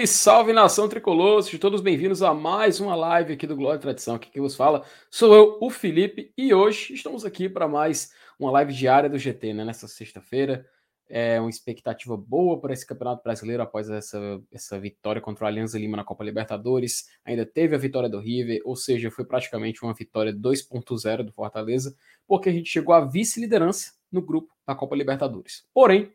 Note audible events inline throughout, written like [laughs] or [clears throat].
Salve, salve nação tricolor! Sejam todos bem-vindos a mais uma live aqui do Glória e Tradição. Aqui que vos fala sou eu, o Felipe, e hoje estamos aqui para mais uma live diária do GT, né? Nessa sexta-feira. É uma expectativa boa para esse Campeonato Brasileiro após essa, essa vitória contra o Alianza Lima na Copa Libertadores. Ainda teve a vitória do River, ou seja, foi praticamente uma vitória 2.0 do Fortaleza, porque a gente chegou à vice-liderança no grupo da Copa Libertadores. Porém,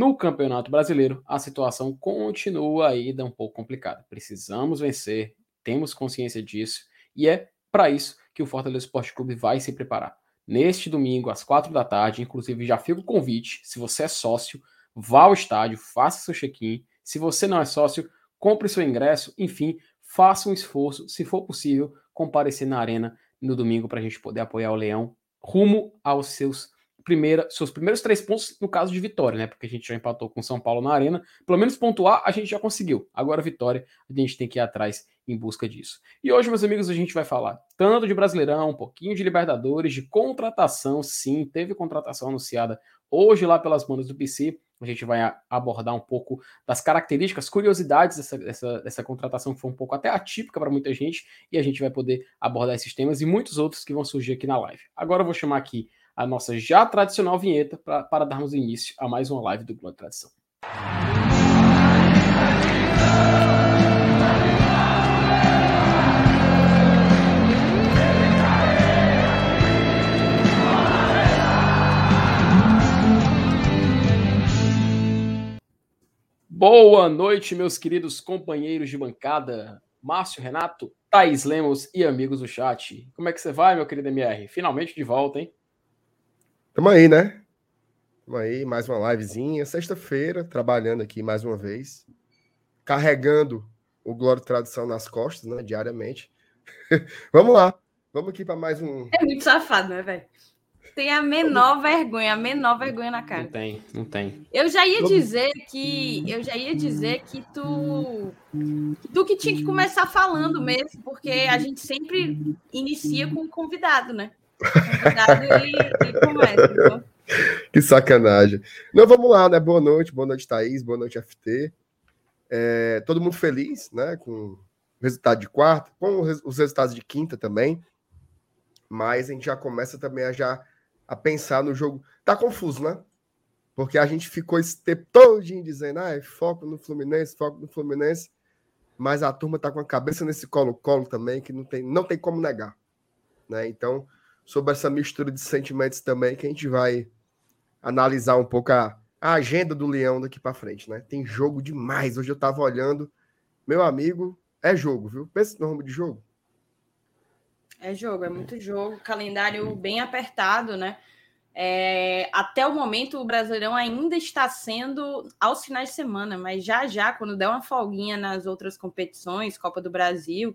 no Campeonato Brasileiro, a situação continua ainda um pouco complicada. Precisamos vencer, temos consciência disso, e é para isso que o Fortaleza Esporte Clube vai se preparar. Neste domingo, às quatro da tarde, inclusive já fica o convite, se você é sócio, vá ao estádio, faça seu check-in. Se você não é sócio, compre seu ingresso, enfim, faça um esforço, se for possível, comparecer na arena no domingo para a gente poder apoiar o Leão rumo aos seus primeira, seus primeiros três pontos no caso de vitória, né? Porque a gente já empatou com São Paulo na arena. Pelo menos pontuar a gente já conseguiu. Agora vitória, a gente tem que ir atrás em busca disso. E hoje, meus amigos, a gente vai falar tanto de Brasileirão, um pouquinho de Libertadores, de contratação. Sim, teve contratação anunciada hoje lá pelas manos do PC. A gente vai abordar um pouco das características, curiosidades dessa, dessa, dessa contratação que foi um pouco até atípica para muita gente, e a gente vai poder abordar esses temas e muitos outros que vão surgir aqui na live. Agora eu vou chamar aqui a nossa já tradicional vinheta pra, para darmos início a mais uma live do Globo Tradição. Boa noite, meus queridos companheiros de bancada, Márcio Renato, Thaís Lemos e amigos do chat. Como é que você vai, meu querido MR? Finalmente de volta, hein? Tamo aí, né? Tamo aí, mais uma livezinha. Sexta-feira, trabalhando aqui mais uma vez. Carregando o Glória Tradição nas costas, né? Diariamente. [laughs] Vamos lá. Vamos aqui para mais um. É muito safado, né, velho? Tem a menor vergonha, a menor vergonha na cara. Não tem, não tem. Eu já ia dizer que. Eu já ia dizer que tu. Tu que tinha que começar falando mesmo, porque a gente sempre inicia com o convidado, né? [laughs] Que sacanagem. Não, vamos lá, né? Boa noite, boa noite, Thaís, boa noite, FT. É, todo mundo feliz, né? Com o resultado de quarta, com os resultados de quinta também. Mas a gente já começa também a, já, a pensar no jogo. Tá confuso, né? Porque a gente ficou esse tempo todinho dizendo, ah, foco no Fluminense, foco no Fluminense. Mas a turma tá com a cabeça nesse colo-colo também, que não tem, não tem como negar. Né? Então, sobre essa mistura de sentimentos também, que a gente vai analisar um pouco a, a agenda do Leão daqui para frente, né? Tem jogo demais. Hoje eu tava olhando, meu amigo, é jogo, viu? Pensa no nome de jogo. É jogo, é muito jogo, calendário bem apertado, né? É, até o momento, o Brasileirão ainda está sendo aos finais de semana, mas já já, quando der uma folguinha nas outras competições, Copa do Brasil,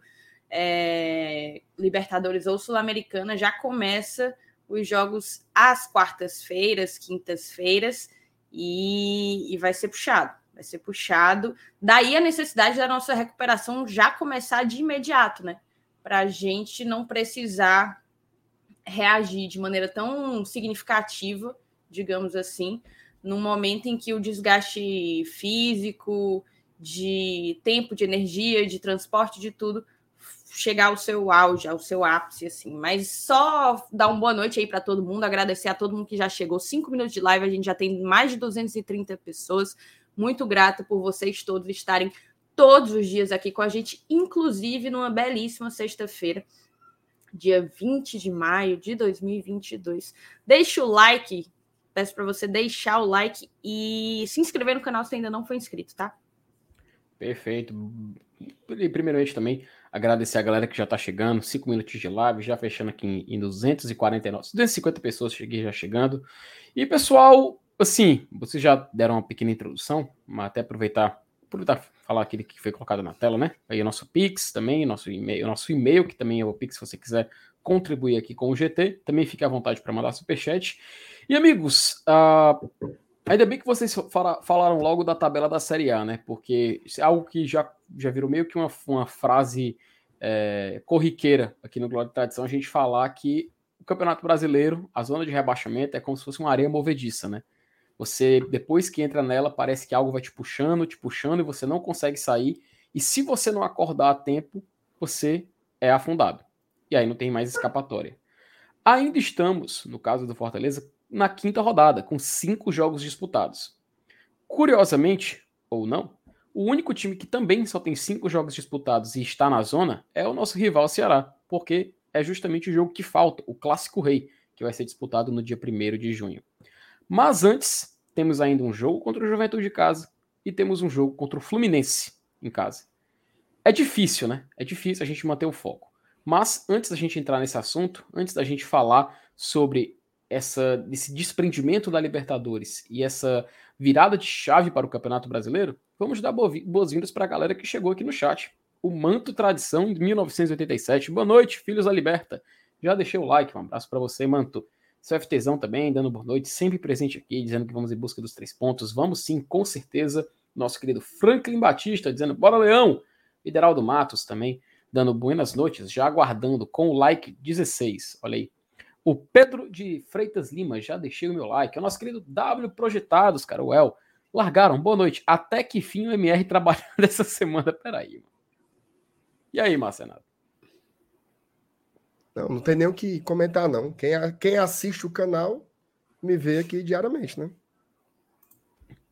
é, Libertadores ou Sul-Americana, já começa os jogos às quartas-feiras, quintas-feiras, e, e vai ser puxado. Vai ser puxado. Daí a necessidade da nossa recuperação já começar de imediato, né? Para a gente não precisar reagir de maneira tão significativa, digamos assim, num momento em que o desgaste físico, de tempo, de energia, de transporte, de tudo, chegar ao seu auge, ao seu ápice, assim. Mas só dar uma boa noite aí para todo mundo, agradecer a todo mundo que já chegou. Cinco minutos de live, a gente já tem mais de 230 pessoas. Muito grata por vocês todos estarem todos os dias aqui com a gente, inclusive numa belíssima sexta-feira, dia 20 de maio de 2022. Deixa o like, peço para você deixar o like e se inscrever no canal se ainda não foi inscrito, tá? Perfeito. E primeiramente também agradecer a galera que já está chegando, 5 minutos de live, já fechando aqui em, em 249, 250 pessoas cheguei já chegando. E pessoal, assim, vocês já deram uma pequena introdução, mas até aproveitar, aproveitar falar aquele que foi colocado na tela, né? Aí o nosso Pix também, nosso e-mail, nosso e-mail, que também é o Pix, se você quiser contribuir aqui com o GT, também fique à vontade para mandar superchat. E amigos, uh, Ainda bem que vocês falaram logo da tabela da Série A, né? Porque é algo que já, já virou meio que uma, uma frase é, corriqueira aqui no Glória de Tradição, a gente falar que o Campeonato Brasileiro, a zona de rebaixamento, é como se fosse uma areia movediça, né? Você, depois que entra nela, parece que algo vai te puxando, te puxando, e você não consegue sair. E se você não acordar a tempo, você é afundado. E aí não tem mais escapatória. Ainda estamos, no caso do Fortaleza, na quinta rodada, com cinco jogos disputados. Curiosamente, ou não, o único time que também só tem cinco jogos disputados e está na zona é o nosso rival Ceará, porque é justamente o jogo que falta, o Clássico Rei, que vai ser disputado no dia 1 de junho. Mas antes, temos ainda um jogo contra o Juventude de casa e temos um jogo contra o Fluminense em casa. É difícil, né? É difícil a gente manter o foco. Mas antes da gente entrar nesse assunto, antes da gente falar sobre essa, esse desprendimento da Libertadores e essa virada de chave para o Campeonato Brasileiro, vamos dar boas-vindas para a galera que chegou aqui no chat. O Manto Tradição de 1987. Boa noite, filhos da Liberta. Já deixei o like, um abraço para você, Manto. Seu FTzão também, dando boa noite, sempre presente aqui, dizendo que vamos em busca dos três pontos. Vamos sim, com certeza. Nosso querido Franklin Batista, dizendo bora, Leão. Lideraldo Matos também, dando buenas noites, já aguardando com o like 16. Olha aí. O Pedro de Freitas Lima, já deixei o meu like. É o nosso querido W Projetados, cara, o El. Largaram, boa noite. Até que fim o MR [laughs] trabalhando essa semana. Peraí, mano. E aí, Marcenato? Não, não tem nem o que comentar, não. Quem, quem assiste o canal me vê aqui diariamente, né?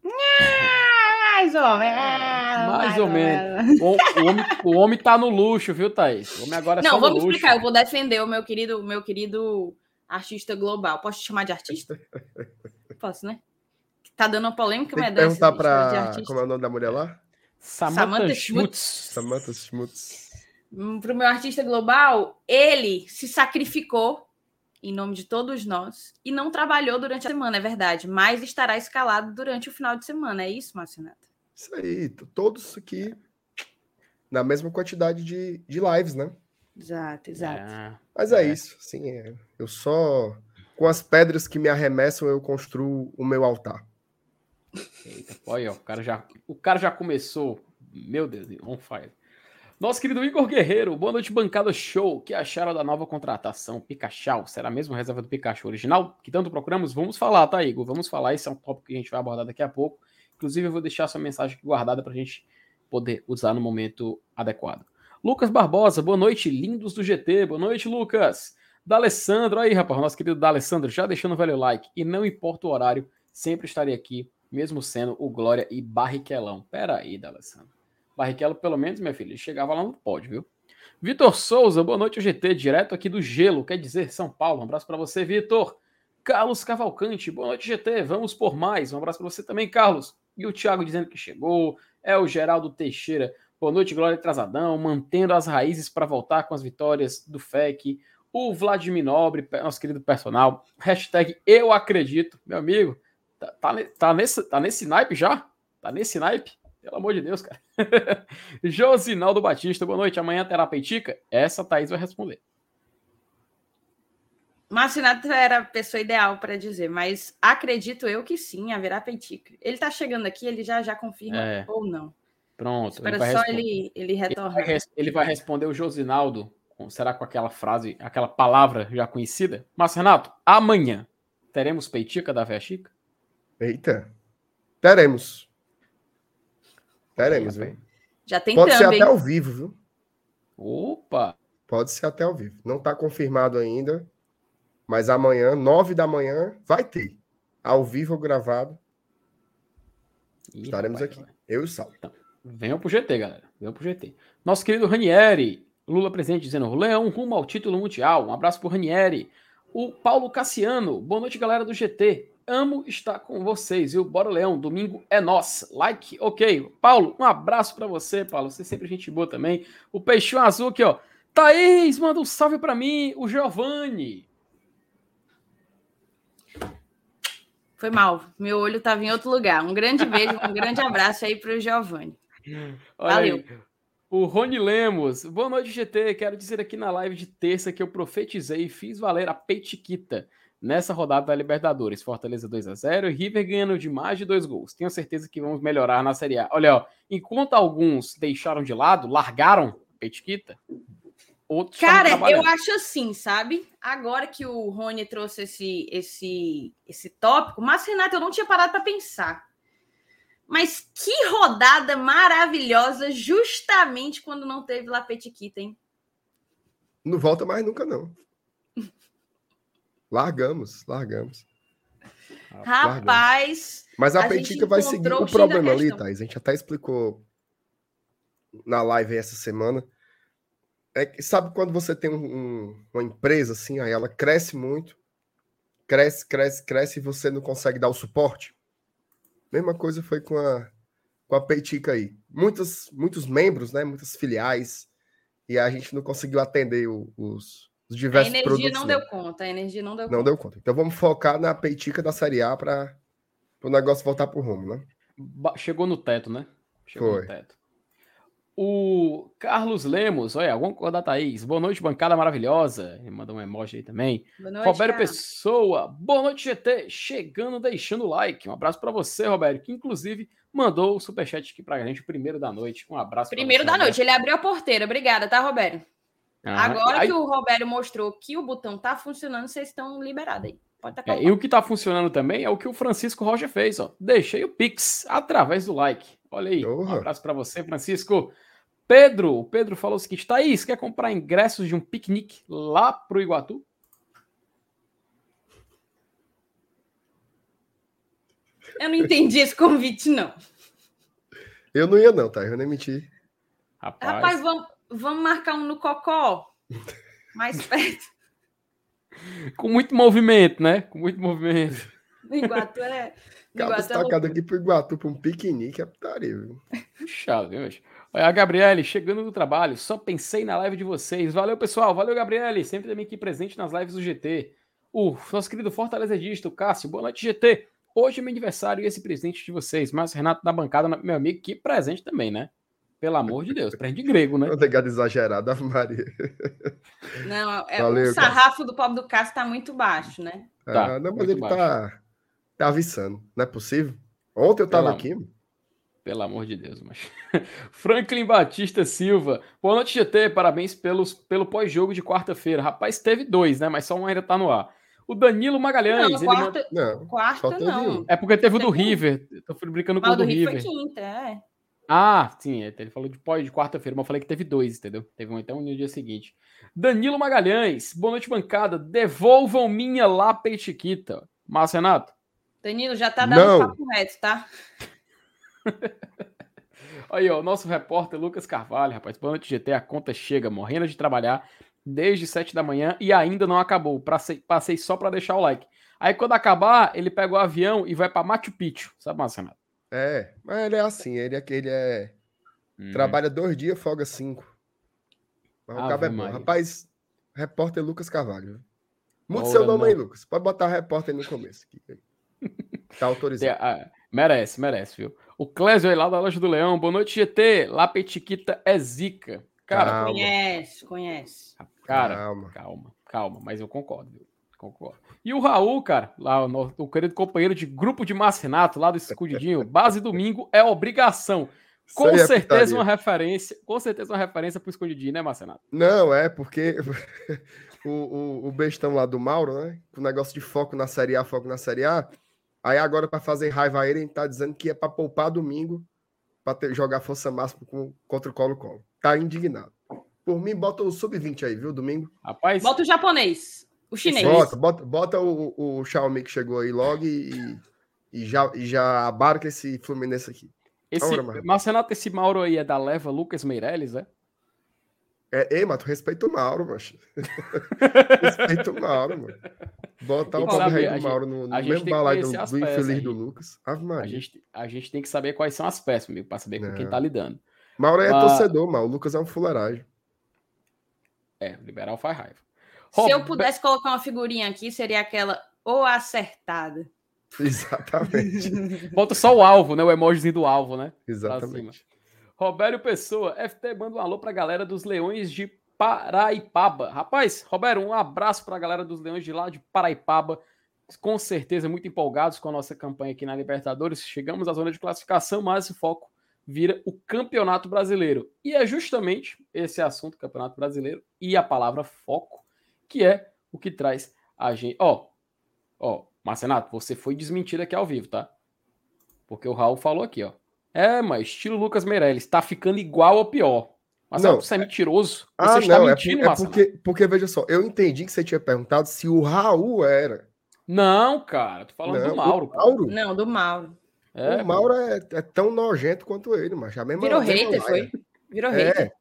Mais ou menos. Mais, ou, menos. O, o, homem, o homem tá no luxo, viu, Thaís? O homem agora é Não, vamos explicar. Eu vou defender o meu querido, meu querido artista global. Posso te chamar de artista? [laughs] Posso, né? Tá dando uma polêmica, mas é perguntar pra... Como é o nome da mulher lá? Samantha Schmutz. Samantha Schmutz. Hum, Para o meu artista global, ele se sacrificou em nome de todos nós e não trabalhou durante a semana, é verdade, mas estará escalado durante o final de semana. É isso, Marcinato? Isso aí, todos aqui na mesma quantidade de, de lives, né? Exato, exato. É, Mas é, é. isso, sim. É. Eu só. Com as pedras que me arremessam, eu construo o meu altar. Eita, olha, o cara já, o cara já começou. Meu Deus, on fire. Nosso querido Igor Guerreiro, boa noite, bancada show. que acharam da nova contratação? Pikachu, será mesmo reserva do Pikachu original? Que tanto procuramos? Vamos falar, tá, Igor? Vamos falar. Esse é um tópico que a gente vai abordar daqui a pouco. Inclusive, eu vou deixar sua mensagem aqui guardada para a gente poder usar no momento adequado. Lucas Barbosa, boa noite, lindos do GT. Boa noite, Lucas. D'Alessandro, aí, rapaz, nosso querido D'Alessandro, já deixando o velho like. E não importa o horário, sempre estarei aqui, mesmo sendo o Glória e Barriquelão. Pera aí, D'Alessandro. Barrichello, pelo menos, minha filha, chegava lá no pódio, viu? Vitor Souza, boa noite, GT, direto aqui do Gelo, quer dizer, São Paulo. Um abraço para você, Vitor. Carlos Cavalcante, boa noite, GT. Vamos por mais. Um abraço para você também, Carlos. E o Thiago dizendo que chegou. É o Geraldo Teixeira. Boa noite, Glória Trazadão, mantendo as raízes para voltar com as vitórias do FEC. O Vladimir Nobre, nosso querido personal. Hashtag eu acredito. Meu amigo, tá, tá, tá, nesse, tá nesse naipe já? Tá nesse naipe? Pelo amor de Deus, cara. [laughs] Josinaldo Batista, boa noite. Amanhã terá peitica? Essa Thaís vai responder. Marcinato era a pessoa ideal para dizer, mas acredito eu que sim, haverá peitica. Ele está chegando aqui, ele já já confirma é. ou não. Pronto. Espera ele só ele, ele retornar. Ele vai, ele vai, responder o Josinaldo, será com aquela frase, aquela palavra já conhecida? Mas, Renato, amanhã teremos peitica da Véia Chica? Eita, teremos. Teremos, viu? Já tem Pode ser até ao vivo, viu? Opa! Pode ser até ao vivo. Não está confirmado ainda, mas amanhã, nove da manhã, vai ter. Ao vivo ou gravado. Ih, Estaremos rapaz, aqui. Vai. Eu e o Sal. Então. Venham pro GT, galera. Venham pro GT. Nosso querido Ranieri, Lula presente dizendo: Leão rumo ao título mundial. Um abraço pro Ranieri. O Paulo Cassiano, boa noite, galera do GT. Amo estar com vocês, viu? Bora, Leão. Domingo é nosso. Like, ok. Paulo, um abraço para você, Paulo. Você é sempre gente boa também. O Peixinho Azul aqui, ó. Thaís, manda um salve para mim. O Giovanni. Foi mal. Meu olho estava em outro lugar. Um grande beijo, um grande abraço aí para o Giovanni. Olha Valeu. Aí. O Rony Lemos. Boa noite, GT. Quero dizer aqui na live de terça que eu profetizei e fiz valer a peitiquita nessa rodada da Libertadores. Fortaleza 2 a 0 e River ganhando de mais de dois gols. Tenho certeza que vamos melhorar na Série A. Olha, ó, enquanto alguns deixaram de lado, largaram a peitiquita, outros Cara, eu acho assim, sabe? Agora que o Rony trouxe esse, esse, esse tópico, mas Renato, eu não tinha parado para pensar. Mas que rodada maravilhosa, justamente quando não teve La Petiquita, hein? Não volta mais nunca, não. Largamos, largamos. Rapaz. Mas a, a Petica vai seguir o problema ali, Thaís. A gente até explicou na live essa semana. É, sabe quando você tem um, um, uma empresa assim, aí ela cresce muito, cresce, cresce, cresce e você não consegue dar o suporte? Mesma coisa foi com a, com a Peitica aí. Muitos, muitos membros, né? Muitas filiais, e a gente não conseguiu atender o, os, os diversos produtos. A energia não deu conta, a energia não deu não conta. Não deu conta. Então vamos focar na peitica da Série A para o negócio voltar para o rumo, né? Chegou no teto, né? Chegou Foi. no teto. O Carlos Lemos, olha, alguma coisa da Thaís. Boa noite, bancada maravilhosa. Ele mandou um emoji aí também. Boa noite, Roberto cara. Pessoa, boa noite, GT. Chegando, deixando o like. Um abraço para você, Roberto, que inclusive mandou o superchat aqui pra gente, o primeiro da noite. Um abraço. pra Primeiro você, da Roberto. noite, ele abriu a porteira. Obrigada, tá, Roberto? Aham. Agora Aí- que o Roberto mostrou que o botão tá funcionando, vocês estão liberados aí. É, e o que tá funcionando também é o que o Francisco Rocha fez, ó. Deixei o Pix através do like. Olha aí. Um abraço para você, Francisco. Pedro, o Pedro falou o seguinte: Thaís, quer comprar ingressos de um piquenique lá pro Iguatu? Eu não entendi esse convite, não. Eu não ia, não, tá? Eu nem menti. Rapaz, Rapaz, vamos, vamos marcar um no Cocó? Mais perto. [laughs] com muito movimento, né? Com muito movimento. No Iguatu é. No Iguatu é aqui pro Iguatu pra um piquenique, é putaria, viu? Puxado, viu. Olha, a Gabriele, chegando do trabalho, só pensei na live de vocês. Valeu, pessoal. Valeu, Gabriele. Sempre também aqui presente nas lives do GT. O nosso querido Fortalecedista, o Cássio. Boa noite, GT. Hoje é meu aniversário e esse presente de vocês. Mas Renato da bancada, meu amigo, que presente também, né? Pelo amor de Deus, presente de grego, né? [laughs] Exagerada, Ave Maria. Não, é, Valeu, o sarrafo do pobre do Cássio tá muito baixo, né? Tá, Ah, não, mas muito ele baixo. tá, tá aviçando. Não é possível? Ontem eu tava Pelo aqui, mano. Pelo amor de Deus, mas. [laughs] Franklin Batista Silva. Boa noite, GT. Parabéns pelos, pelo pós-jogo de quarta-feira. Rapaz, teve dois, né? Mas só um ainda tá no ar. O Danilo Magalhães. Não, ele quarta, manda- Não, quarta não. um. É porque teve o do um. River. Tô brincando com Mas o do do Rio foi River. quinta, é. Ah, sim, é, ele falou de pós de quarta-feira, mas eu falei que teve dois, entendeu? Teve um então no dia seguinte. Danilo Magalhães, boa noite, bancada. Devolvam minha lápis e chiquita. Márcio Renato, Danilo já tá dando Não. o papo reto, tá? [laughs] aí, ó, o nosso repórter Lucas Carvalho, rapaz. Boa noite, GT. A conta chega, morrendo de trabalhar desde sete da manhã e ainda não acabou. Passei, passei só pra deixar o like. Aí, quando acabar, ele pega o avião e vai pra Machu Picchu, sabe, Renato? É, mas ele é assim, ele é, ele é Hum. trabalha dois dias, folga cinco. Mas o Ave cabo é bom. Rapaz, repórter Lucas Carvalho. Olha, seu nome aí. Lucas. Pode botar repórter no começo. aqui. [laughs] Tá autorizado. ah, merece, merece, viu? O Clésio aí lá da Loja do Leão. Boa noite, GT. Lá Petiquita é zica. Cara, Calma. Conhece, conhece. cara, Calma. calma, calma, mas eu concordo, viu? Concordo. E o Raul, cara, lá o, nosso- o querido companheiro de grupo de Márcio Renato, lá do Escudidinho, [laughs] base domingo é obrigação. Com é certeza putaria. uma referência, com certeza uma referência pro Escudidinho, né, Márcio Renato? Não, é porque [laughs] o, o, o bestão lá do Mauro, né? Com o negócio de foco na Série A, foco na Série A. Aí agora, para fazer raiva a ele, ele tá dizendo que é para poupar domingo para jogar força máxima com- contra o Colo-Colo. Tá indignado. Por mim, bota o sub-20 aí, viu? Domingo. Rapaz, Bota o japonês, o chinês. Bota, bota, bota o, o Xiaomi que chegou aí logo e, e já, e já abarca esse Fluminense aqui. esse, Ora, mano. Márcio Renato, esse Mauro aí é da leva Lucas Meirelles, é? É, ei, mas tu respeita o Mauro, macho. [laughs] respeita o Mauro, mano. Botar o pobre rei a do Mauro no, no a mesmo balaio do, do infeliz aí. do Lucas. Ave A Maria. gente, a gente tem que saber quais são as peças, amigo, pra saber com quem Não. tá lidando. Mauro é Ah. torcedor, mano. O Lucas é um fuleiragem. É, liberal faz raiva. Se eu pudesse colocar uma figurinha aqui, seria aquela ou acertada. [laughs] Exatamente. Bota só o alvo, né? O emojizinho do alvo, né? Exatamente. Roberto Pessoa, FT, manda um alô pra galera dos Leões de Paraipaba. Rapaz, Roberto, um abraço pra galera dos Leões de lá de Paraipaba. Com certeza muito empolgados com a nossa campanha aqui na Libertadores. Chegamos à zona de classificação, mas o foco vira o Campeonato Brasileiro. E é justamente esse assunto, Campeonato Brasileiro, e a palavra foco, que é o que traz a gente. Ó, ó, Marcenato, você foi desmentido aqui ao vivo, tá? Porque o Raul falou aqui, ó. É, mas estilo Lucas Meirelles, tá ficando igual ou pior. Mas não, você é mentiroso. Ah, você ah, está não, é mentindo, é, é porque, porque, veja só, eu entendi que você tinha perguntado se o Raul era. Não, cara, tô falando não, do Mauro. Mauro. Não, do Mauro. É, o Mauro é, é, tão nojento quanto ele, mas já mesmo. Virou hater, foi? Virou é. hater.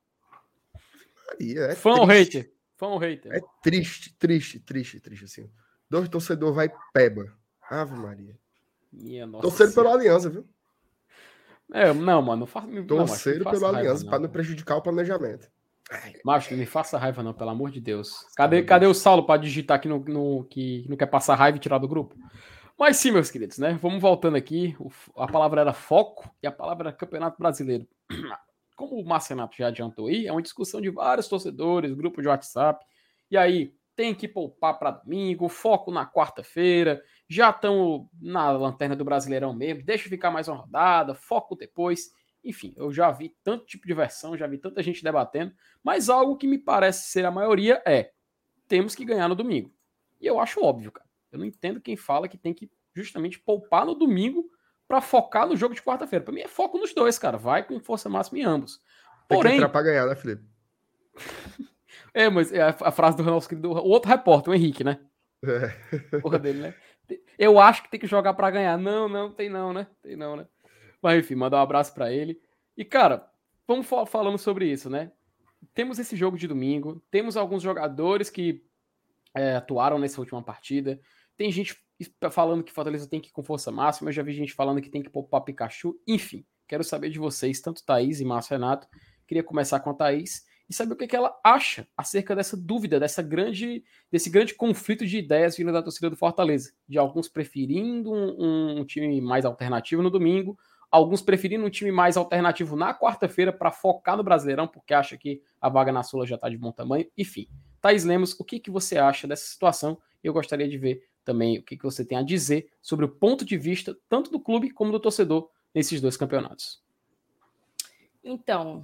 Maria, é Fã ou hater? Fã ou hater? É triste, triste, triste, triste, assim. Dois torcedores vai peba. Ave Maria. Minha nossa Torcendo pela aliança, viu? É, não, mano, não faça. Torcer pela aliança, para não prejudicar o planejamento. Macho, não me faça raiva, não, pelo amor de Deus. Cadê, cadê o Saulo para digitar aqui no, no, que não quer passar raiva e tirar do grupo? Mas sim, meus queridos, né? Vamos voltando aqui. O, a palavra era foco e a palavra era Campeonato Brasileiro. Como o Marcenato já adiantou aí, é uma discussão de vários torcedores, grupo de WhatsApp. E aí, tem que poupar para domingo, foco na quarta-feira, já estão na lanterna do Brasileirão mesmo, deixa ficar mais uma rodada, foco depois. Enfim, eu já vi tanto tipo de versão, já vi tanta gente debatendo, mas algo que me parece ser a maioria é: temos que ganhar no domingo. E eu acho óbvio, cara. Eu não entendo quem fala que tem que justamente poupar no domingo para focar no jogo de quarta-feira. Para mim é foco nos dois, cara. Vai com força máxima em ambos. Porém, tem que entrar para ganhar, né, Felipe? [laughs] é, mas é a, a frase do nosso querido, o outro repórter, o Henrique, né? É. Porra dele, né? Eu acho que tem que jogar para ganhar. Não, não, tem não, né? Tem não, né? Mas enfim, mandar um abraço para ele. E cara, vamos falando sobre isso, né? Temos esse jogo de domingo, temos alguns jogadores que é, atuaram nessa última partida. Tem gente falando que Fortaleza tem que ir com força máxima, eu já vi gente falando que tem que poupar Pikachu. Enfim, quero saber de vocês, tanto Thaís e Márcio Renato. Queria começar com a Thaís e saber o que, que ela acha acerca dessa dúvida, dessa grande, desse grande conflito de ideias vindo da torcida do Fortaleza. De alguns preferindo um, um time mais alternativo no domingo, alguns preferindo um time mais alternativo na quarta-feira para focar no Brasileirão, porque acha que a vaga na Sula já está de bom tamanho. Enfim, Thais Lemos, o que, que você acha dessa situação? Eu gostaria de ver também o que, que você tem a dizer sobre o ponto de vista tanto do clube como do torcedor nesses dois campeonatos. Então,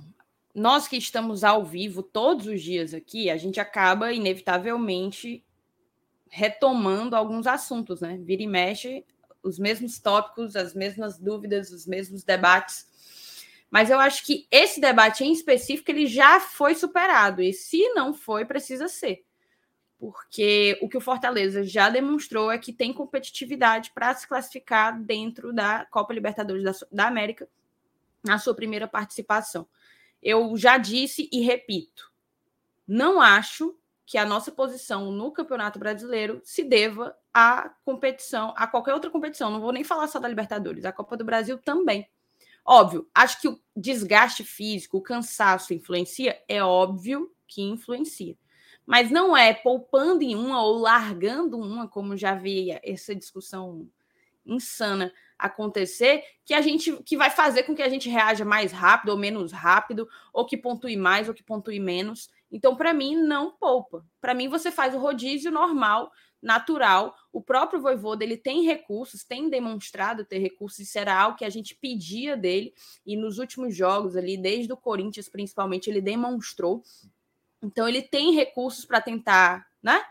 nós que estamos ao vivo todos os dias aqui, a gente acaba inevitavelmente retomando alguns assuntos, né? Vira e mexe, os mesmos tópicos, as mesmas dúvidas, os mesmos debates. Mas eu acho que esse debate em específico ele já foi superado e se não foi, precisa ser. Porque o que o Fortaleza já demonstrou é que tem competitividade para se classificar dentro da Copa Libertadores da, da América na sua primeira participação eu já disse e repito: não acho que a nossa posição no Campeonato Brasileiro se deva à competição, a qualquer outra competição. Não vou nem falar só da Libertadores, a Copa do Brasil também. Óbvio, acho que o desgaste físico, o cansaço influencia, é óbvio que influencia. Mas não é poupando em uma ou largando uma, como já vi essa discussão insana acontecer que a gente que vai fazer com que a gente reaja mais rápido ou menos rápido, ou que pontue mais ou que pontue menos. Então, para mim, não poupa. Para mim, você faz o rodízio normal, natural. O próprio Voivoda, ele tem recursos, tem demonstrado ter recursos, isso era algo que a gente pedia dele, e nos últimos jogos ali, desde o Corinthians principalmente, ele demonstrou. Então, ele tem recursos para tentar, né?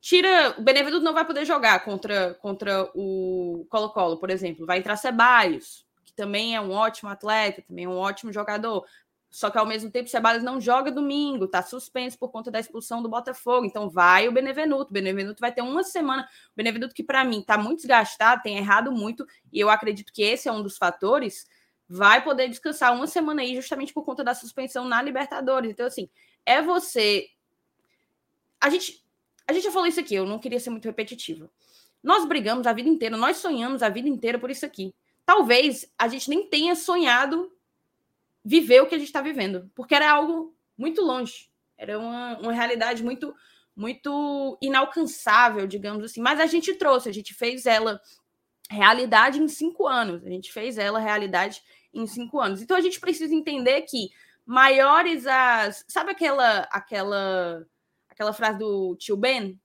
Tira. O Benevenuto não vai poder jogar contra, contra o Colo-Colo, por exemplo. Vai entrar Ceballos, que também é um ótimo atleta, também é um ótimo jogador. Só que ao mesmo tempo, Ceballos não joga domingo, tá suspenso por conta da expulsão do Botafogo. Então vai o Benevenuto. O Benevenuto vai ter uma semana. O Benevenuto, que para mim tá muito desgastado, tem errado muito, e eu acredito que esse é um dos fatores. Vai poder descansar uma semana aí, justamente por conta da suspensão na Libertadores. Então, assim, é você. A gente a gente já falou isso aqui, eu não queria ser muito repetitiva. Nós brigamos a vida inteira, nós sonhamos a vida inteira por isso aqui. Talvez a gente nem tenha sonhado viver o que a gente está vivendo, porque era algo muito longe, era uma, uma realidade muito, muito inalcançável, digamos assim. Mas a gente trouxe, a gente fez ela realidade em cinco anos, a gente fez ela realidade em cinco anos. Então a gente precisa entender que maiores as. Sabe aquela aquela aquela frase do tio Ben?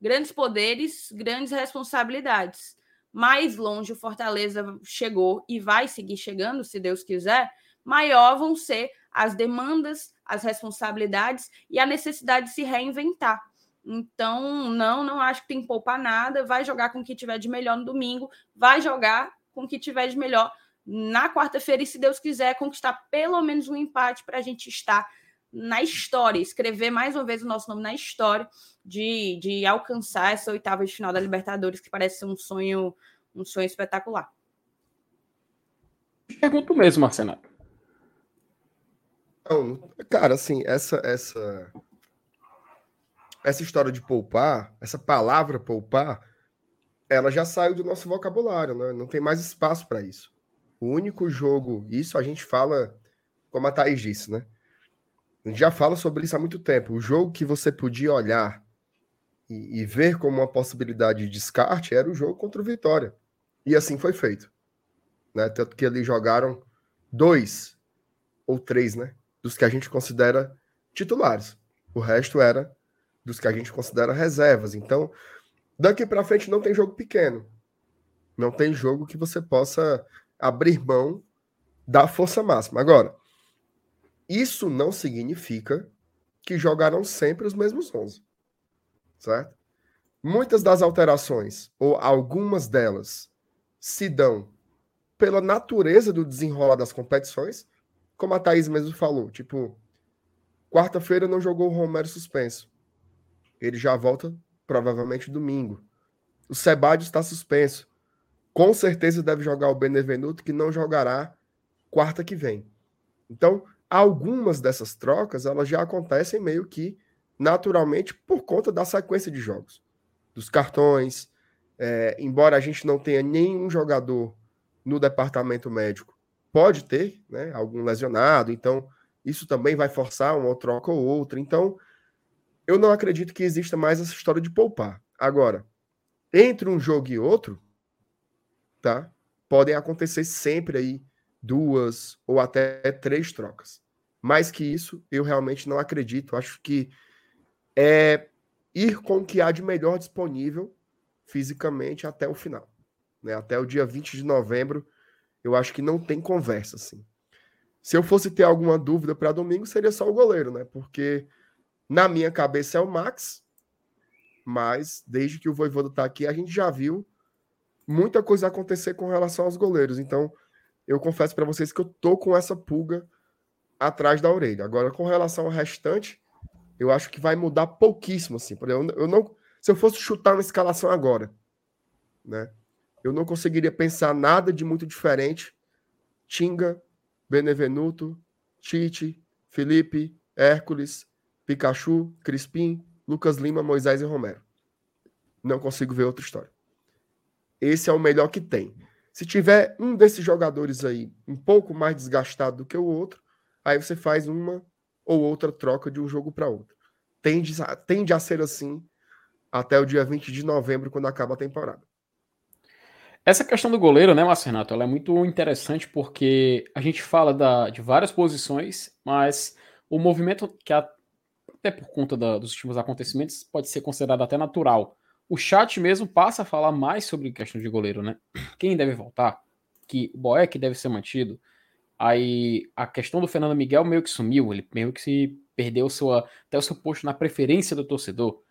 Grandes poderes, grandes responsabilidades. mais longe o Fortaleza chegou e vai seguir chegando, se Deus quiser, maior vão ser as demandas, as responsabilidades e a necessidade de se reinventar. Então, não, não acho que tem que poupar nada. Vai jogar com o que tiver de melhor no domingo, vai jogar com o que tiver de melhor na quarta-feira e, se Deus quiser, conquistar pelo menos um empate para a gente estar na história, escrever mais uma vez o nosso nome na história de, de alcançar essa oitava de final da Libertadores, que parece ser um sonho, um sonho espetacular. Pergunto mesmo, Marcenato. Então, cara, assim, essa, essa, essa história de poupar, essa palavra poupar, ela já saiu do nosso vocabulário, né? Não tem mais espaço para isso. O único jogo, isso a gente fala, como a Thaís disse, né? Já fala sobre isso há muito tempo. O jogo que você podia olhar e, e ver como uma possibilidade de descarte era o jogo contra o Vitória. E assim foi feito. Né? Tanto que eles jogaram dois ou três, né? Dos que a gente considera titulares. O resto era dos que a gente considera reservas. Então, daqui para frente não tem jogo pequeno. Não tem jogo que você possa abrir mão da força máxima. Agora, isso não significa que jogarão sempre os mesmos 11. Certo? Muitas das alterações, ou algumas delas, se dão pela natureza do desenrolar das competições, como a Thaís mesmo falou. Tipo, quarta-feira não jogou o Romero suspenso. Ele já volta provavelmente domingo. O Sebadios está suspenso. Com certeza deve jogar o Benevenuto, que não jogará quarta que vem. Então, algumas dessas trocas elas já acontecem meio que naturalmente por conta da sequência de jogos, dos cartões. É, embora a gente não tenha nenhum jogador no departamento médico, pode ter, né, algum lesionado. Então isso também vai forçar uma troca ou outra. Então eu não acredito que exista mais essa história de poupar. Agora, entre um jogo e outro, tá? Podem acontecer sempre aí duas ou até três trocas. Mais que isso, eu realmente não acredito. Acho que é ir com o que há de melhor disponível fisicamente até o final. Né? Até o dia 20 de novembro, eu acho que não tem conversa. Assim. Se eu fosse ter alguma dúvida para domingo, seria só o goleiro, né? Porque na minha cabeça é o Max, mas desde que o Voivoda está aqui, a gente já viu muita coisa acontecer com relação aos goleiros. Então, eu confesso para vocês que eu tô com essa pulga atrás da orelha. Agora, com relação ao restante, eu acho que vai mudar pouquíssimo, assim. Eu, eu não, se eu fosse chutar uma escalação agora, né? Eu não conseguiria pensar nada de muito diferente. Tinga, Benevenuto, Tite, Felipe, Hércules, Pikachu, Crispim, Lucas Lima, Moisés e Romero. Não consigo ver outra história. Esse é o melhor que tem. Se tiver um desses jogadores aí um pouco mais desgastado do que o outro, aí você faz uma ou outra troca de um jogo para outro. Tende, tende a ser assim até o dia 20 de novembro, quando acaba a temporada. Essa questão do goleiro, né, Marcenato, ela é muito interessante porque a gente fala da, de várias posições, mas o movimento que, até por conta da, dos últimos acontecimentos, pode ser considerado até natural o chat mesmo passa a falar mais sobre questão de goleiro, né? Quem deve voltar? Que o Boeck deve ser mantido. Aí a questão do Fernando Miguel meio que sumiu, ele meio que se perdeu sua, até o seu posto na preferência do torcedor.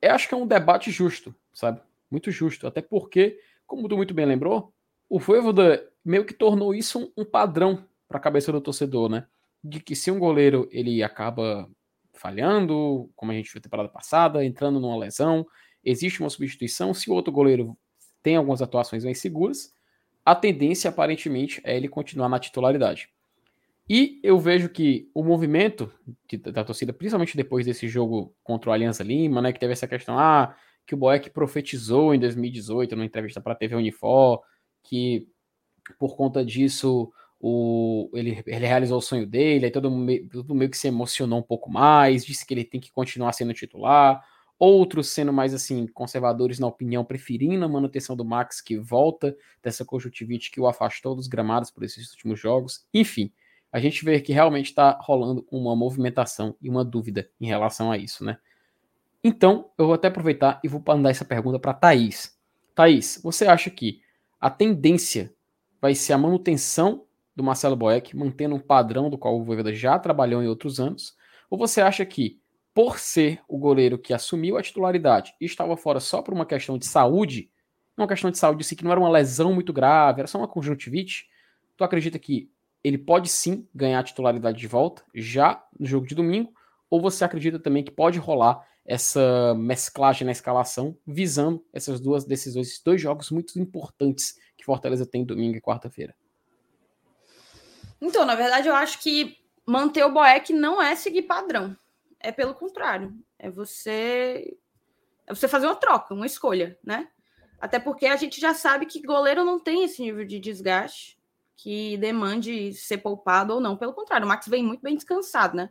Eu acho que é um debate justo, sabe? Muito justo. Até porque, como tu muito bem lembrou, o Voivoda meio que tornou isso um, um padrão para a cabeça do torcedor, né? De que se um goleiro ele acaba falhando, como a gente viu temporada passada, entrando numa lesão, existe uma substituição. Se o outro goleiro tem algumas atuações bem seguras, a tendência aparentemente é ele continuar na titularidade. E eu vejo que o movimento da torcida, principalmente depois desse jogo contra o Aliança Lima, né, que teve essa questão, ah, que o Boeck profetizou em 2018 numa entrevista para a TV Unifor, que por conta disso o, ele, ele realizou o sonho dele, aí todo mundo, todo meio que se emocionou um pouco mais, disse que ele tem que continuar sendo titular outros sendo mais assim conservadores na opinião, preferindo a manutenção do Max que volta dessa conjuntivite que o afastou dos gramados por esses últimos jogos. Enfim, a gente vê que realmente está rolando uma movimentação e uma dúvida em relação a isso, né? Então, eu vou até aproveitar e vou mandar essa pergunta para Thaís. Thaís, você acha que a tendência vai ser a manutenção do Marcelo Boeck, mantendo um padrão do qual o Voivoda já trabalhou em outros anos? Ou você acha que, por ser o goleiro que assumiu a titularidade e estava fora só por uma questão de saúde, uma questão de saúde, assim, que não era uma lesão muito grave, era só uma conjuntivite, tu acredita que ele pode sim ganhar a titularidade de volta já no jogo de domingo? Ou você acredita também que pode rolar essa mesclagem na escalação, visando essas duas decisões, esses dois jogos muito importantes que Fortaleza tem domingo e quarta-feira? Então, na verdade, eu acho que manter o Boeck não é seguir padrão. É pelo contrário. É você é você fazer uma troca, uma escolha, né? Até porque a gente já sabe que goleiro não tem esse nível de desgaste que demande ser poupado ou não. Pelo contrário, o Max vem muito bem descansado, né?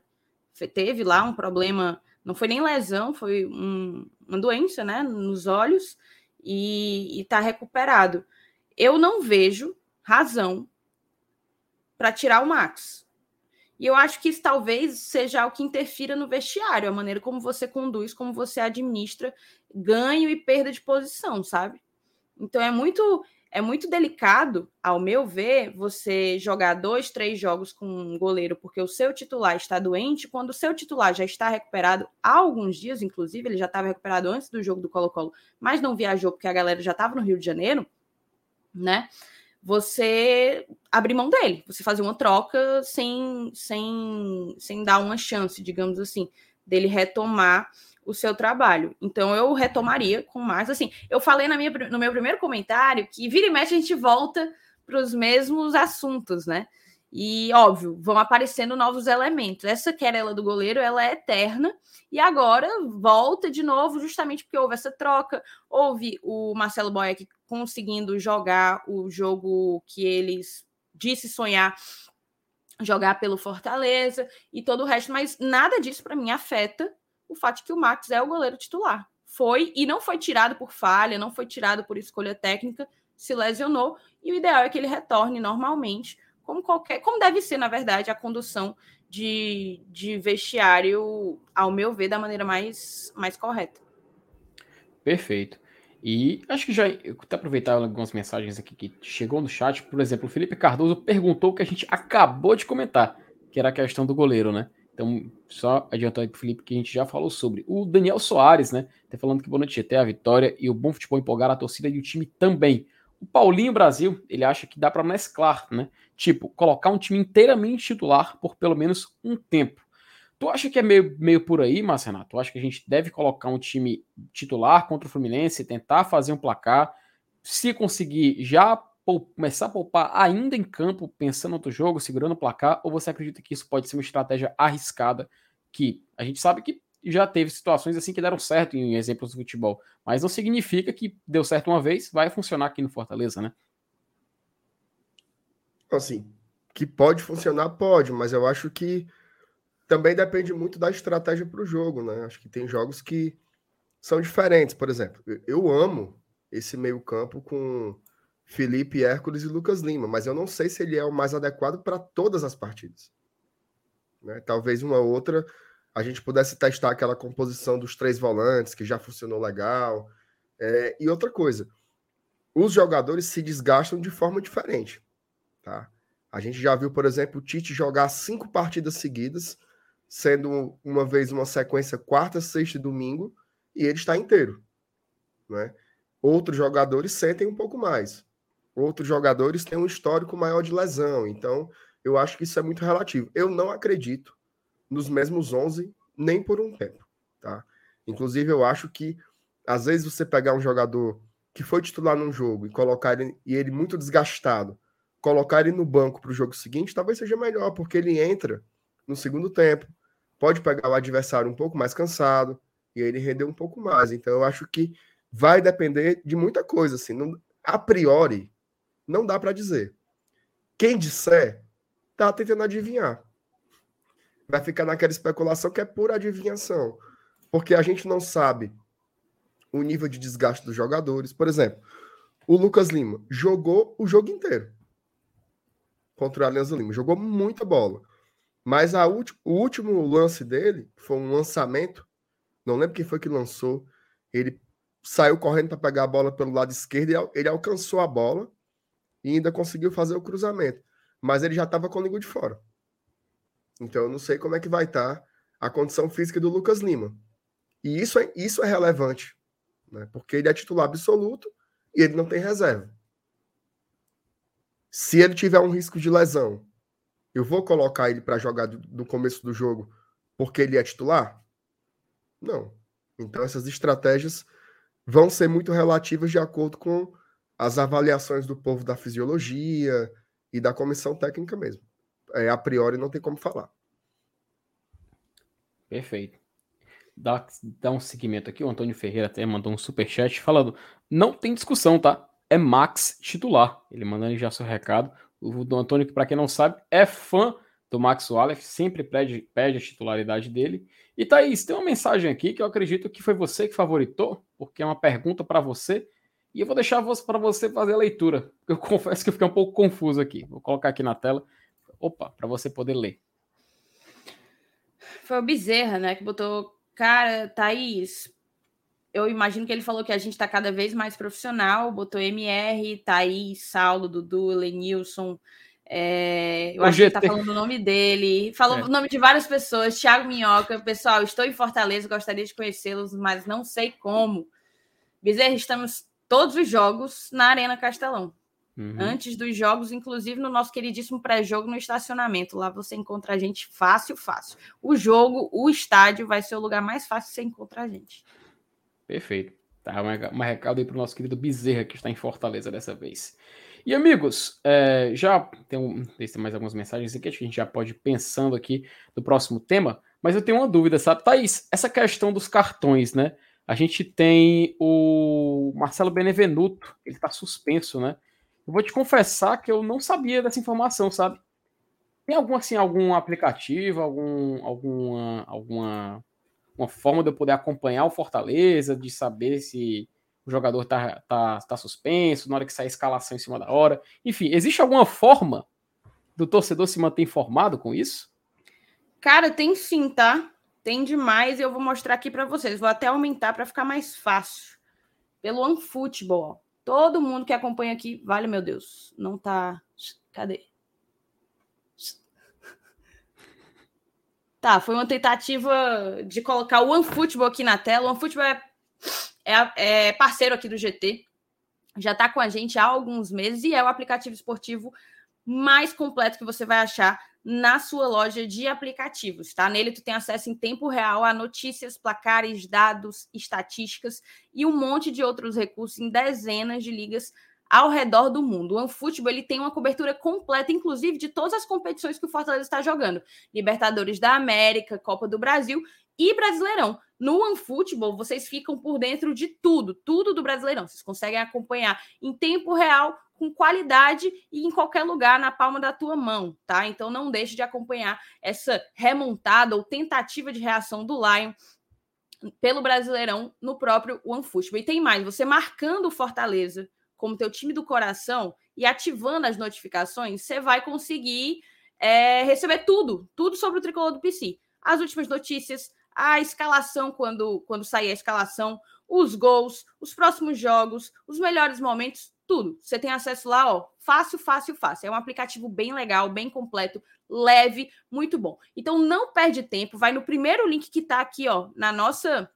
Teve lá um problema, não foi nem lesão, foi um, uma doença, né, nos olhos e está recuperado. Eu não vejo razão para tirar o Max. E eu acho que isso talvez seja o que interfira no vestiário, a maneira como você conduz, como você administra ganho e perda de posição, sabe? Então é muito é muito delicado, ao meu ver, você jogar dois, três jogos com um goleiro porque o seu titular está doente, quando o seu titular já está recuperado há alguns dias, inclusive, ele já estava recuperado antes do jogo do Colo-Colo, mas não viajou porque a galera já estava no Rio de Janeiro, né? Você abrir mão dele, você fazer uma troca sem, sem, sem dar uma chance, digamos assim, dele retomar o seu trabalho. Então eu retomaria com mais assim. Eu falei na minha, no meu primeiro comentário que vira e mexe a gente volta para os mesmos assuntos, né? E óbvio, vão aparecendo novos elementos. Essa querela do goleiro, ela é eterna e agora volta de novo, justamente porque houve essa troca, houve o Marcelo Boeck conseguindo jogar o jogo que eles disse sonhar jogar pelo Fortaleza e todo o resto, mas nada disso para mim afeta o fato de que o Max é o goleiro titular. Foi e não foi tirado por falha, não foi tirado por escolha técnica, se lesionou e o ideal é que ele retorne normalmente, como qualquer, como deve ser, na verdade, a condução de, de vestiário, ao meu ver, da maneira mais, mais correta. Perfeito. E acho que já até aproveitar algumas mensagens aqui que chegou no chat. Por exemplo, o Felipe Cardoso perguntou o que a gente acabou de comentar, que era a questão do goleiro, né? Então, só adiantando aí pro Felipe que a gente já falou sobre. O Daniel Soares, né? Tá falando que boa noite, até a vitória e o bom futebol empolgar a torcida e o time também. O Paulinho Brasil, ele acha que dá para mesclar, né? Tipo, colocar um time inteiramente titular por pelo menos um tempo. Tu acha que é meio, meio por aí, Márcio Renato? Tu acha que a gente deve colocar um time titular contra o Fluminense, tentar fazer um placar, se conseguir já começar a poupar ainda em campo, pensando no outro jogo, segurando o placar, ou você acredita que isso pode ser uma estratégia arriscada que a gente sabe que já teve situações assim que deram certo em exemplos do futebol, mas não significa que deu certo uma vez, vai funcionar aqui no Fortaleza, né? Assim, que pode funcionar, pode, mas eu acho que também depende muito da estratégia para o jogo, né? Acho que tem jogos que são diferentes, por exemplo, eu amo esse meio-campo com Felipe Hércules e Lucas Lima, mas eu não sei se ele é o mais adequado para todas as partidas. Né? Talvez uma outra a gente pudesse testar aquela composição dos três volantes, que já funcionou legal. É, e outra coisa, os jogadores se desgastam de forma diferente. Tá? A gente já viu, por exemplo, o Tite jogar cinco partidas seguidas, sendo uma vez uma sequência quarta, sexta e domingo, e ele está inteiro. Né? Outros jogadores sentem um pouco mais outros jogadores têm um histórico maior de lesão. Então, eu acho que isso é muito relativo. Eu não acredito nos mesmos 11 nem por um tempo, tá? Inclusive, eu acho que às vezes você pegar um jogador que foi titular num jogo e colocar ele, e ele muito desgastado, colocar ele no banco para o jogo seguinte, talvez seja melhor, porque ele entra no segundo tempo, pode pegar o adversário um pouco mais cansado e ele render um pouco mais. Então, eu acho que vai depender de muita coisa, assim, não, a priori, não dá para dizer. Quem disser, tá tentando adivinhar. Vai ficar naquela especulação que é pura adivinhação. Porque a gente não sabe o nível de desgaste dos jogadores. Por exemplo, o Lucas Lima jogou o jogo inteiro contra o Alianza Lima. Jogou muita bola. Mas a o último lance dele foi um lançamento. Não lembro quem foi que lançou. Ele saiu correndo para pegar a bola pelo lado esquerdo e ele alcançou a bola e ainda conseguiu fazer o cruzamento. Mas ele já estava com a língua de fora. Então eu não sei como é que vai estar tá a condição física do Lucas Lima. E isso é, isso é relevante, né? porque ele é titular absoluto e ele não tem reserva. Se ele tiver um risco de lesão, eu vou colocar ele para jogar do, começo do jogo porque ele é titular? Não. Então essas estratégias vão ser muito relativas de acordo com as avaliações do povo da fisiologia e da comissão técnica mesmo. É, a priori não tem como falar. Perfeito. Dá, dá um seguimento aqui. O Antônio Ferreira até mandou um super chat falando: não tem discussão, tá? É Max titular. Ele mandando já seu recado. O do Antônio, que para quem não sabe, é fã do Max Wallace, sempre pede, pede a titularidade dele. E Thaís, tem uma mensagem aqui que eu acredito que foi você que favoritou, porque é uma pergunta para você. E eu vou deixar para você fazer a leitura. Eu [laughs] confesso que eu fiquei um pouco confuso aqui. Vou colocar aqui na tela. Opa, para você poder ler. Foi o Bezerra, né, que botou. Cara, Thaís, eu imagino que ele falou que a gente está cada vez mais profissional. Botou MR, Thaís, Saulo, Dudu, Lenilson. É, eu o acho GT. que ele tá falando o nome dele. Falou é. o nome de várias pessoas. Thiago Minhoca. Pessoal, estou em Fortaleza, gostaria de conhecê-los, mas não sei como. Bezerra, estamos todos os jogos na Arena Castelão. Uhum. Antes dos jogos, inclusive no nosso queridíssimo pré-jogo no estacionamento. Lá você encontra a gente fácil, fácil. O jogo, o estádio vai ser o lugar mais fácil de você encontrar a gente. Perfeito. Tá, uma recado aí para o nosso querido Bezerra, que está em Fortaleza dessa vez. E amigos, é, já tem, um, tem mais algumas mensagens aqui, acho que a gente já pode ir pensando aqui no próximo tema, mas eu tenho uma dúvida, sabe? Thaís, essa questão dos cartões, né? A gente tem o Marcelo Benevenuto, ele está suspenso, né? Eu vou te confessar que eu não sabia dessa informação, sabe? Tem algum assim, algum aplicativo, algum, alguma, alguma uma forma de eu poder acompanhar o Fortaleza, de saber se o jogador tá, tá, tá suspenso, na hora que sai a escalação em cima da hora. Enfim, existe alguma forma do torcedor se manter informado com isso? Cara, tem sim, tá? Tem demais e eu vou mostrar aqui para vocês. Vou até aumentar para ficar mais fácil. Pelo OneFootball. Todo mundo que acompanha aqui, vale meu Deus, não tá. Cadê? Tá, foi uma tentativa de colocar o OneFootball aqui na tela. O OneFootball é é, é parceiro aqui do GT, já está com a gente há alguns meses e é o aplicativo esportivo mais completo que você vai achar na sua loja de aplicativos, tá? Nele tu tem acesso em tempo real a notícias, placares, dados, estatísticas e um monte de outros recursos em dezenas de ligas ao redor do mundo. O OneFootball ele tem uma cobertura completa, inclusive, de todas as competições que o Fortaleza está jogando. Libertadores da América, Copa do Brasil e Brasileirão. No OneFootball, vocês ficam por dentro de tudo, tudo do Brasileirão. Vocês conseguem acompanhar em tempo real, com qualidade e em qualquer lugar na palma da tua mão, tá? Então não deixe de acompanhar essa remontada ou tentativa de reação do Lion pelo Brasileirão no próprio OneFootball. E tem mais, você marcando o Fortaleza como teu time do coração e ativando as notificações, você vai conseguir é, receber tudo, tudo sobre o tricolor do PC. As últimas notícias, a escalação quando, quando sair a escalação, os gols, os próximos jogos, os melhores momentos, tudo. Você tem acesso lá, ó, fácil, fácil, fácil. É um aplicativo bem legal, bem completo, leve, muito bom. Então não perde tempo, vai no primeiro link que tá aqui, ó, na nossa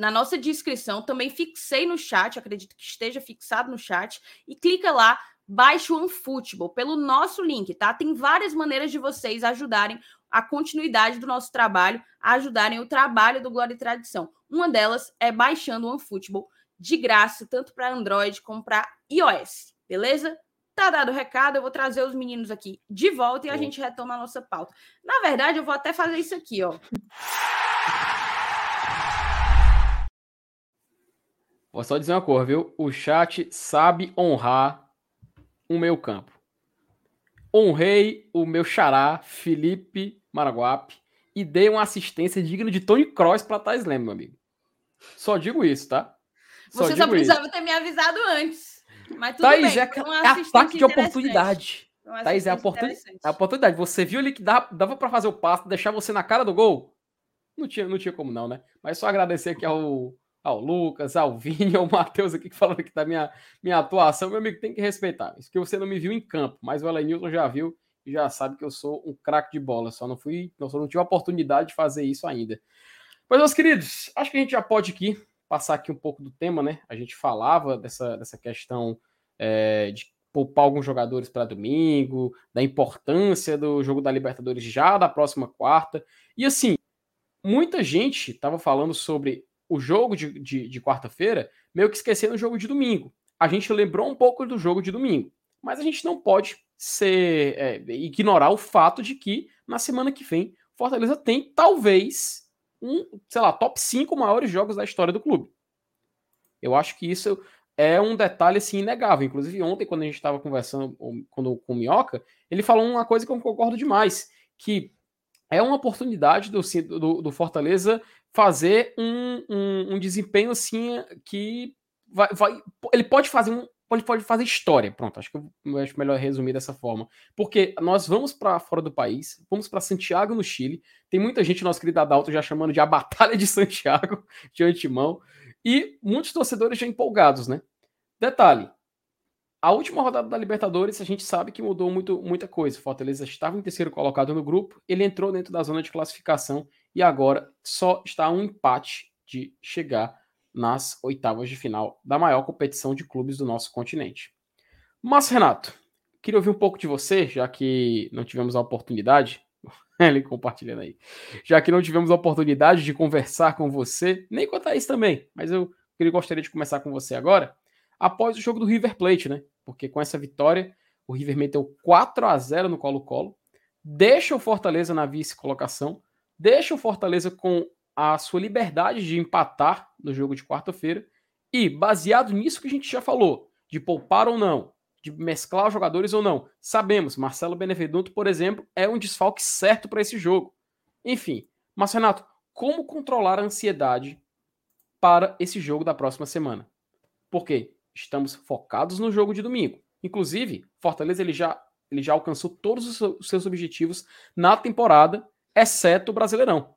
na nossa descrição, também fixei no chat, acredito que esteja fixado no chat, e clica lá, baixe o OneFootball pelo nosso link, tá? Tem várias maneiras de vocês ajudarem a continuidade do nosso trabalho, ajudarem o trabalho do Glória e Tradição. Uma delas é baixando o OneFootball de graça, tanto para Android como para iOS, beleza? Tá dado o recado, eu vou trazer os meninos aqui de volta e a gente retoma a nossa pauta. Na verdade, eu vou até fazer isso aqui, ó. Vou só dizer uma coisa, viu? O chat sabe honrar o meu campo. Honrei o meu xará, Felipe Maraguape e dei uma assistência digna de Tony Cross para Thais Leme, meu amigo. Só digo isso, tá? Só Você só precisava isso. ter me avisado antes. Mas tudo Thaís, bem, é, é ataque de oportunidade. Thaís, é a, oportun... é a oportunidade. Você viu ali que dava, dava para fazer o passo, deixar você na cara do gol? Não tinha, não tinha como não, né? Mas só agradecer aqui ao, ao Lucas, ao [laughs] Vini, ao Matheus aqui falando que tá minha, minha atuação. Meu amigo, tem que respeitar. Isso que você não me viu em campo, mas o Elenilton já viu e já sabe que eu sou um craque de bola. Só não fui, só não tive a oportunidade de fazer isso ainda. Mas, meus queridos, acho que a gente já pode aqui passar aqui um pouco do tema, né? A gente falava dessa, dessa questão é, de poupar alguns jogadores para domingo, da importância do jogo da Libertadores já da próxima quarta. E assim, muita gente estava falando sobre o jogo de, de, de quarta-feira, meio que esquecendo o jogo de domingo. A gente lembrou um pouco do jogo de domingo, mas a gente não pode ser é, ignorar o fato de que na semana que vem Fortaleza tem talvez um, sei lá, top 5 maiores jogos da história do clube. Eu acho que isso é um detalhe assim inegável. Inclusive, ontem, quando a gente estava conversando com, com o Minhoca, ele falou uma coisa que eu concordo demais: que é uma oportunidade do, do, do Fortaleza fazer um, um, um, desempenho assim que vai, vai, ele pode fazer um pode, pode fazer história. Pronto, acho que eu acho melhor resumir dessa forma. Porque nós vamos para fora do país, vamos para Santiago, no Chile. Tem muita gente, nosso querido Adalto, já chamando de a Batalha de Santiago, [laughs] de antemão. E muitos torcedores já empolgados, né? Detalhe: a última rodada da Libertadores, a gente sabe que mudou muito, muita coisa. Fortaleza estava em terceiro colocado no grupo, ele entrou dentro da zona de classificação e agora só está um empate de chegar nas oitavas de final da maior competição de clubes do nosso continente. Mas, Renato, queria ouvir um pouco de você, já que não tivemos a oportunidade. [laughs] Ele compartilhando aí. Já que não tivemos a oportunidade de conversar com você, nem com a Thaís também, mas eu queria, gostaria de começar com você agora após o jogo do River Plate, né? Porque com essa vitória, o River meteu 4 a 0 no Colo-Colo, deixa o Fortaleza na vice-colocação, deixa o Fortaleza com a sua liberdade de empatar no jogo de quarta-feira, e baseado nisso que a gente já falou, de poupar ou não, de mesclar os jogadores ou não, sabemos, Marcelo Benevenuto, por exemplo, é um desfalque certo para esse jogo. Enfim, mas Renato, como controlar a ansiedade para esse jogo da próxima semana? Por quê? Estamos focados no jogo de domingo. Inclusive, Fortaleza ele já, ele já alcançou todos os seus objetivos na temporada, exceto o Brasileirão.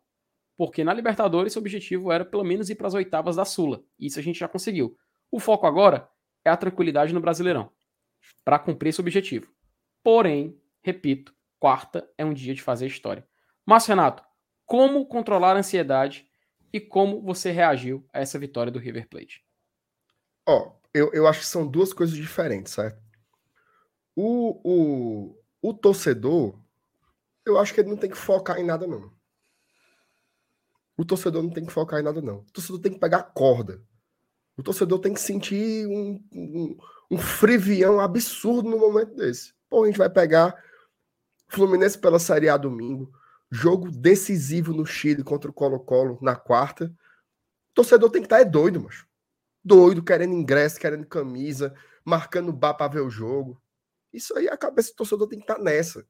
Porque na Libertadores o objetivo era pelo menos ir para as oitavas da Sula. Isso a gente já conseguiu. O foco agora é a tranquilidade no Brasileirão, para cumprir esse objetivo. Porém, repito, quarta é um dia de fazer história. Mas, Renato, como controlar a ansiedade e como você reagiu a essa vitória do River Plate? Ó, oh, eu, eu acho que são duas coisas diferentes, certo? O, o, o torcedor, eu acho que ele não tem que focar em nada, não. O torcedor não tem que focar em nada, não. O torcedor tem que pegar corda. O torcedor tem que sentir um, um, um frivião absurdo no momento desse. Pô, a gente vai pegar Fluminense pela Série A domingo, jogo decisivo no Chile contra o Colo-Colo na quarta. O torcedor tem que estar tá, é doido, macho doido, querendo ingresso, querendo camisa, marcando bar para ver o jogo. Isso aí a cabeça do torcedor tem que estar tá nessa.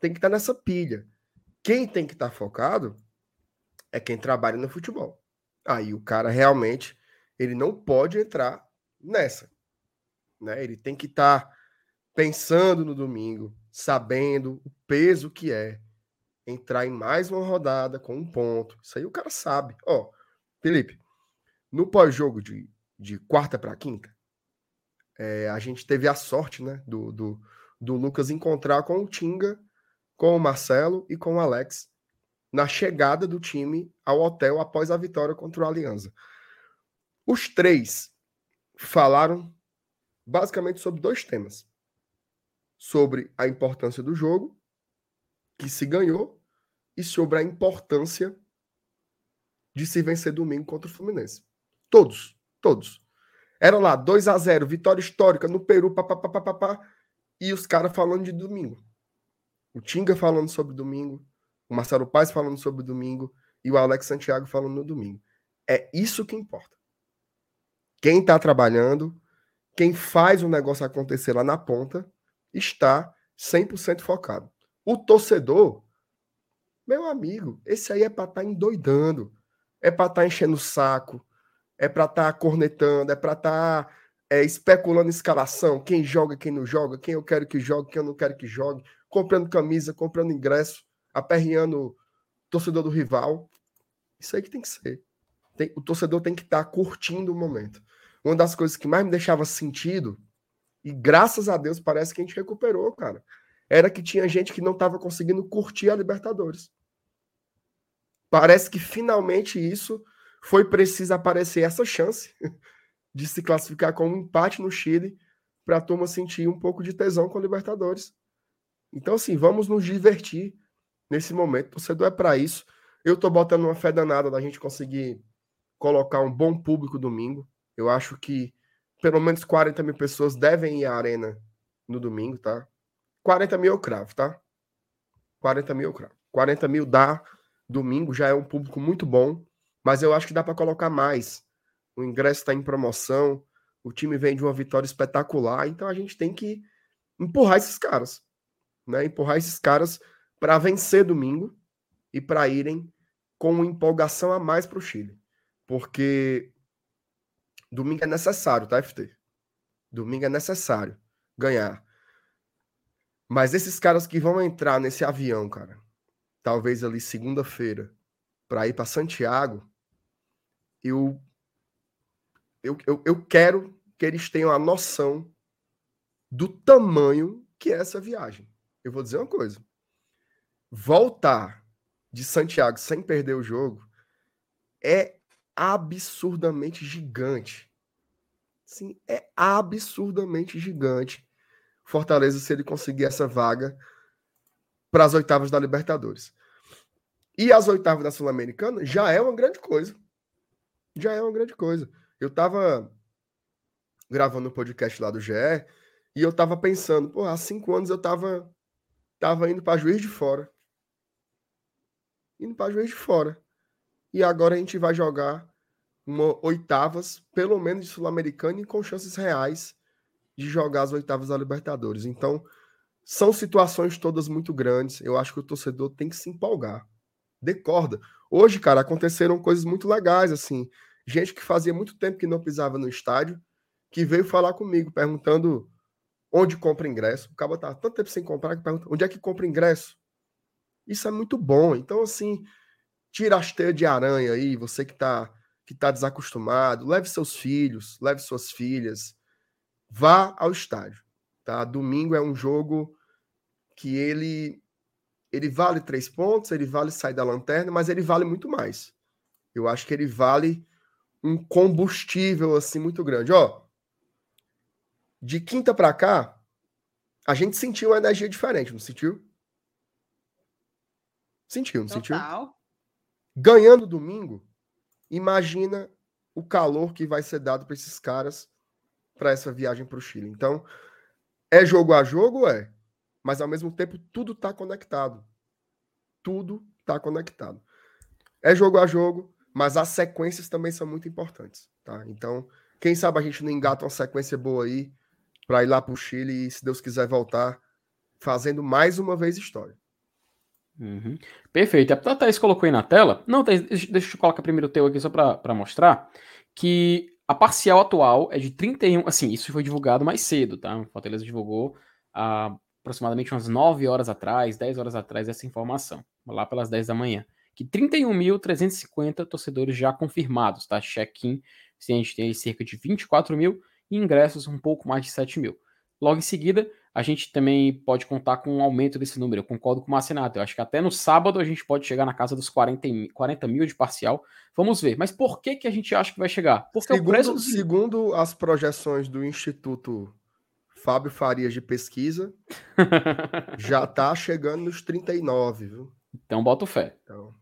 Tem que estar tá nessa pilha. Quem tem que estar tá focado é quem trabalha no futebol. Aí o cara realmente ele não pode entrar nessa. Né? Ele tem que estar pensando no domingo, sabendo o peso que é entrar em mais uma rodada com um ponto. Isso aí o cara sabe. Ó, Felipe, no pós-jogo de, de quarta para quinta, é, a gente teve a sorte né, do, do, do Lucas encontrar com o Tinga, com o Marcelo e com o Alex na chegada do time ao hotel após a vitória contra o Alianza. Os três falaram basicamente sobre dois temas: sobre a importância do jogo, que se ganhou, e sobre a importância de se vencer domingo contra o Fluminense. Todos, todos. Era lá, 2 a 0 vitória histórica no Peru, papapá, e os caras falando de domingo. O Tinga falando sobre domingo, o Marcelo Paz falando sobre domingo e o Alex Santiago falando no domingo. É isso que importa. Quem está trabalhando, quem faz o negócio acontecer lá na ponta, está 100% focado. O torcedor, meu amigo, esse aí é para estar tá endoidando, é para estar tá enchendo o saco, é para estar tá cornetando, é para estar tá, é, especulando escalação, quem joga, quem não joga, quem eu quero que jogue, quem eu não quero que jogue, comprando camisa, comprando ingresso, aperreando torcedor do rival. Isso aí que tem que ser. Tem, o torcedor tem que estar tá curtindo o momento. Uma das coisas que mais me deixava sentido, e graças a Deus parece que a gente recuperou, cara, era que tinha gente que não estava conseguindo curtir a Libertadores. Parece que finalmente isso foi preciso aparecer essa chance [laughs] de se classificar com um empate no Chile para a turma sentir um pouco de tesão com a Libertadores. Então, assim, vamos nos divertir nesse momento. O torcedor é para isso. Eu estou botando uma fé danada da gente conseguir colocar um bom público domingo. Eu acho que pelo menos 40 mil pessoas devem ir à arena no domingo, tá? 40 mil eu cravo, tá? 40 mil eu cravo. 40 mil dá domingo, já é um público muito bom, mas eu acho que dá para colocar mais. O ingresso está em promoção, o time vem de uma vitória espetacular, então a gente tem que empurrar esses caras, né? Empurrar esses caras para vencer domingo e para irem com empolgação a mais para o Chile. Porque domingo é necessário, tá, FT? Domingo é necessário ganhar. Mas esses caras que vão entrar nesse avião, cara, talvez ali segunda-feira, para ir para Santiago, eu, eu, eu, eu quero que eles tenham a noção do tamanho que é essa viagem. Eu vou dizer uma coisa. Voltar de Santiago sem perder o jogo é absurdamente gigante. Sim, é absurdamente gigante. Fortaleza, se ele conseguir essa vaga para as oitavas da Libertadores. E as oitavas da Sul-Americana já é uma grande coisa. Já é uma grande coisa. Eu estava gravando um podcast lá do GE e eu estava pensando, pô, há cinco anos eu estava tava indo para Juiz de Fora. Indo para Juiz de Fora. E agora a gente vai jogar uma oitavas, pelo menos de Sul-Americana, e com chances reais de jogar as oitavas da Libertadores. Então, são situações todas muito grandes. Eu acho que o torcedor tem que se empolgar. Decorda. Hoje, cara, aconteceram coisas muito legais, assim. Gente que fazia muito tempo que não pisava no estádio, que veio falar comigo, perguntando onde compra ingresso. O cara tá tanto tempo sem comprar que pergunta onde é que compra ingresso. Isso é muito bom. Então, assim, tira as teias de aranha aí, você que tá, que tá desacostumado, leve seus filhos, leve suas filhas, vá ao estádio, tá? Domingo é um jogo que ele ele vale três pontos, ele vale sair da lanterna, mas ele vale muito mais. Eu acho que ele vale um combustível assim muito grande. Ó, de quinta para cá, a gente sentiu uma energia diferente, não sentiu? Sentiu, não Total. sentiu? Ganhando domingo, imagina o calor que vai ser dado para esses caras para essa viagem para o Chile. Então, é jogo a jogo, é, mas ao mesmo tempo tudo está conectado. Tudo está conectado. É jogo a jogo, mas as sequências também são muito importantes, tá? Então, quem sabe a gente não engata uma sequência boa aí para ir lá para o Chile e, se Deus quiser, voltar fazendo mais uma vez história. Uhum. Perfeito. A Thaís colocou aí na tela. Não, Thaís, deixa eu colocar primeiro o teu aqui só para mostrar que a parcial atual é de 31. Assim, isso foi divulgado mais cedo, tá? O Fortaleza divulgou há aproximadamente umas 9 horas atrás, 10 horas atrás, essa informação. Lá pelas 10 da manhã. Que 31.350 torcedores já confirmados, tá? Check-in. A gente tem cerca de 24 mil e ingressos um pouco mais de 7 mil. Logo em seguida, a gente também pode contar com um aumento desse número. Eu concordo com o Marcenato. Eu acho que até no sábado a gente pode chegar na casa dos 40, 40 mil de parcial. Vamos ver. Mas por que, que a gente acha que vai chegar? Porque segundo, o preço... segundo as projeções do Instituto Fábio Farias de Pesquisa, [laughs] já está chegando nos 39, viu? Então bota o fé. Então,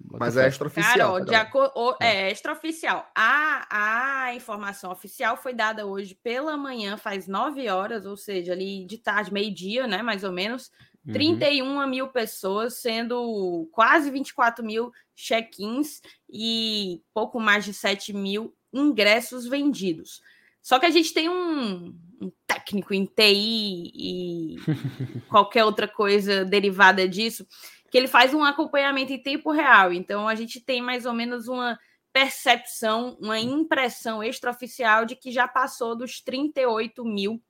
mas é extraoficial. Cara, ó, é. é extraoficial. A, a informação oficial foi dada hoje pela manhã, faz nove horas, ou seja, ali de tarde, meio-dia, né? Mais ou menos. Uhum. 31 mil pessoas, sendo quase 24 mil check-ins e pouco mais de 7 mil ingressos vendidos. Só que a gente tem um, um técnico em TI e [laughs] qualquer outra coisa derivada disso que ele faz um acompanhamento em tempo real. Então a gente tem mais ou menos uma percepção, uma impressão extraoficial de que já passou dos 38 mil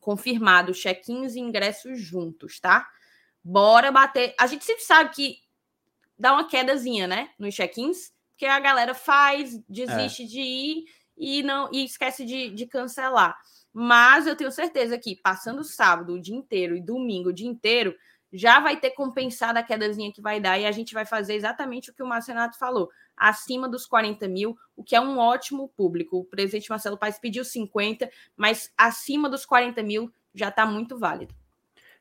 confirmados, check-ins e ingressos juntos, tá? Bora bater. A gente sempre sabe que dá uma quedazinha, né? Nos check-ins, porque a galera faz, desiste é. de ir e não e esquece de, de cancelar. Mas eu tenho certeza que passando sábado o dia inteiro e domingo o dia inteiro, já vai ter compensado a quedazinha que vai dar e a gente vai fazer exatamente o que o Marcenato falou, acima dos 40 mil, o que é um ótimo público. O presidente Marcelo Paes pediu 50, mas acima dos 40 mil já está muito válido.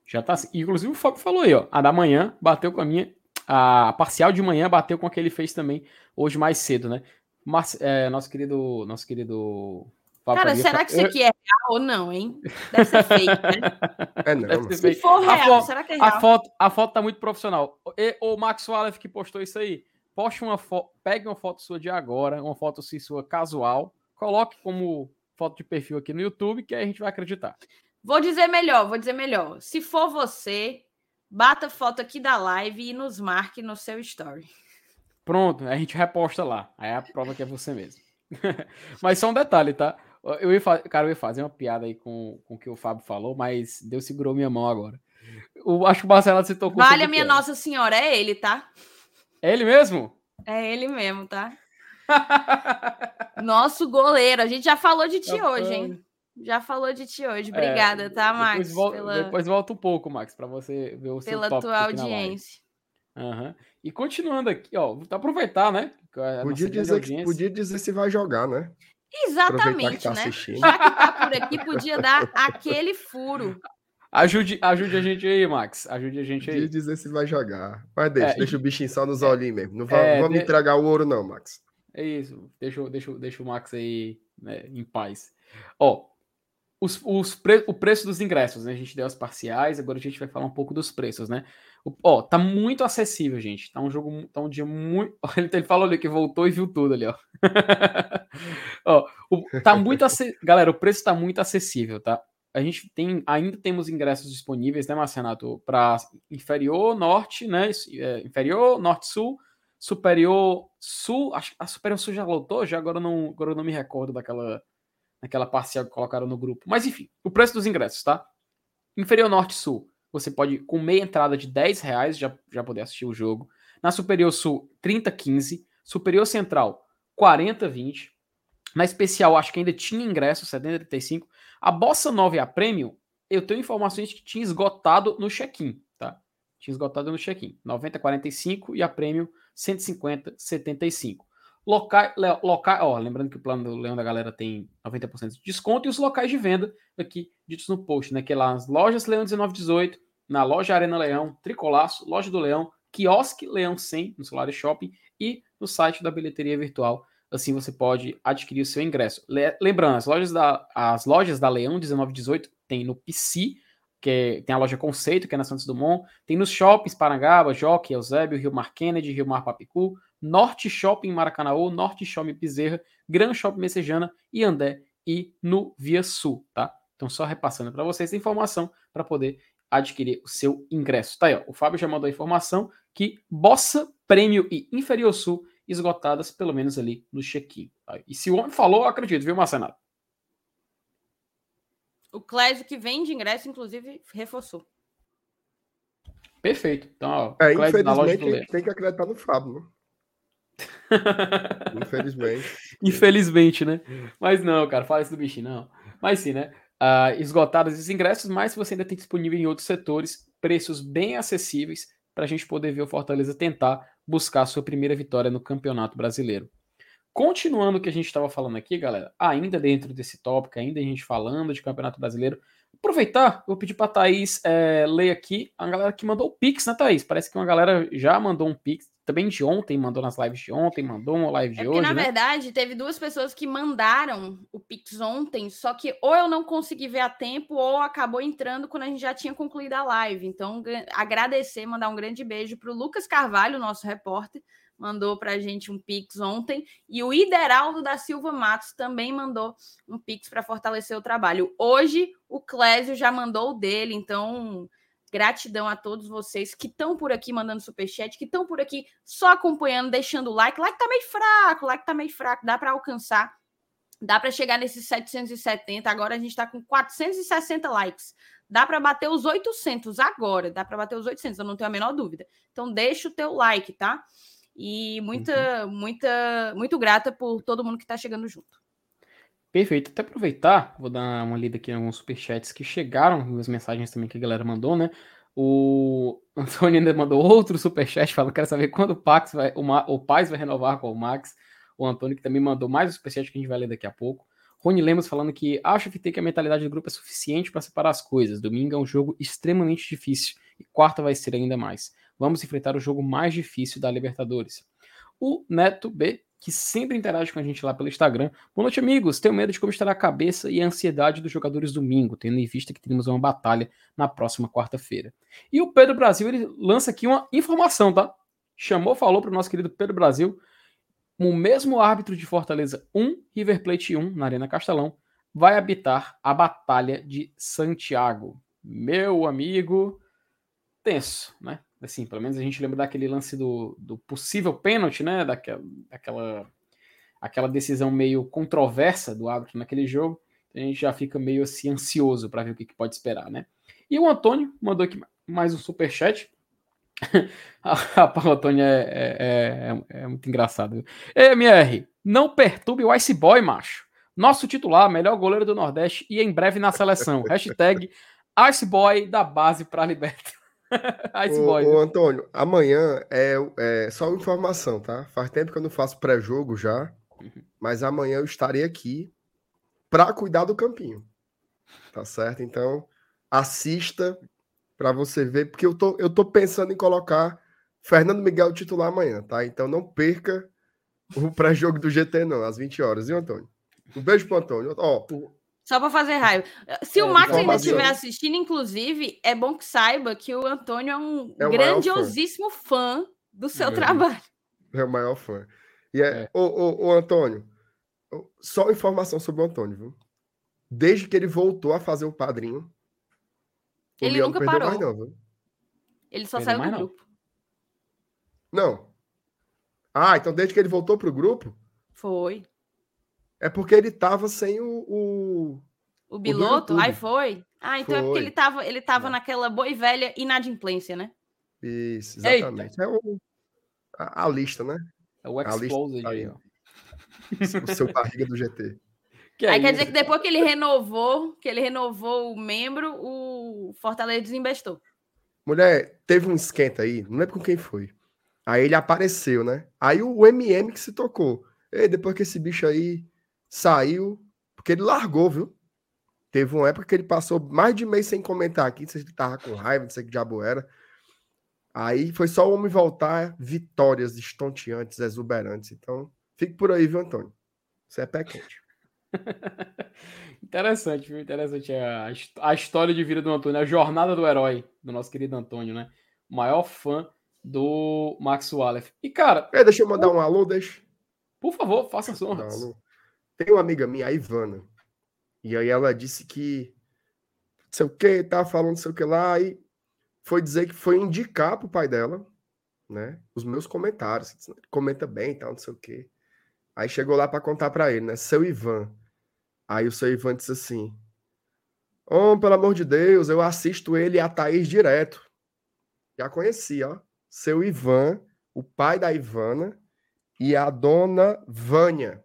Já tá. Inclusive o Fábio falou aí, ó. A da manhã bateu com a minha. A parcial de manhã bateu com a que ele fez também hoje mais cedo, né? Mas, é, nosso querido. Nosso querido. Fábio Cara, será que isso aqui é real ou não, hein? Deve ser fake, né? [laughs] É não. Se for real, será que é real? A foto, a foto tá muito profissional. E, o Max Wallace que postou isso aí. Poste uma foto. Pegue uma foto sua de agora, uma foto assim, sua casual. Coloque como foto de perfil aqui no YouTube, que aí a gente vai acreditar. Vou dizer melhor, vou dizer melhor. Se for você, bata foto aqui da live e nos marque no seu story. Pronto, a gente reposta lá. Aí a prova que é você mesmo. [laughs] mas só um detalhe, tá? Eu ia, cara, eu ia fazer uma piada aí com, com o que o Fábio falou, mas Deus segurou minha mão agora. Eu acho que o Marcelo se tocou. Vale a minha Nossa Senhora, é ele, tá? É ele mesmo? É ele mesmo, tá? [laughs] Nosso goleiro. A gente já falou de ti hoje, hein? Já falou de ti hoje. É, Obrigada, é, tá, Max? Depois volta, pela... depois volta um pouco, Max, para você ver o pela seu tua audiência. Uhum. E continuando aqui, ó, aproveitar, né? Podia dizer, que, podia dizer se vai jogar, né? Exatamente, tá né? Assistindo. Já que tá por aqui, podia dar aquele furo. Ajude, ajude a gente aí, Max. Ajude a gente aí. Podia dizer se vai jogar. Mas deixa, é, deixa e... o bichinho só nos olhinhos mesmo. Não vamos, é, vamos de... entregar o ouro, não, Max. É isso. Deixa, deixa, deixa o Max aí né, em paz. Ó, os, os pre, o preço dos ingressos, né? A gente deu as parciais, agora a gente vai falar um pouco dos preços, né? Ó, tá muito acessível, gente. Tá um jogo, tá um dia muito. [laughs] Ele, falou ali que voltou e viu tudo ali, ó. [laughs] ó o, tá muito acessível. Galera, o preço tá muito acessível, tá? A gente tem, ainda temos ingressos disponíveis, né, Marcenato? Para inferior norte, né? É, inferior, norte-sul, superior sul. Acho a superior sul já lotou, já agora não, agora eu não me recordo daquela naquela parcial que colocaram no grupo. Mas enfim, o preço dos ingressos, tá? Inferior Norte Sul, você pode, com meia entrada de 10 reais, já, já poder assistir o jogo. Na Superior Sul, 30,15. Superior Central, 40,20. Na especial, acho que ainda tinha ingresso, 70,35. A Bossa Nova e a Premium, eu tenho informações que tinha esgotado no check-in, tá? Tinha esgotado no check-in. 90,45 e a Premium 150,75. Locais, loca, ó, lembrando que o plano do Leão da Galera tem 90% de desconto e os locais de venda aqui ditos no post, né? Que é lá nas lojas Leão 1918, na loja Arena Leão, Tricolaço, Loja do Leão, Quiosque Leão 100 no Solar Shopping e no site da bilheteria virtual. Assim você pode adquirir o seu ingresso. Lembrando, as lojas da, as lojas da Leão 1918 tem no PC, que é, tem a loja Conceito, que é na Santos Dumont, tem nos shoppings Parangaba, Jockey, Eusébio, Rio Mar Kennedy, Rio Mar Papicu, Norte Shopping Maracanaú, Norte Shopping Piserra, Gran Shopping Messejana e Andé e no Via Sul, tá? Então só repassando para vocês a informação para poder adquirir o seu ingresso. Tá aí, ó, o Fábio já mandou a informação que Bossa, Prêmio e Inferior Sul esgotadas pelo menos ali no check-in. Tá? E se o homem falou, eu acredito, viu, Marcenato? O Clésio que vende ingresso, inclusive, reforçou. Perfeito. Então, ó, é, infelizmente, a gente tem que acreditar no Fábio, né? Infelizmente. [laughs] Infelizmente, né? Mas não, cara, fala isso do bichinho, não. Mas sim, né? Uh, esgotados os ingressos, mas você ainda tem disponível em outros setores preços bem acessíveis para a gente poder ver o Fortaleza tentar buscar a sua primeira vitória no Campeonato Brasileiro. Continuando o que a gente estava falando aqui, galera, ainda dentro desse tópico, ainda a gente falando de Campeonato Brasileiro, aproveitar, vou pedir para a Thaís é, ler aqui a galera que mandou o Pix, né, Thaís? Parece que uma galera já mandou um Pix também de ontem, mandou nas lives de ontem, mandou uma live de é porque, hoje. Na né? verdade, teve duas pessoas que mandaram o Pix ontem, só que ou eu não consegui ver a tempo, ou acabou entrando quando a gente já tinha concluído a live. Então, agradecer, mandar um grande beijo para o Lucas Carvalho, nosso repórter, mandou para a gente um Pix ontem, e o Ideraldo da Silva Matos também mandou um Pix para fortalecer o trabalho. Hoje, o Clésio já mandou o dele, então Gratidão a todos vocês que estão por aqui mandando superchat, que estão por aqui só acompanhando, deixando o like. Like tá meio fraco, like tá meio fraco, dá para alcançar, dá para chegar nesses 770. Agora a gente está com 460 likes. Dá para bater os 800 agora, dá para bater os 800, eu não tenho a menor dúvida. Então deixa o teu like, tá? E muita, uhum. muita, muito grata por todo mundo que está chegando junto. Perfeito. Até aproveitar, vou dar uma lida aqui em alguns superchats que chegaram, as mensagens também que a galera mandou, né? O [laughs] Antônio ainda mandou outro superchat falando: quero saber quando o Pax vai, o, Ma, o Paz vai renovar com o Max. O Antônio que também mandou mais um superchat que a gente vai ler daqui a pouco. Rony Lemos falando que acho que tem que a mentalidade do grupo é suficiente para separar as coisas. Domingo é um jogo extremamente difícil e quarta vai ser ainda mais. Vamos enfrentar o jogo mais difícil da Libertadores. O Neto B, que sempre interage com a gente lá pelo Instagram. Boa noite, amigos. Tenho medo de como estará a cabeça e a ansiedade dos jogadores domingo, tendo em vista que teremos uma batalha na próxima quarta-feira. E o Pedro Brasil, ele lança aqui uma informação, tá? Chamou, falou para o nosso querido Pedro Brasil o mesmo árbitro de Fortaleza 1, River Plate 1, na Arena Castelão, vai habitar a Batalha de Santiago. Meu amigo, tenso, né? Assim, pelo menos a gente lembra daquele lance do, do possível pênalti, né? Daquela, daquela aquela decisão meio controversa do árbitro naquele jogo. A gente já fica meio assim ansioso para ver o que, que, pode esperar, né? E o Antônio mandou aqui mais um super chat [laughs] a Paula Antônia é, é, é, é, muito engraçado. MR, não perturbe o Ice Boy, macho. Nosso titular, melhor goleiro do Nordeste e em breve na seleção. Hashtag Ice Boy da base para liberta. [laughs] Ice Boy. Ô, Antônio, amanhã é, é só informação, tá? Faz tempo que eu não faço pré-jogo já, uhum. mas amanhã eu estarei aqui para cuidar do campinho. Tá certo? Então, assista para você ver, porque eu tô, eu tô pensando em colocar Fernando Miguel titular amanhã, tá? Então não perca o pré-jogo do GT, não, às 20 horas, viu, Antônio? Um beijo pro Antônio. Ó, Só para fazer raiva. Se é, o Max ainda estiver assistindo, inclusive, é bom que saiba que o Antônio é um é grandiosíssimo fã. fã. do seu é, trabalho. É o maior fã. E é, é. Ô, ô, ô, Antônio, só informação sobre o Antônio, viu? Desde que ele voltou a fazer o padrinho, ele nunca parou. Mais, não, ele só saiu do grupo. Não. Ah, então desde que ele voltou pro grupo? Foi. É porque ele tava sem o. O, o Biloto? Aí foi. Ah, então foi. é porque ele tava, ele tava naquela boa e velha inadimplência, né? Isso, exatamente. Eita. É o, a, a, lista, né? É o Exposed aí, ó. O seu barriga do GT. Que aí quer dizer que depois que ele renovou, que ele renovou o membro, o Fortaleza desinvestou. Mulher, teve um esquenta aí, não lembro com quem foi. Aí ele apareceu, né? Aí o MM que se tocou. E depois que esse bicho aí saiu, porque ele largou, viu? Teve uma época que ele passou mais de mês sem comentar aqui, não sei se ele tava com raiva, não sei que diabo era. Aí foi só o homem voltar, vitórias estonteantes, exuberantes. Então, fique por aí, viu, Antônio? Você é pé quente. [laughs] interessante, viu? Interessante a, a história de vida do Antônio, a jornada do herói do nosso querido Antônio, né? O maior fã do Max Wallace. E, cara. É, deixa eu mandar um alô, deixa. Por favor, faça som. Tem uma amiga minha, a Ivana. E aí ela disse que. Não sei o que, tá falando não sei o que lá. E foi dizer que foi indicar pro pai dela, né? Os meus comentários. Comenta bem e tal, não sei o que. Aí chegou lá para contar para ele, né? Seu Ivan. Aí o seu Ivan disse assim: Oh, pelo amor de Deus, eu assisto ele e a Thaís direto. Já conheci, ó. Seu Ivan, o pai da Ivana, e a dona Vânia,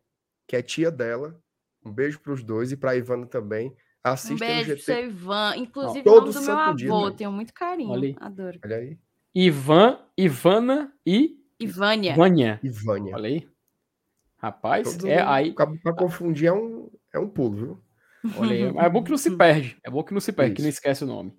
que é tia dela. Um beijo para os dois e para a Ivana também. Assista um beijo pro seu Ivan. Inclusive, o nome do meu avô. Dia, né? Tenho muito carinho. Olha Adoro. Olha aí. Ivan, Ivana e. Ivânia. Ivânia. Ivânia. Olha aí. Rapaz, Todo é aí. Para confundir é um, é um pulo, viu? Olha aí, é bom que não se [laughs] perde. É bom que não se perde, Isso. que não esquece o nome.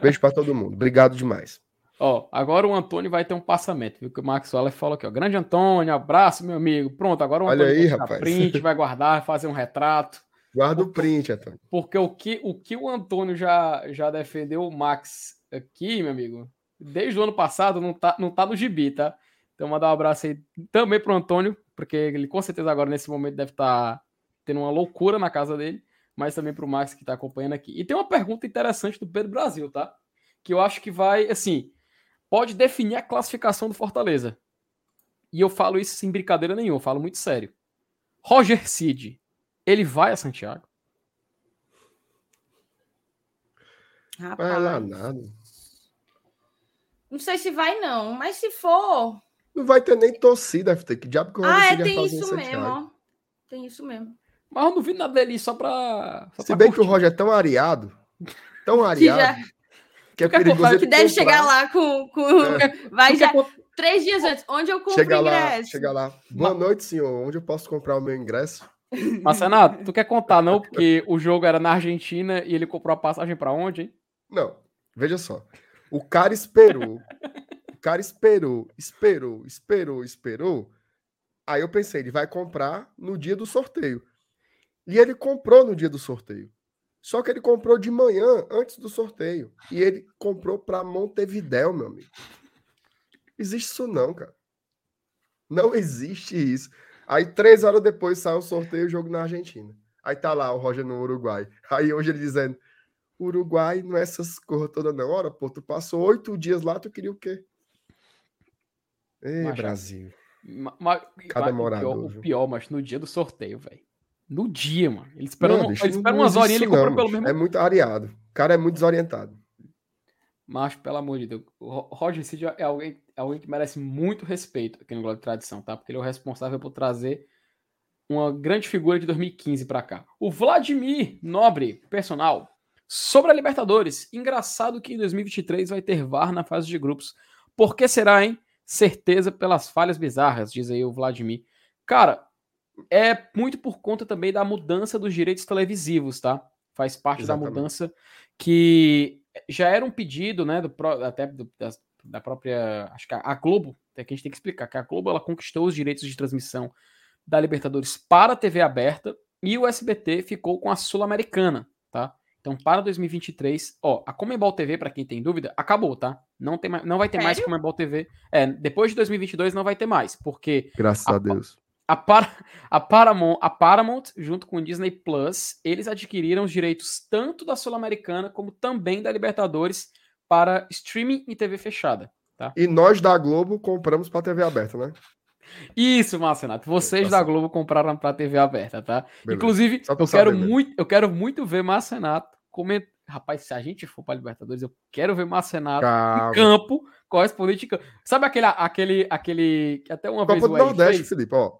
Beijo para todo mundo. Obrigado demais. Ó, agora o Antônio vai ter um passamento, viu? Que o Max Wallace falou aqui, ó. Grande Antônio, abraço, meu amigo. Pronto, agora o Antônio Olha aí, vai rapaz. print, vai guardar, vai fazer um retrato. Guarda o print, Antônio. Porque o que o, que o Antônio já, já defendeu o Max aqui, meu amigo, desde o ano passado, não tá, não tá no gibi, tá? Então, mandar um abraço aí também pro Antônio, porque ele com certeza agora nesse momento deve estar tá tendo uma loucura na casa dele, mas também para o Max que está acompanhando aqui. E tem uma pergunta interessante do Pedro Brasil, tá? Que eu acho que vai, assim, pode definir a classificação do Fortaleza. E eu falo isso sem brincadeira nenhuma, eu falo muito sério. Roger Cid, ele vai a Santiago? Vai lá nada. Não sei se vai não, mas se for, Não vai ter nem torcida, FT. Que diabo que o Ah, é, tem isso mesmo, ó. Tem isso mesmo. Mas eu não vi nada dele só pra. Só Se pra bem que o curtir. Roger é tão areado, tão [laughs] Que, areado, já, que é quer perigoso que deve comprar. chegar lá com. com [laughs] Vai Tu já. Três dias antes. Onde eu compro Chega lá, ingresso? chega lá. Boa noite, senhor. Onde eu posso comprar o meu ingresso? [laughs] Marcenato, tu quer contar não? Porque o jogo era na Argentina e ele comprou a passagem pra onde, hein? Não, veja só. O cara esperou. o cara esperou, esperou, esperou, esperou. Aí eu pensei, ele vai comprar no dia do sorteio. E ele comprou no dia do sorteio. Só que ele comprou de manhã, antes do sorteio. E ele comprou para Montevidéu, meu amigo. Existe isso não, cara. Não [laughs] existe isso. Aí, três horas depois, sai o sorteio e o jogo na Argentina. Aí tá lá o Roger no Uruguai. Aí hoje ele dizendo: Uruguai não é essas coisas todas, não. Ora, pô, tu passou oito dias lá, tu queria o quê? Ei, Mas Brasil. Ma- ma- Cada ma- o morador, pior, o pior, mas no dia do sorteio, velho. No dia, mano. Ele esperou, Não, um- bicho, ele não- espera umas horinhas e ele não, pelo mesmo. É muito areado. O cara é muito desorientado. Mas, pelo amor de Deus, o Ro- Roger Cid é alguém, é alguém que merece muito respeito aqui no Glória de Tradição, tá? Porque ele é o responsável por trazer uma grande figura de 2015 pra cá. O Vladimir Nobre, personal, sobre a Libertadores. Engraçado que em 2023 vai ter VAR na fase de grupos. Por que será, hein? Certeza pelas falhas bizarras, diz aí o Vladimir. Cara, é muito por conta também da mudança dos direitos televisivos, tá? Faz parte Exatamente. da mudança que já era um pedido, né, do, até do- da, da própria, acho que a, a Globo, até que a gente tem que explicar, que a Globo ela conquistou os direitos de transmissão da Libertadores para a TV aberta e o SBT ficou com a Sul-Americana, tá? Então, para 2023, ó, a Comembol TV, para quem tem dúvida, acabou, tá? Não, tem mais, não vai ter mais Sério? Comembol TV. É, depois de 2022 não vai ter mais, porque Graças A- a Deus. A, Par- a Paramount, a Paramount, junto com o Disney Plus, eles adquiriram os direitos tanto da Sul-Americana como também da Libertadores para streaming e TV fechada. E nós da Globo compramos pra TV aberta, né? Isso, Marcenato. Vocês Tá da. Globo compraram para TV aberta, tá? Beleza. Inclusive, eu quero mesmo. muito, eu quero muito ver Marcenato comentar. Rapaz, se a gente for para Libertadores, eu quero ver Marcenato Calma. em campo, correspondente em campo. Sabe aquele, aquele, aquele que até uma vez Copa do o Ed Nordeste, fez? Felipe, ó.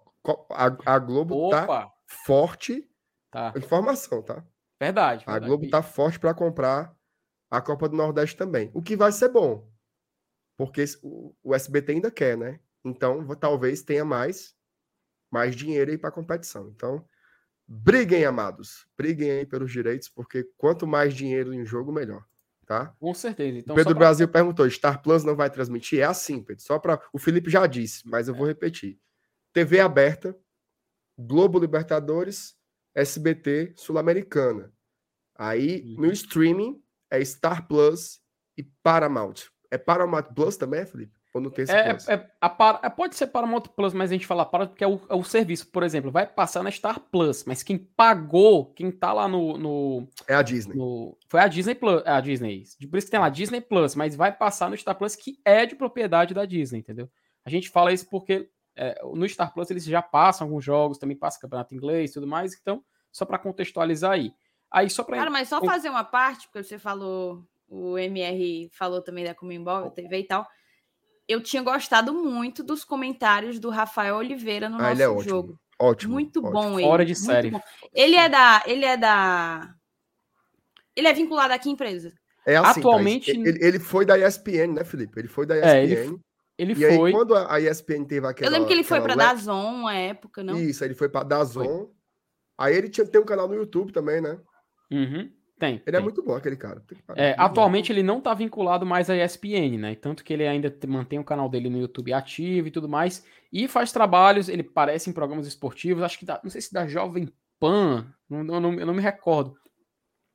A, a Globo tá Opa, forte. tá. Informação, tá? Verdade. A verdade. Globo tá forte para comprar a Copa do Nordeste também. O que vai ser bom. Porque o, o SBT ainda quer, né? Então, talvez tenha mais mais dinheiro aí para competição. Então, briguem, amados. Briguem aí pelos direitos, porque quanto mais dinheiro em jogo, melhor, tá? Com certeza. Então, Pedro pra- Brasil perguntou: Star Plus não vai transmitir? É assim, Pedro. Só para o Felipe já disse, mas eu vou repetir. TV aberta, Globo Libertadores, SBT Sul-Americana. Aí Uhum. no streaming é Star Plus e Paramount. É Paramount Plus também, Felipe? Ou não tem esse É, é, é- a é, pode ser Paramount Plus, mas a gente fala para porque é o, é o serviço. Por exemplo, vai passar na Star Plus, mas quem pagou, quem tá lá no. no, É a Disney. no- foi a Disney Plus. A Disney. Por isso que tem lá Disney Plus, mas vai passar no Star Plus, que é de propriedade da Disney, entendeu? A gente fala isso porque é, no Star Plus eles já passam alguns jogos, também passa campeonato inglês e tudo mais, então, só para contextualizar aí. Aí, só para. Cara, mas só fazer uma parte, porque você falou, o MR falou também da Comembol, TV e tal. Eu tinha gostado muito dos comentários do Rafael Oliveira no Ah, nosso ele é ótimo. jogo. Ótimo. Muito ótimo. bom ele. Fora de série. Ele é da, ele é da Ele é vinculado a que empresa? É assim, Atualmente- Thaís, ele, ele foi da ESPN, né, Felipe? Ele foi da É, ele ESPN. Ele e aí, foi. quando a ESPN teve aquela. eu lembro que ele foi para Dazon uma época, não? Isso, aí ele foi pra Dazon. Aí ele tinha, tem um canal no YouTube também, né? Uhum, tem. Ele é tem. muito bom, aquele cara. É, Muito bom. atualmente ele não tá vinculado mais à ESPN, né? Tanto que ele ainda mantém o canal dele no YouTube ativo e tudo mais. E faz trabalhos, ele aparece em programas esportivos, acho que da, não sei se da Jovem Pan, não, não, não- eu não me recordo.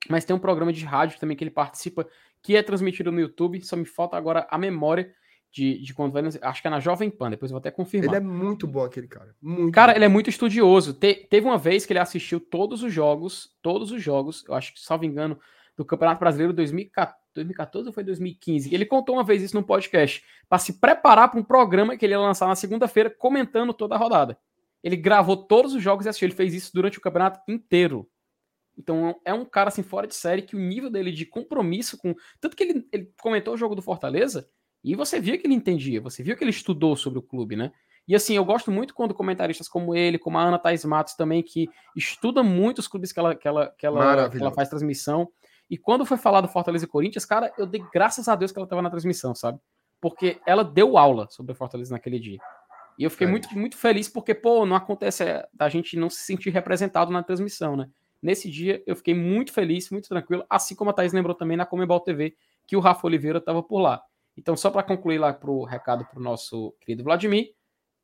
Mas tem um programa de rádio também que ele participa, que é transmitido no YouTube. Só me falta agora a memória de, de quando vai. no- Acho que é na Jovem Pan, depois eu vou até confirmar. Ele é muito bom, aquele cara. Muito Cara, bom. ele é muito estudioso. Te- teve uma vez que ele assistiu todos os jogos, todos os jogos, eu acho que, salvo engano, do Campeonato Brasileiro 2014, 2014 ou foi 2015. Ele contou uma vez isso num podcast, para se preparar para um programa que ele ia lançar na segunda-feira, comentando toda a rodada. Ele gravou todos os jogos e assistiu. Ele fez isso durante o campeonato inteiro. Então é um cara assim fora de série que o nível dele de compromisso com. Tanto que ele, ele comentou o jogo do Fortaleza E você via que ele entendia, você viu que ele estudou sobre o clube, né? E assim, eu gosto muito quando comentaristas como ele, como a Ana Thais Matos também, que estuda muito os clubes que ela, que ela, que ela, que ela faz transmissão. E quando foi falar do Fortaleza e Corinthians, cara, eu dei graças a Deus que ela estava na transmissão, sabe? Porque ela deu aula sobre o Fortaleza naquele dia. E eu fiquei é. muito, muito feliz porque, pô, não acontece é, da gente não se sentir representado na transmissão, né? Nesse dia eu fiquei muito feliz, muito tranquilo, assim como a Thaís lembrou também na Comebol TV, que o Rafa Oliveira estava por lá. Então, só para concluir lá pro recado para o nosso querido Vladimir,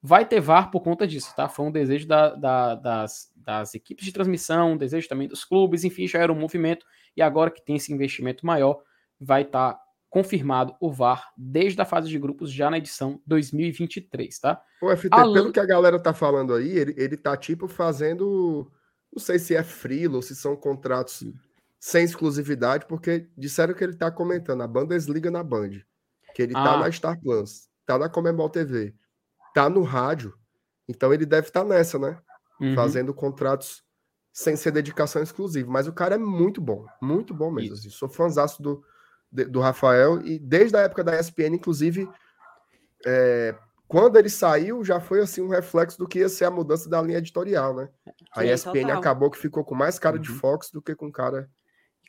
vai ter VAR por conta disso, tá? Foi um desejo da, da, das, das equipes de transmissão, um desejo também dos clubes, enfim, já era um movimento, e agora que tem esse investimento maior, vai estar tá confirmado o VAR desde a fase de grupos já na edição 2023, tá? O FT, pelo que a galera tá falando aí, ele, ele tá tipo fazendo, não sei se é frilo se são contratos Sim. sem exclusividade, porque disseram que ele tá comentando a Bundesliga na Band, que ele tá ah. tá na Star Plus, tá na Comembol TV, tá no rádio, então ele deve estar tá nessa, né? Uhum. Fazendo contratos sem ser dedicação exclusiva. Mas o cara é muito bom, muito bom mesmo. Assim. Sou fãzaço do, do Rafael e desde a época da ESPN, inclusive, é, quando ele saiu, já foi assim um reflexo do que ia ser a mudança da linha editorial, né? A ESPN total. acabou que ficou com mais cara uhum. de Fox do que com cara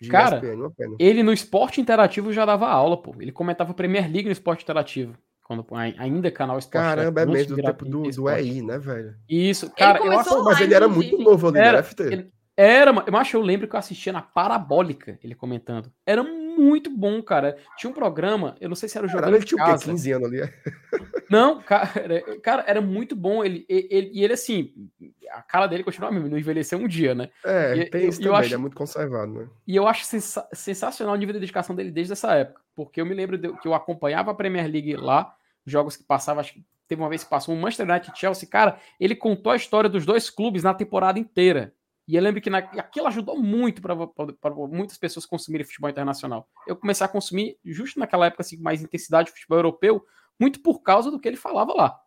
de cara, ESPN, ele no esporte interativo já dava aula, pô. Ele comentava Premier League no esporte interativo. Quando ainda canal esporte. Caramba, é mesmo, do tempo do, do EI, né, velho? Isso, cara, eu acho, mas ele era muito novo ali era, no FT. Ele, era, eu acho, eu lembro que eu assistia na Parabólica, ele comentando. Era muito bom, cara. Tinha um programa, eu não sei se era o Jogando ele tinha casa. 15 anos ali. É? Não, cara, [laughs] cara, era muito bom. Ele, ele, e ele, assim, a cara dele continua mesmo, não envelheceu um dia, né? É, e, tem isso também, acho, ele é muito conservado, né? E eu acho sens sensacional o nível de dedicação dele desde essa época. Porque eu me lembro de, que eu acompanhava a Premier League lá, jogos que passava, acho que teve uma vez que passou um Manchester United Chelsea, cara, ele contou a história dos dois clubes na temporada inteira. E eu lembro que na, aquilo ajudou muito para muitas pessoas consumirem futebol internacional. Eu comecei a consumir, justo naquela época, assim, mais intensidade de futebol europeu, muito por causa do que ele falava lá.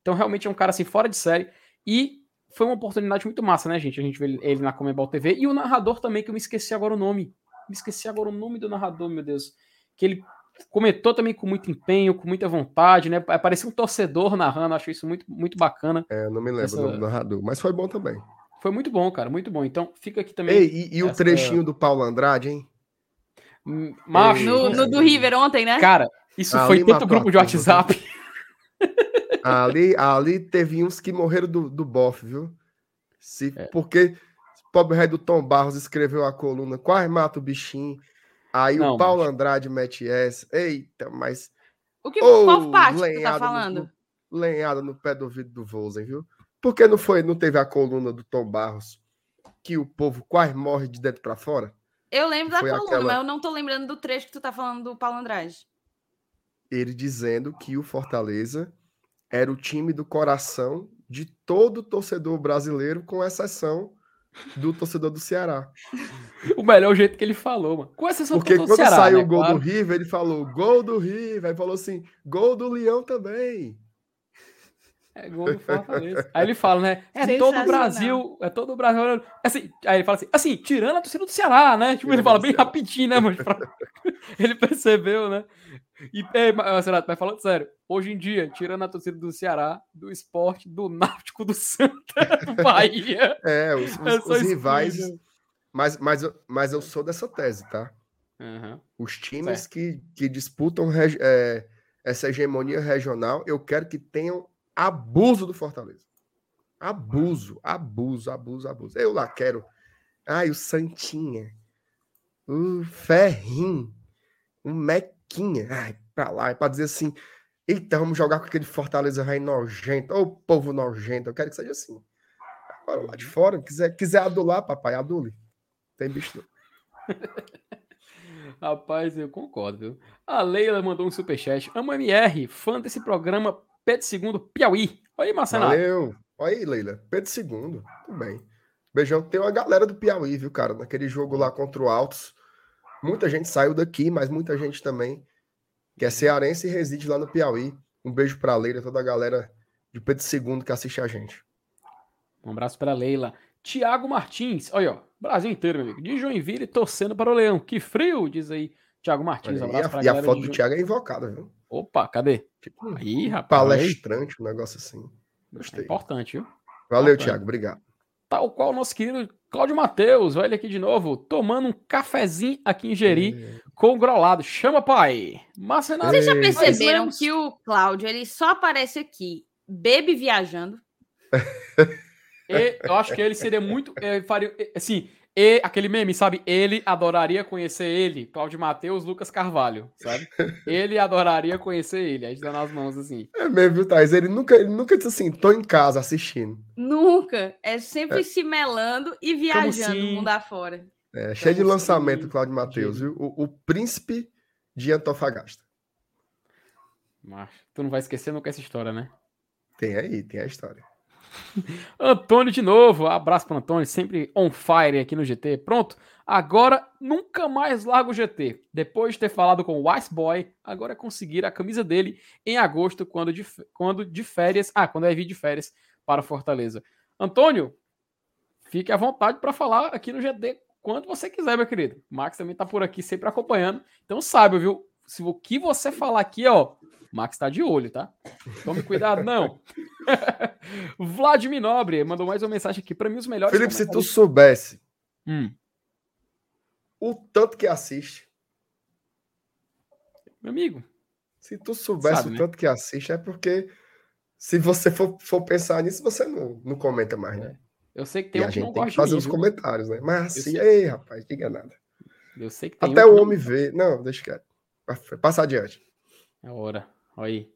Então, realmente é um cara assim, fora de série. E foi uma oportunidade muito massa, né, gente? A gente vê ele na Comebol TV. E o narrador também, que eu me esqueci agora o nome. Me esqueci agora o nome do narrador, meu Deus. Que ele comentou também com muito empenho, com muita vontade, né? Parecia um torcedor narrando, acho isso muito, muito bacana. É, eu não me lembro essa... do narrador, mas foi bom também. Foi muito bom, cara, muito bom. Então fica aqui também. Ei, e, e essa... o trechinho do Paulo Andrade, hein? Macho, no, no, do River ontem, né? Cara, isso ali foi tanto grupo de WhatsApp. Ali, ali teve uns que morreram do, do bofe, viu? Se, é. Porque o pobre rei do Tom Barros escreveu a coluna Quase mata o bichinho. Aí Não, o Paulo macho. Andrade mete essa. Eita, mas. O que oh, qual parte que tu tá falando? No, lenhada no pé do ouvido do Vozen, viu? Porque não foi, não teve a coluna do Tom Barros que o povo quase morre de dentro para fora? Eu lembro da coluna, aquela... mas eu não tô lembrando do trecho que tu tá falando do Paulo Andrade. Ele dizendo que o Fortaleza era o time do coração de todo torcedor brasileiro, com exceção do torcedor do Ceará. O melhor jeito que ele falou, mano. Com exceção Porque do quando Ceará, saiu né, o gol claro. do River, ele falou gol do River, aí falou assim, gol do Leão também. É gol do Fortaleza. Aí ele fala, né? É todo o Brasil, é todo o Brasil. Assim, aí ele fala assim, assim, tirando a torcida do Ceará, né? Tipo, ele fala bem rapidinho, né, pra... [laughs] ele percebeu, né? E, ei, Renato, mas falando sério, hoje em dia, tirando a torcida do Ceará, do esporte, do Náutico, do Santa, do [laughs] Bahia. É, os, os, os rivais. Mas, mas, mas eu sou dessa tese, tá? Uhum. Os times que, que disputam é, essa hegemonia regional, eu quero que tenham abuso do Fortaleza. Abuso, abuso, abuso, abuso. Eu lá quero. Ai, o Santinha. O Ferrim. O Mequinha. Ai, pra lá. É pra dizer assim. Eita, vamos jogar com aquele Fortaleza rei nojento. Ô, povo nojento. Eu quero que seja assim. Agora lá de fora, quiser, quiser adular, papai, adule. Tem bicho não. [laughs] Rapaz, eu concordo, viu? A Leila mandou um superchat. Amo MR, fã desse programa Pedro II, Piauí. Olha aí, Marcelo. Valeu. Olha aí, Leila. Pedro II. Tudo bem. Beijão. Tem uma galera do Piauí, viu, cara? Naquele jogo lá contra o Altos. Muita gente saiu daqui, mas muita gente também que é cearense e reside lá no Piauí. Um beijo pra Leila, toda a galera de Pedro II que assiste a gente. Um abraço pra Leila. Tiago Martins, olha, ó, Brasil inteiro, meu amigo. De Joinville torcendo para o Leão. Que frio, diz aí Tiago Martins. Um e a, e a foto do Tiago é invocada, viu? Opa, cadê? Tipo, Aí, rapaz. palestrante, um negócio assim. É Gostei. importante, viu? Valeu, importante. Thiago. Obrigado. Tal qual o nosso querido Cláudio Matheus, olha ele aqui de novo, tomando um cafezinho aqui em Jeri com o grolado. Chama, pai! Mas Renato, Vocês já perceberam mas- que o Cláudio ele só aparece aqui, bebe viajando? [laughs] E eu acho que ele seria muito. faria, assim, e, aquele meme, sabe? Ele adoraria conhecer ele, Cláudio Matheus, Lucas Carvalho, sabe? [laughs] Ele adoraria conhecer ele, aí dando as mãos assim. É mesmo, viu, Thais? Ele nunca, ele nunca disse assim, tô em casa assistindo. Nunca. É sempre se melando e viajando assim? o mundo afora. É, cheio de Então, lançamento, sim, Cláudio Matheus, viu? O, o príncipe de Antofagasta. Mas tu não vai esquecer nunca essa história, né? Tem aí, tem a história. [laughs] Antônio de novo, abraço para Antônio, sempre on fire aqui no GT. Pronto, agora nunca mais largo o GT. Depois de ter falado com o Ice Boy, agora é conseguir a camisa dele em agosto, quando de, quando de férias. Ah, quando é vir de férias para Fortaleza. Antônio, fique à vontade para falar aqui no GT quando você quiser, meu querido. O Max também tá por aqui sempre acompanhando. Então saiba, viu? Se o que você falar aqui, ó, Max tá de olho, tá? Tome cuidado, não. [laughs] Vladimir Nobre mandou mais uma mensagem aqui. Para mim, os melhores. Felipe, se tu soubesse Hum, o tanto que assiste, meu amigo, se tu soubesse Sabe, o né? tanto que assiste, é porque se você for, for pensar nisso, você não, não comenta mais, né? eu sei que tem e um a que não gente tem que fazer mim, os viu? comentários, né? Mas assim, ei, rapaz, diga nada. Eu sei que tem Até um o que não- homem vê. Não, deixa quieto. Passa adiante. É hora. Aí.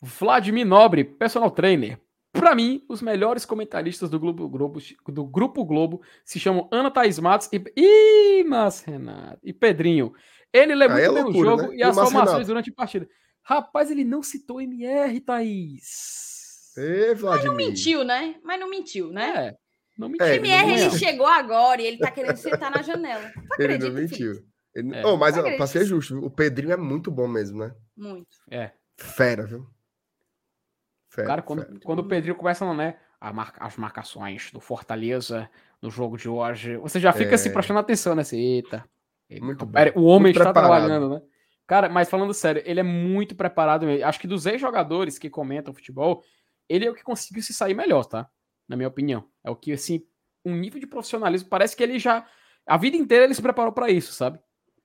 Vladimir Nobre, personal trainer. Para mim, os melhores comentaristas do Globo, Globo, do Grupo Globo se chamam Ana Thaís Matos e. Ih, mas Renato. E Pedrinho. Ele muito é o jogo né? e E as formações Renato? durante a partida. Rapaz, ele não citou MR, Thaís. Ê, Vladimir. Mentiu, né? Mas não mentiu, né? É. Não me É, O ele MR, não ele mentiu. chegou agora e ele tá querendo [laughs] sentar na janela. Tu Ele não mentiu. Ele... É. Oh, mas pra ser justo, o Pedrinho é muito bom mesmo, né? Muito. É. Fera, viu? Fera, Cara, quando, fera. quando o Pedrinho começa, né? a marca- as marcações do Fortaleza no jogo de hoje, você já fica É. assim prestando atenção nessa. Eita. ele- Muito pera, o homem Muito está preparado. trabalhando, né? Cara, mas falando sério, ele é muito preparado mesmo. Acho que dos ex-jogadores que comentam futebol, ele é o que conseguiu se sair melhor, tá? Na minha opinião. É o que, assim, um nível de profissionalismo, parece que ele já. A vida inteira ele se preparou para isso, sabe?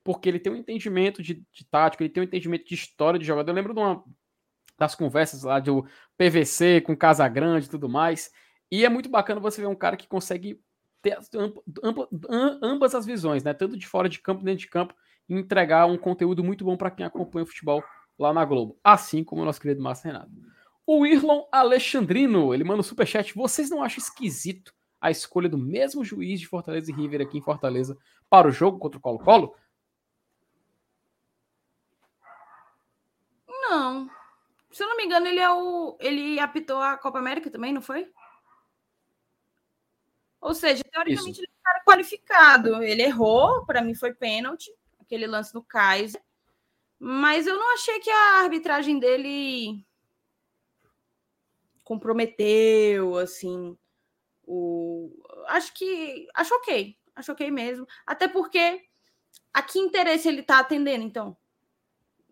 Porque ele tem um entendimento de, de tática, ele tem um entendimento de história de jogador. Eu lembro de uma, das conversas lá do PVC com Casa Grande e tudo mais. E é muito bacana você ver um cara que consegue ter ampla- ampla- am- ambas as visões, né? Tanto de fora de campo, dentro de campo, e entregar um conteúdo muito bom para quem acompanha o futebol lá na Globo. Assim como o nosso querido Márcio Renato. O Irlon Alexandrino, ele manda um superchat. Vocês não acham esquisito a escolha do mesmo juiz de Fortaleza e River aqui em Fortaleza para o jogo contra o Colo-Colo? Não. Se eu não me engano, ele é o. Ele apitou a Copa América também, não foi? Ou seja, teoricamente ele é um cara qualificado. Ele errou, para mim foi pênalti, aquele lance do Kaiser. Mas eu não achei que a arbitragem dele comprometeu, assim. O... Acho que. Acho ok. Acho ok mesmo. Até porque a que interesse ele tá atendendo, então?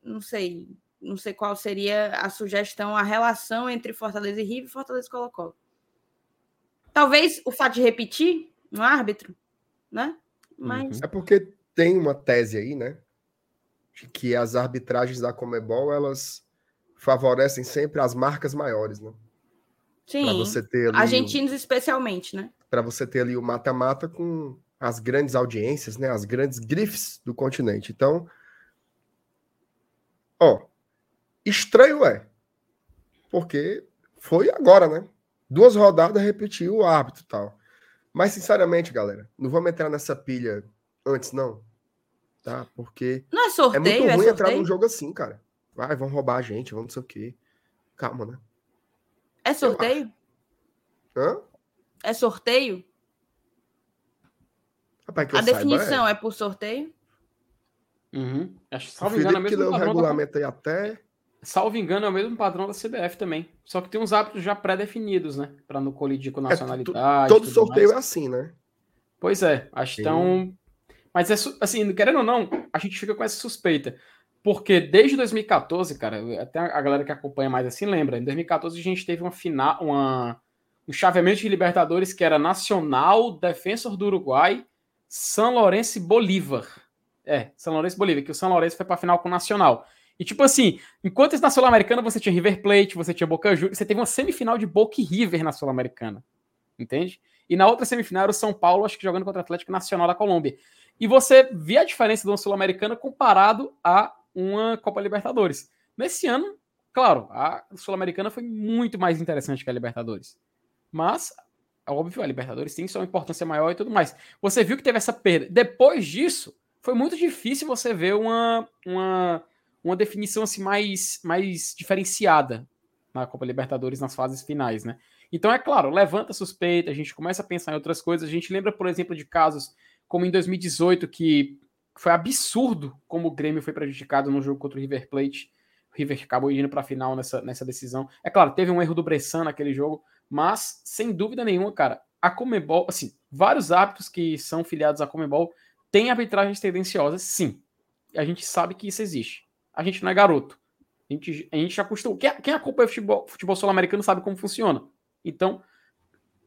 Não sei. Não sei qual seria a sugestão, a relação entre Fortaleza e River e Fortaleza e Colo-Colo. Talvez o fato de repetir um árbitro, né? Mas É porque tem uma tese aí, né? De que as arbitragens da Comebol, elas favorecem sempre as marcas maiores, né? Para sim, você ter argentinos especialmente, né? para você ter ali o mata-mata com as grandes audiências, né? As grandes grifes do continente. Então, ó, estranho é, porque foi agora, né? Duas rodadas repetiu o árbitro e tal. Mas, sinceramente, galera, não vamos entrar nessa pilha antes, não. Tá? Porque Não é é sorteio, muito é, ruim entrar sorteio. num jogo assim, cara. Vai, vão roubar a gente, vão não sei o quê. Calma, né? É sorteio? Hã? É sorteio? Rapaz, que A eu saiba, definição é por sorteio? Uhum. Acho, O salvo engano, é o Felipe que leu o regulamento aí até. Salvo engano, é o mesmo padrão da CBF também. Só que tem uns hábitos já pré-definidos, né? Para não colidir com É, nacionalidade. todo tudo sorteio mais. é assim, né? Pois é, acho estão. Mas é assim, querendo ou não, a gente fica com essa suspeita. Porque desde 2014, cara, até a galera que acompanha mais assim lembra, em 2014 a gente teve uma final, uma, um chaveamento de Libertadores que era Nacional, Defensor do Uruguai, São Lourenço e Bolívar. É, São Lourenço e Bolívar, que o São Lourenço foi pra final com o Nacional. E tipo assim, enquanto na Sul-Americana você tinha River Plate, você tinha Boca Juniors, você teve uma semifinal de Boca e River na Sul-Americana. Entende? E na outra semifinal era o São Paulo, acho que jogando contra o Atlético Nacional da Colômbia. E você via a diferença do Sul-Americana comparado a uma Copa Libertadores. Nesse ano, claro, a Sul-Americana foi muito mais interessante que a Libertadores. Mas, óbvio, a Libertadores tem sua importância maior e tudo mais. Você viu que teve essa perda. Depois disso, foi muito difícil você ver uma, uma, uma definição assim mais, mais diferenciada na Copa Libertadores nas fases finais, né? Então, é claro, levanta suspeita, a gente começa a pensar em outras coisas. A gente lembra, por exemplo, de casos como em 2018, que foi absurdo como o Grêmio foi prejudicado no jogo contra o River Plate. O River acabou indo para a final nessa, nessa decisão. É claro, teve um erro do Bressan naquele jogo, mas sem dúvida nenhuma, cara, a Comebol, assim, vários árbitros que são filiados à Comebol têm arbitragens tendenciosas, sim. A gente sabe que isso existe. A gente não é garoto. A gente, a gente acostumou. Quem, quem acompanha futebol, futebol sul-americano sabe como funciona. Então,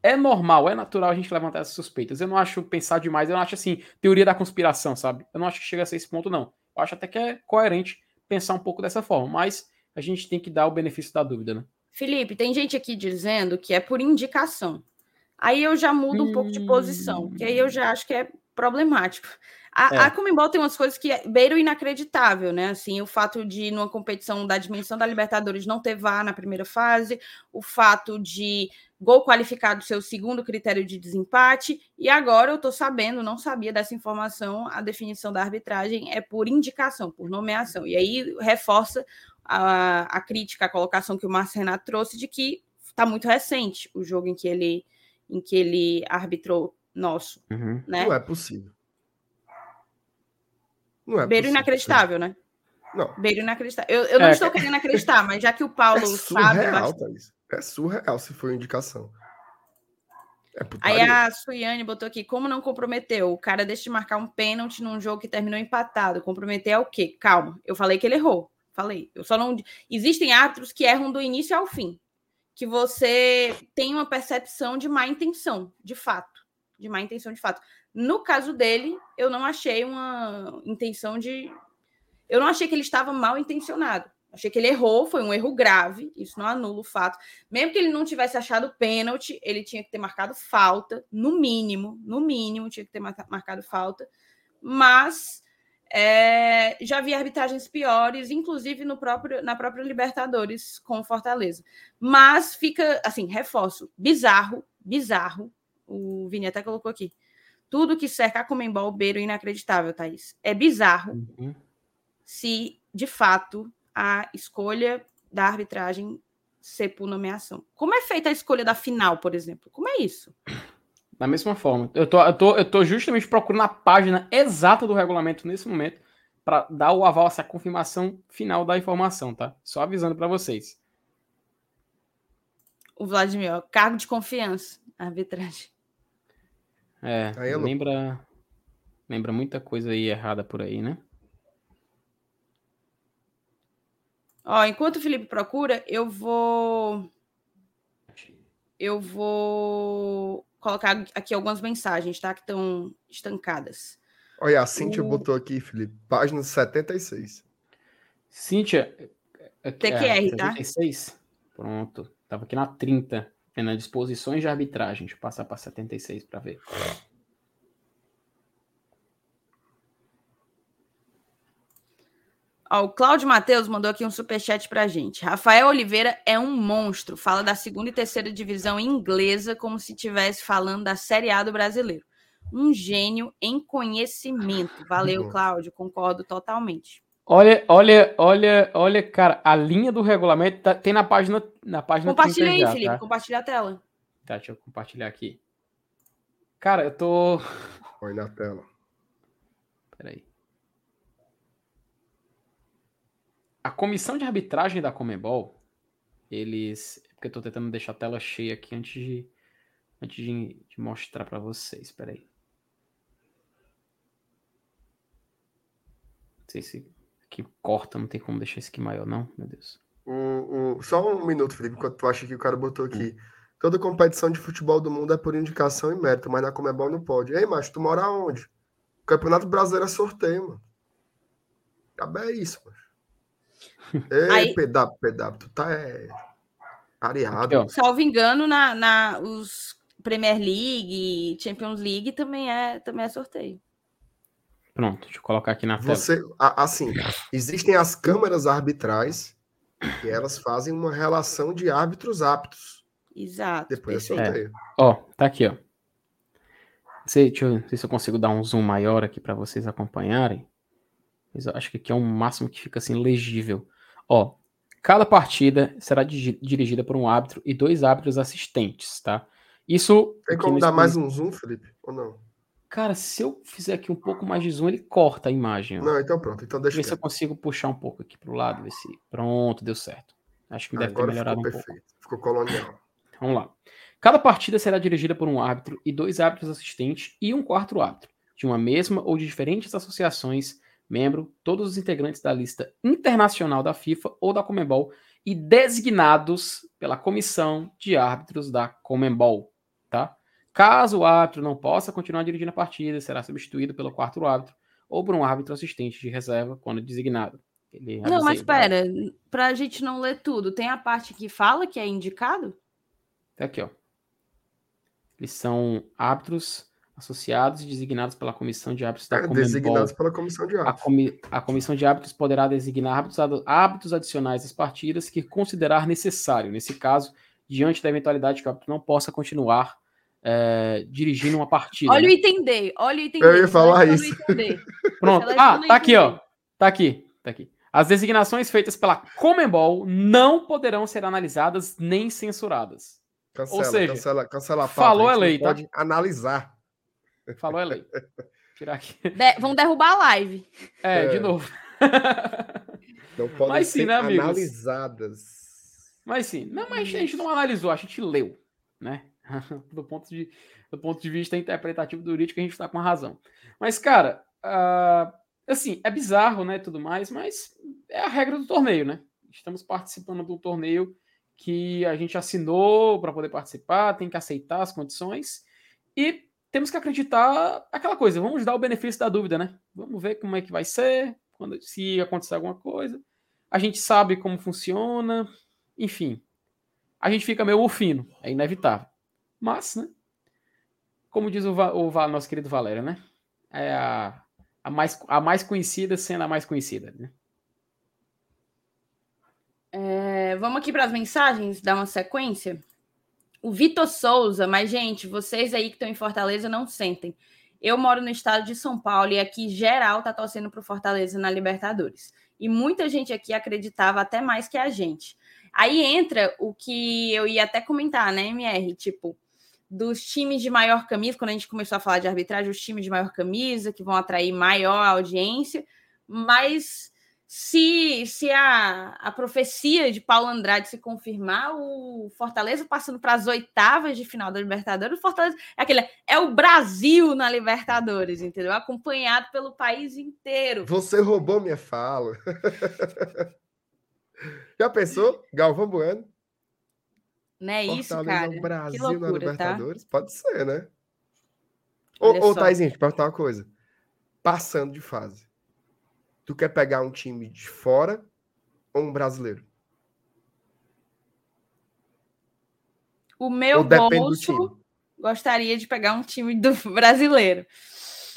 é normal, é natural a gente levantar essas suspeitas. Eu não acho pensar demais, eu não acho assim, teoria da conspiração, sabe? Eu não acho que chega a ser esse ponto, não. Eu acho até que é coerente pensar um pouco dessa forma, mas a gente tem que dar o benefício da dúvida, né? Felipe, tem gente aqui dizendo que é por indicação. Aí eu já mudo um pouco de posição, que aí eu já acho que é problemático. A, é. a Comembol tem umas coisas que é beiram inacreditável, né? Assim, o fato de, numa competição da dimensão da Libertadores, não ter VAR na primeira fase, o fato de gol qualificado seu segundo critério de desempate, e agora eu estou sabendo, não sabia dessa informação, a definição da arbitragem é por indicação, por nomeação. E aí reforça a, a crítica, a colocação que o Márcio Renato trouxe de que está muito recente o jogo em que ele, em que ele arbitrou nosso. Uhum. Né? Não é possível. Não é Beiro inacreditável, né? Não. Beiro inacreditável. Eu, eu não é, estou querendo acreditar, mas já que o Paulo é sabe. Bastante... É surreal se for indicação. É Aí a Suiane botou aqui, como não comprometeu? O cara deixa de marcar um pênalti num jogo que terminou empatado. Comprometer é o quê? Calma, eu falei que ele errou. Falei. Eu só não. Existem árbitros que erram do início ao fim. Que você tem uma percepção de má intenção, de fato. De má intenção de fato. No caso dele, eu não achei uma intenção de. Eu não achei que ele estava mal intencionado. Achei que ele errou, foi um erro grave, isso não anula o fato. Mesmo que ele não tivesse achado pênalti, ele tinha que ter marcado falta, no mínimo, no mínimo, tinha que ter marcado falta. Mas é, já vi arbitragens piores, inclusive no próprio, na própria Libertadores com Fortaleza. Mas fica, assim, reforço, bizarro, bizarro. O Vini até colocou aqui. Tudo que cerca a Comembol, beiro inacreditável, Thaís. É bizarro uhum. se, de fato, a escolha da arbitragem ser por nomeação. Como é feita a escolha da final, por exemplo? Como é isso? Da mesma forma. Eu tô, eu tô, eu tô justamente procurando a página exata do regulamento nesse momento para dar o aval, essa confirmação final da informação, tá? Só avisando para vocês. O Vladimir, ó, cargo de confiança, arbitragem. É, lembra, lembra muita coisa aí errada por aí, né? Ó, enquanto o Felipe procura, eu vou. Eu vou colocar aqui algumas mensagens, tá? Que estão estancadas. Olha, a Cíntia o... botou aqui, Felipe, página 76. Cíntia. TQR, é, tá? 76? Pronto. Tava aqui na 30, nas disposições de arbitragem. Deixa eu passar para 76 para ver. Ó, o Cláudio Matheus mandou aqui um superchat pra gente. Rafael Oliveira é um monstro. Fala da segunda e terceira divisão inglesa como se estivesse falando da Série A do brasileiro. Um gênio em conhecimento. [laughs] Valeu, Cláudio. Concordo totalmente. Olha, olha, olha, olha, cara, a linha do regulamento tá, tem na página, na página. Compartilha aí, já, Felipe. Tá? Compartilha a tela. Tá, deixa eu compartilhar aqui. Cara, eu tô. Põe na tela. Peraí. a comissão de arbitragem da Comebol, eles. Porque eu tô tentando deixar a tela cheia aqui antes de, antes de, de mostrar para vocês. Espera aí. Não sei se que corta, não tem como deixar isso aqui maior, não, meu Deus. Um, um, só um minuto, Felipe, enquanto tu acha que o cara botou aqui. Toda competição de futebol do mundo é por indicação e mérito, mas na Comebol não pode. Ei, macho, tu mora onde? O Campeonato Brasileiro é sorteio, mano. Acaba é isso, mano. [laughs] Ei, Aí... PW, PW, tu tá é... areado. Salvo engano, na, na, os Premier League, Champions League também é, também é sorteio. Pronto, deixa eu colocar aqui na Você, tela. Assim, existem as câmaras arbitrais e elas fazem uma relação de árbitros aptos. Exato. Depois é sorteio. É. Ó, tá aqui, ó. Sei, deixa eu ver se eu consigo dar um zoom maior aqui para vocês acompanharem. Mas eu acho que aqui é um máximo que fica assim legível. Ó, cada partida será dirigida por um árbitro e dois árbitros assistentes, tá? Isso. Tem como dar mais um zoom, Felipe? Ou não? Cara, se eu fizer aqui um pouco mais de zoom, ele corta a imagem. Ó. Não, então pronto. Então deixa ver se eu consigo puxar um pouco aqui pro lado, ver se. Pronto, deu certo. Acho que deve Agora ter melhorado um perfeito. pouco. Ficou colonial. Vamos lá. Cada partida será dirigida por um árbitro e dois árbitros assistentes e um quarto árbitro, de uma mesma ou de diferentes associações, membro, todos os integrantes da lista internacional da FIFA ou da Comembol e designados pela comissão de árbitros da Comembol, tá? Caso o árbitro não possa continuar dirigindo a partida, será substituído pelo quarto árbitro ou por um árbitro assistente de reserva quando designado. Ele não, mas espera, para a gente não ler tudo, tem a parte que fala que é indicado? Tá aqui, ó. Eles são árbitros associados e designados pela comissão de árbitros da é, Comembol. Designados pela comissão de árbitros. A, comi a comissão de árbitros poderá designar árbitros, árbitros adicionais às partidas que considerar necessário. Nesse caso, diante da eventualidade que o árbitro não possa continuar é, dirigindo uma partida. Olha né? o entender, olha o entender. Eu ia falar isso. Pronto. Ah, tá aqui, ó. Tá aqui, tá aqui. As designações feitas pela Comembol não poderão ser analisadas nem censuradas. Cancela, Ou seja, cancela, cancela a pauta, falou a lei, tá? Pode analisar. Falou a lei. [laughs] Tirar aqui. De, vão derrubar a live. É, é. de novo. [laughs] Não podem mas, sim, ser né, analisadas. Mas sim, não, mas a gente não analisou, a gente leu, né? [laughs] do, ponto de, do ponto de vista interpretativo do jurídico, a gente está com a razão. Mas, cara, uh, assim, é bizarro, né, tudo mais, mas é a regra do torneio, né? Estamos participando de um torneio que a gente assinou para poder participar, tem que aceitar as condições e temos que acreditar aquela coisa, vamos dar o benefício da dúvida, né? Vamos ver como é que vai ser, quando se acontecer alguma coisa. A gente sabe como funciona, enfim. A gente fica meio fino, é inevitável. Mas, né? Como diz o, o, nosso querido Valério, né? É a, a, mais, a mais conhecida sendo a mais conhecida, né? É, vamos aqui para as mensagens, dar uma sequência. O Vitor Souza, mas, gente, vocês aí que estão em Fortaleza não sentem. Eu moro no estado de São Paulo e aqui geral tá torcendo para o Fortaleza na Libertadores. E muita gente aqui acreditava até mais que a gente. Aí entra o que eu ia até comentar, né, MR? Tipo, dos times de maior camisa, quando a gente começou a falar de arbitragem, os times de maior camisa, que vão atrair maior audiência, mas se, se a, a profecia de Paulo Andrade se confirmar, o Fortaleza passando para as oitavas de final da Libertadores, o Fortaleza é aquele é o Brasil na Libertadores, entendeu? Acompanhado pelo país inteiro. Você roubou minha fala. [laughs] Já pensou? Galvão Bueno? Não é isso, cara? Brasil que loucura, na tá? Libertadores? Tá? Pode ser, né? Olha ô, ô Taizinho, deixa eu perguntar uma coisa. Passando de fase. Tu quer pegar um time de fora ou um brasileiro? O meu bolso gostaria de pegar um time do [laughs] brasileiro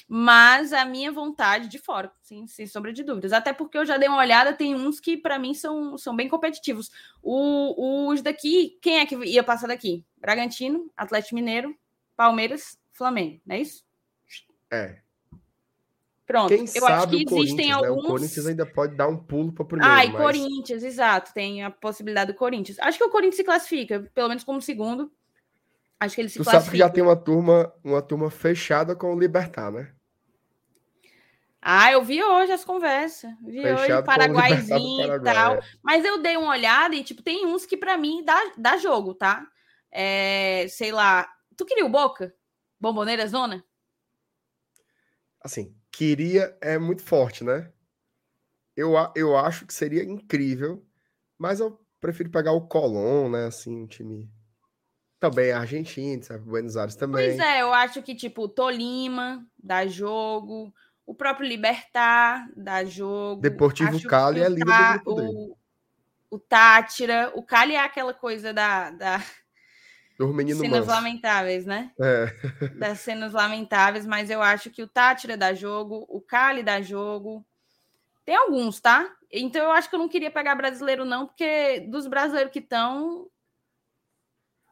mas a minha vontade de fora, sim, sem sombra de dúvidas. Até porque eu já dei uma olhada, tem uns que para mim são, são bem competitivos. O, os daqui, quem é que ia passar daqui? Bragantino, Atlético Mineiro, Palmeiras, Flamengo, não é isso? É. Pronto, Quem eu acho que existem né? alguns. O Corinthians ainda pode dar um pulo para o primeiro. Ah, e mas... Corinthians, exato, tem a possibilidade do Corinthians. Acho que o Corinthians se classifica, pelo menos como segundo. Acho que ele se tu classifica. sabe que já tem uma turma, uma turma fechada com o Libertar, né? Ah, eu vi hoje as conversas. Vi Fechado hoje o Paraguaizinho e tal. Mas eu dei uma olhada e, tipo, tem uns que para mim dá, dá jogo, tá? É, sei lá. Tu queria o Boca? Bomboneira Zona? Assim, queria é muito forte, né? eu, eu acho que seria incrível, mas eu prefiro pegar o Colón, né? Assim, um time. Também Argentina, sabe? Buenos Aires também. Pois é, eu acho que, tipo, Tolima dá jogo, o próprio Libertar dá jogo. Deportivo acho Cali é o líder Tá- do grupo dele. o, o Tátira, o Cali é aquela coisa da, da [laughs] Dos meninos cenas mansos. lamentáveis, né? É. [laughs] das cenas lamentáveis, mas eu acho que o Tátira dá jogo, o Cali dá jogo. Tem alguns, tá? Então eu acho que eu não queria pegar brasileiro, não, porque dos brasileiros que estão.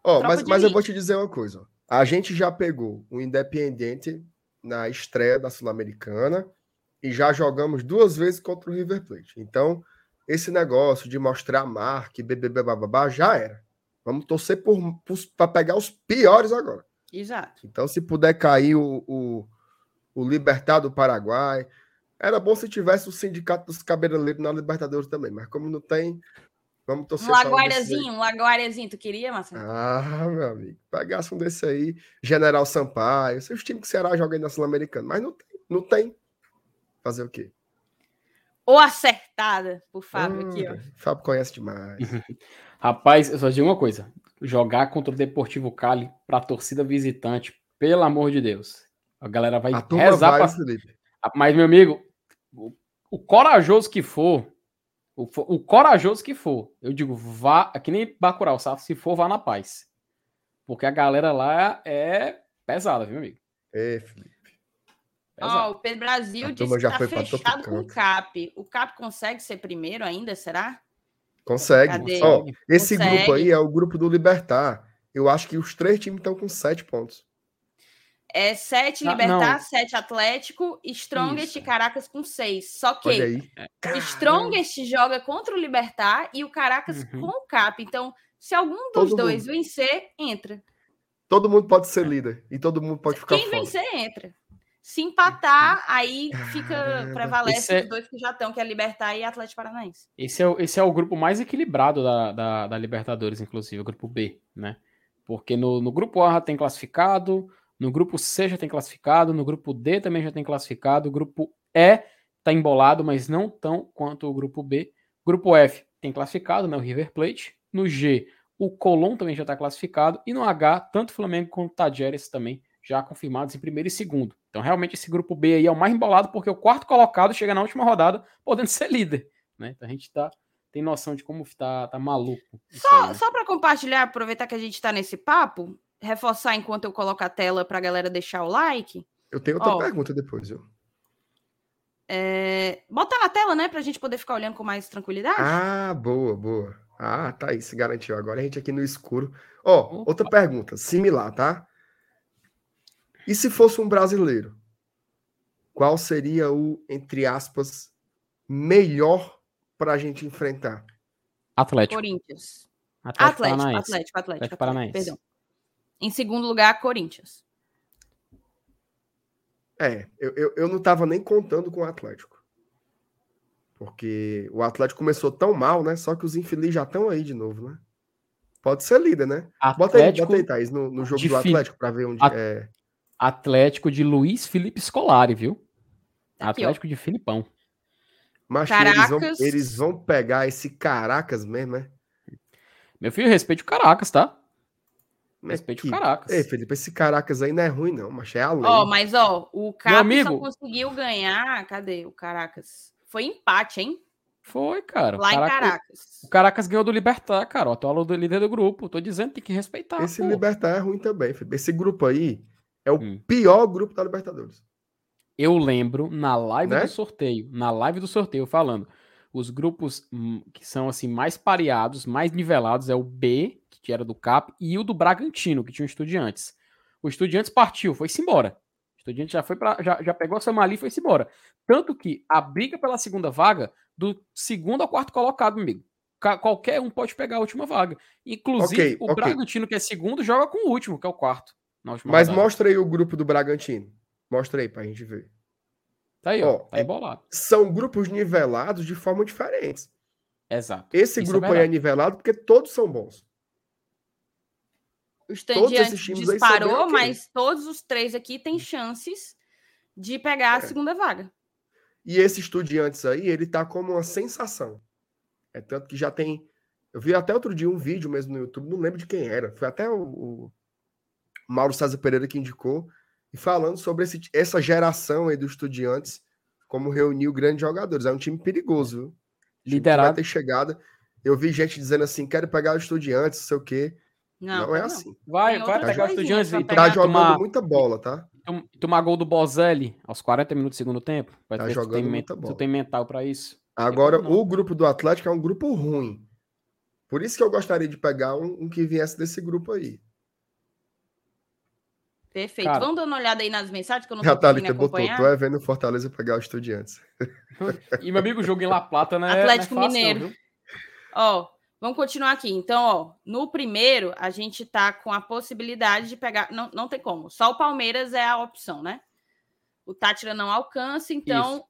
Ó, mas, mas eu vou te dizer uma coisa. A gente já pegou o Independiente na estreia da Sul-Americana e já jogamos duas vezes contra o River Plate. Então, esse negócio de mostrar marca e bebê bababá já era. Vamos torcer para pegar os piores agora. Exato. Então, se puder cair o, o, o Libertar do Paraguai, era bom se tivesse o Sindicato dos Cabeleireiros na Libertadores também, mas como não tem, vamos Um torcer aí. Laguardiazinho, um Laguardiazinho, tu queria, Marcelo? Ah, meu amigo, pegasse um desse aí, General Sampaio, esses times que o Ceará joga aí na Sul-Americana, mas não tem, não tem. Fazer o quê? Ou acertada por Fábio aqui, ó. Hum, Fábio conhece demais. [laughs] Rapaz, eu só digo uma coisa: jogar contra o Deportivo Cali pra torcida visitante, pelo amor de Deus. A galera vai A rezar vai, pra... Felipe. Mas, meu amigo, o, o corajoso que for, o, o corajoso que for, eu digo, vá, é que nem Bacurau, sabe? Se for, vá na paz. Porque a galera lá é pesada, viu, amigo? É, Felipe. Ó, Pesada. o Pedro Brasil A disse que já tá fechado com o. CAP. O CAP consegue ser primeiro ainda, será? Consegue. Ó, esse Consegue. grupo aí é o grupo do Libertar. Eu acho que os três times estão com sete pontos. É sete Ah, Libertar, sete Atlético, Strongest e Caracas com seis. Só que Strongest joga contra o Libertar e o Caracas Uhum. com o Cap. Então, se algum dos Todo dois mundo. vencer, entra. Todo mundo pode ser líder e todo mundo pode ficar Quem fora. vencer, entra. Se empatar, aí fica prevalece é- os dois que já estão, que é Libertar e Atlético Paranaense. Esse é, o- esse é o grupo mais equilibrado da, da, da Libertadores, inclusive, o grupo B, né? Porque no, no grupo A tem classificado, no grupo C já tem classificado, no grupo D também já tem classificado, o grupo E tá embolado, mas não tão quanto o grupo B. Grupo F tem classificado, né? O River Plate. No G, o Colón também já está classificado. E no H, tanto o Flamengo quanto o Tajeres também já confirmados em primeiro e segundo. Então, realmente, esse grupo B aí é o mais embolado, porque o quarto colocado chega na última rodada podendo [laughs] ser líder. Né? Então a gente tá, tem noção de como tá, tá maluco. aí, Só, né? só para compartilhar, aproveitar que a gente está nesse papo, reforçar enquanto eu coloco a tela para a galera deixar o like. Eu tenho outra Ó. pergunta depois, viu? É, bota na tela, né, para a gente poder ficar olhando com mais tranquilidade. Ah, boa, boa. Ah, tá aí, se garantiu. Agora a gente aqui no escuro. Ó, Opa. outra pergunta, similar, tá? E se fosse um brasileiro? Qual seria o, entre aspas, melhor pra gente enfrentar? Atlético. Corinthians. Atlético, Atlético, Paranaense. Atlético, Atlético, Atlético Atlético, Paranaense. Perdão. Em segundo lugar, Corinthians. É, eu, eu, eu não tava nem contando com o Atlético. Porque o Atlético começou tão mal, né? Só que os infelizes já estão aí de novo, né? Pode ser líder, né? Bota aí, Atlético, bota aí, Thaís, no, no jogo de do Atlético pra ver onde At- é. Atlético de Luiz Felipe Scolari, viu? Tá aqui, ó. Atlético de Filipão. Mas eles vão, Caracas. eles vão pegar esse Caracas mesmo, né? Meu filho, respeite o Caracas, tá? Respeite que- o Caracas. Ei, Felipe, esse Caracas aí não é ruim, não, mas é além. Ó, mas ó, o Cap só amigo. conseguiu ganhar. Cadê o Caracas? Foi empate, hein? Foi, cara. O Lá em Caracas, Caracas. o Caracas ganhou do Libertar, cara. O atual do líder do grupo. Tô dizendo, tem que respeitar. esse pô. Libertar é ruim também, Felipe. Esse grupo aí é o Hum. pior grupo da Libertadores. Eu lembro na live Né? do sorteio, na live do sorteio, falando. Os grupos hum, que são assim mais pareados, mais nivelados, é o B, que era do CAP, e o do Bragantino, que tinha o Estudiantes. O Estudiantes partiu, foi-se embora. O Estudiantes já foi para já, já pegou a sua mali e foi-se embora. Tanto que a briga pela segunda vaga, do segundo ao quarto colocado, amigo. Qualquer um pode pegar a última vaga. Inclusive, Ok, o ok. Bragantino, que é segundo, joga com o último, que é o quarto. Mas rodada. mostra aí o grupo do Bragantino. Mostra aí pra gente ver. Tá aí, ó. ó, tá é- embolado. São grupos nivelados de forma diferente. Exato. Esse Isso é grupo aí é nivelado porque todos são bons. O aí são disparou, mas todos os três aqui têm chances de pegar a É. segunda vaga. E esse Estudiantes aí, ele tá como uma sensação. É tanto que já tem. Eu vi até outro dia um vídeo mesmo no YouTube, não lembro de quem era. Foi até o, o Mauro César Pereira que indicou, e falando sobre esse, essa geração aí dos Estudiantes, como reuniu grandes jogadores. É um time perigoso, viu? Liderado. Vai ter chegada. Eu vi gente dizendo assim: quero pegar os Estudiantes, não sei o quê. Não, Não, é não. assim. Vai, vai pegar o coisinhas Estudiantes e. Tá jogando tomar, muita bola, tá? tom- tomar gol do Bozelli aos 40 minutos do segundo tempo. Vai Tá tu jogando tem, muita tu bola. tem mental pra isso. Agora, o grupo do Atlético é um grupo ruim. Por isso que eu gostaria de pegar um, um que viesse desse grupo aí. Perfeito. Cara. Vamos dar uma olhada aí nas mensagens que eu não tô A conseguindo botou, acompanhar. tô é vendo o Fortaleza pegar os Estudiantes. [laughs] E, meu amigo, o jogo em La Plata, né? Atlético não é fácil, não, Mineiro. viu? Ó, vamos continuar aqui. Então, ó, no primeiro, a gente tá com a possibilidade de pegar. Não, não tem como. Só o Palmeiras é a opção, né? O Tátira não alcança, então, Isso.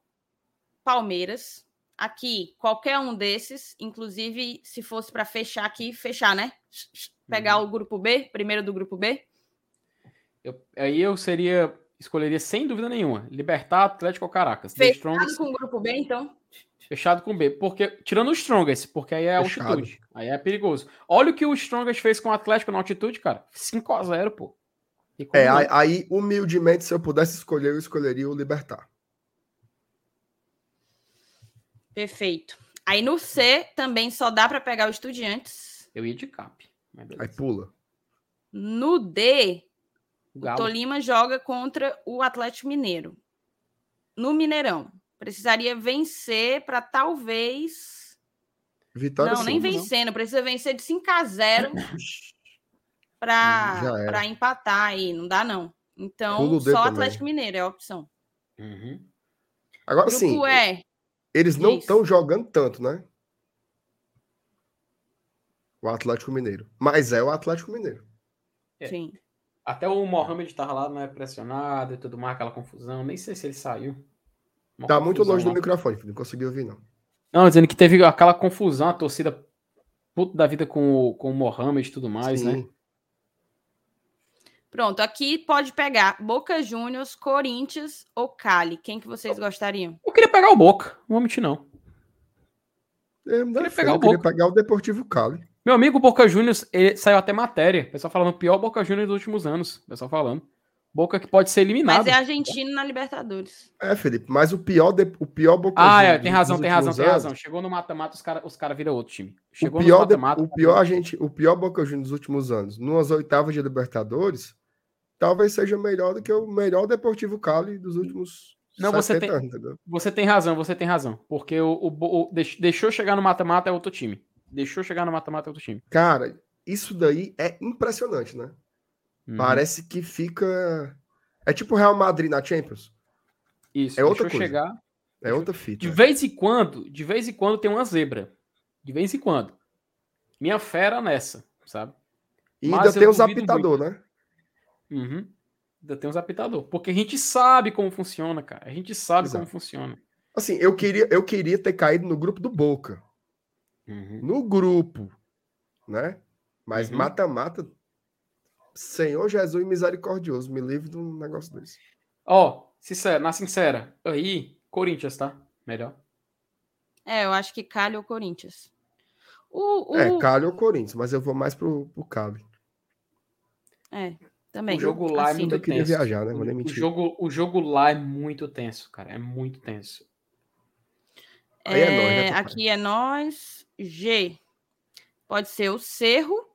Palmeiras. Aqui, qualquer um desses, inclusive, se fosse para fechar aqui, fechar, né? Pegar Uhum. o grupo B, primeiro do grupo B. Eu- aí eu seria. Escolheria sem dúvida nenhuma. Libertar Atlético ou Caracas. Fechado Strongest, com o grupo B, então. fechado com B. Porque, tirando o Strongest, porque aí é Fechado. altitude. Aí é perigoso. Olha o que o Strongest fez com o Atlético na altitude, cara. 5x0, pô. E como É, aí, aí, humildemente, se eu pudesse escolher, eu escolheria o Libertar. Perfeito. Aí no C também só dá para pegar o Estudiantes. Eu ia de cap. Aí pula. No D, O o Galo. Tolima joga contra o Atlético Mineiro. No Mineirão. Precisaria vencer para talvez. Vitória não, nem sim. vencendo. Precisa vencer de 5 a 0 [laughs] Já para era. empatar aí. Não dá, não. Então, só também. Atlético Mineiro é a opção. Uhum. Agora Grupo sim, E. eles não estão jogando tanto, né? O Atlético Mineiro. Mas é o Atlético Mineiro. É. Sim. Até o Mohamed tava lá, né, pressionado e tudo mais, aquela confusão. Nem sei se ele saiu. Uma Tá muito longe do lá. microfone, filho. Não consegui ouvir, não. Não, dizendo que teve aquela confusão, a torcida puta da vida com o, com o Mohamed e tudo mais, né? Sim. Pronto, aqui pode pegar Boca Juniors, Corinthians ou Cali. Quem que vocês gostariam? Eu queria pegar o Boca, não vou mentir, não. É, dá Queria fé, pegar eu o queria Boca. pegar o Deportivo Cali. Meu amigo Boca Juniors, ele saiu até matéria. O pessoal falando o pior Boca Juniors dos últimos anos. O pessoal falando. Boca que pode ser eliminado. Mas é argentino na Libertadores. É, Felipe, mas o pior, de- o pior Boca Ah, Juniors é, tem razão, tem razão, tem razão. Chegou no mata-mata, os caras os cara viram outro time. O Chegou no pior, de- mata-mata. o pior a gente, o pior Boca Juniors dos últimos anos, numas oitavas de Libertadores, talvez seja melhor do que o melhor Deportivo Cali dos últimos Não, você 70 tem- anos? Você tem razão, você tem razão. Porque o, o- o- deix- deixou chegar no mata-mata é outro time. Deixou chegar no mata-mata é outro time. Cara, isso daí é impressionante, né? Uhum. Parece que fica é tipo o Real Madrid na Champions, Isso, é outra deixou coisa. chegar. é outra fita. De vez em quando, de vez em quando tem uma zebra. De vez em quando. Minha fera nessa, sabe? E mas ainda tem os apitador, né? Uhum. Ainda tem uns apitador. Porque a gente sabe como funciona, cara. A gente sabe Exato. como funciona. Assim, eu queria, eu queria ter caído no grupo do Boca. Uhum. No grupo, né? Mas Uhum. mata-mata, Senhor Jesus misericordioso, me livre de um negócio desse. Ó, sincero, na sincera, aí, Corinthians, tá? Melhor. É, eu acho que Cali ou Corinthians. O, o, É, Cali ou Corinthians, mas eu vou mais pro, pro Cali. é, também. O jogo lá é Assim, muito Eu queria tenso. viajar, né? O, o jogo, o jogo lá é muito tenso, cara. É muito tenso. Aí é nóis, né, É, aqui é nós. G. Pode ser o Cerro.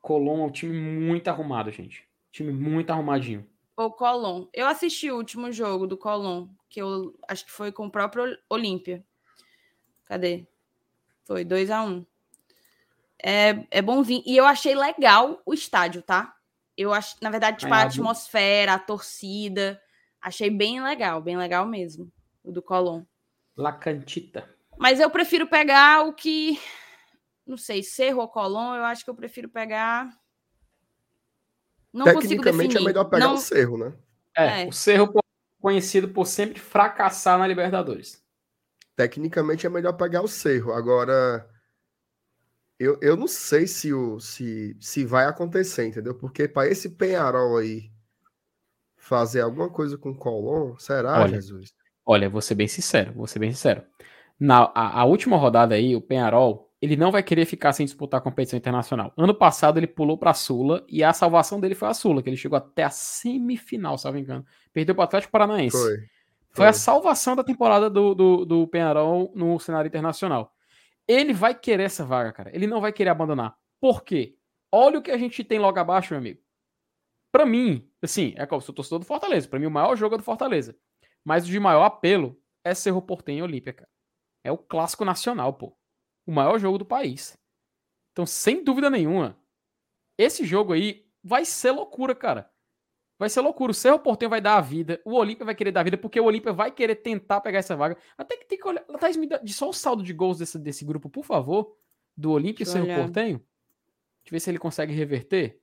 Colom é um time muito arrumado, gente. Time muito arrumadinho. ou Colom. Eu assisti o último jogo do Colom, que eu acho que foi com o próprio Olímpia. Cadê? Foi 2 a 1 um. É, é bonzinho. E eu achei legal o estádio, tá? Eu acho, na verdade, tipo, a é, atmosfera, a torcida. Achei bem legal, bem legal mesmo. O do Colom. La Cantita. Mas eu prefiro pegar o que. Não sei, Cerro ou Colom, eu acho que eu prefiro pegar. Não consigo Tecnicamente definir. é melhor pegar Não- o Cerro, né? É, É. o Cerro pô, conhecido por sempre fracassar na Libertadores. Tecnicamente é melhor pegar o Cerro. Agora, eu, eu não sei se, o, se, se vai acontecer, entendeu? Porque para esse Penharol aí fazer alguma coisa com o Colón? Será, Olha, Jesus? Olha, vou ser bem sincero, vou ser bem sincero. Na a, a última rodada aí, o Penharol, ele não vai querer ficar sem disputar a competição internacional. Ano passado ele pulou para a Sula e a salvação dele foi a Sula, que ele chegou até a semifinal, se não me engano. Perdeu para o Atlético Paranaense. Foi. Foi Foi. a salvação da temporada do, do, do Penharol no cenário internacional. Ele vai querer essa vaga, cara. Ele não vai querer abandonar. Por quê? Olha o que a gente tem logo abaixo, meu amigo. Pra mim, assim, é como se eu torcedor do Fortaleza. Pra mim, o maior jogo é do Fortaleza. Mas o de maior apelo é Cerro Portenho e Olímpia, cara. É o clássico nacional, pô. O maior jogo do país. Então, sem dúvida nenhuma, esse jogo aí vai ser loucura, cara. Vai ser loucura. O Cerro Portenho vai dar a vida. O Olímpia vai querer dar a vida, porque o Olímpia vai querer tentar pegar essa vaga. Até que tem que olhar. Thaís, me dá de só o saldo de gols desse, desse grupo, por favor. Do Olímpia e Cerro. Portenho. Deixa eu ver se ele consegue reverter.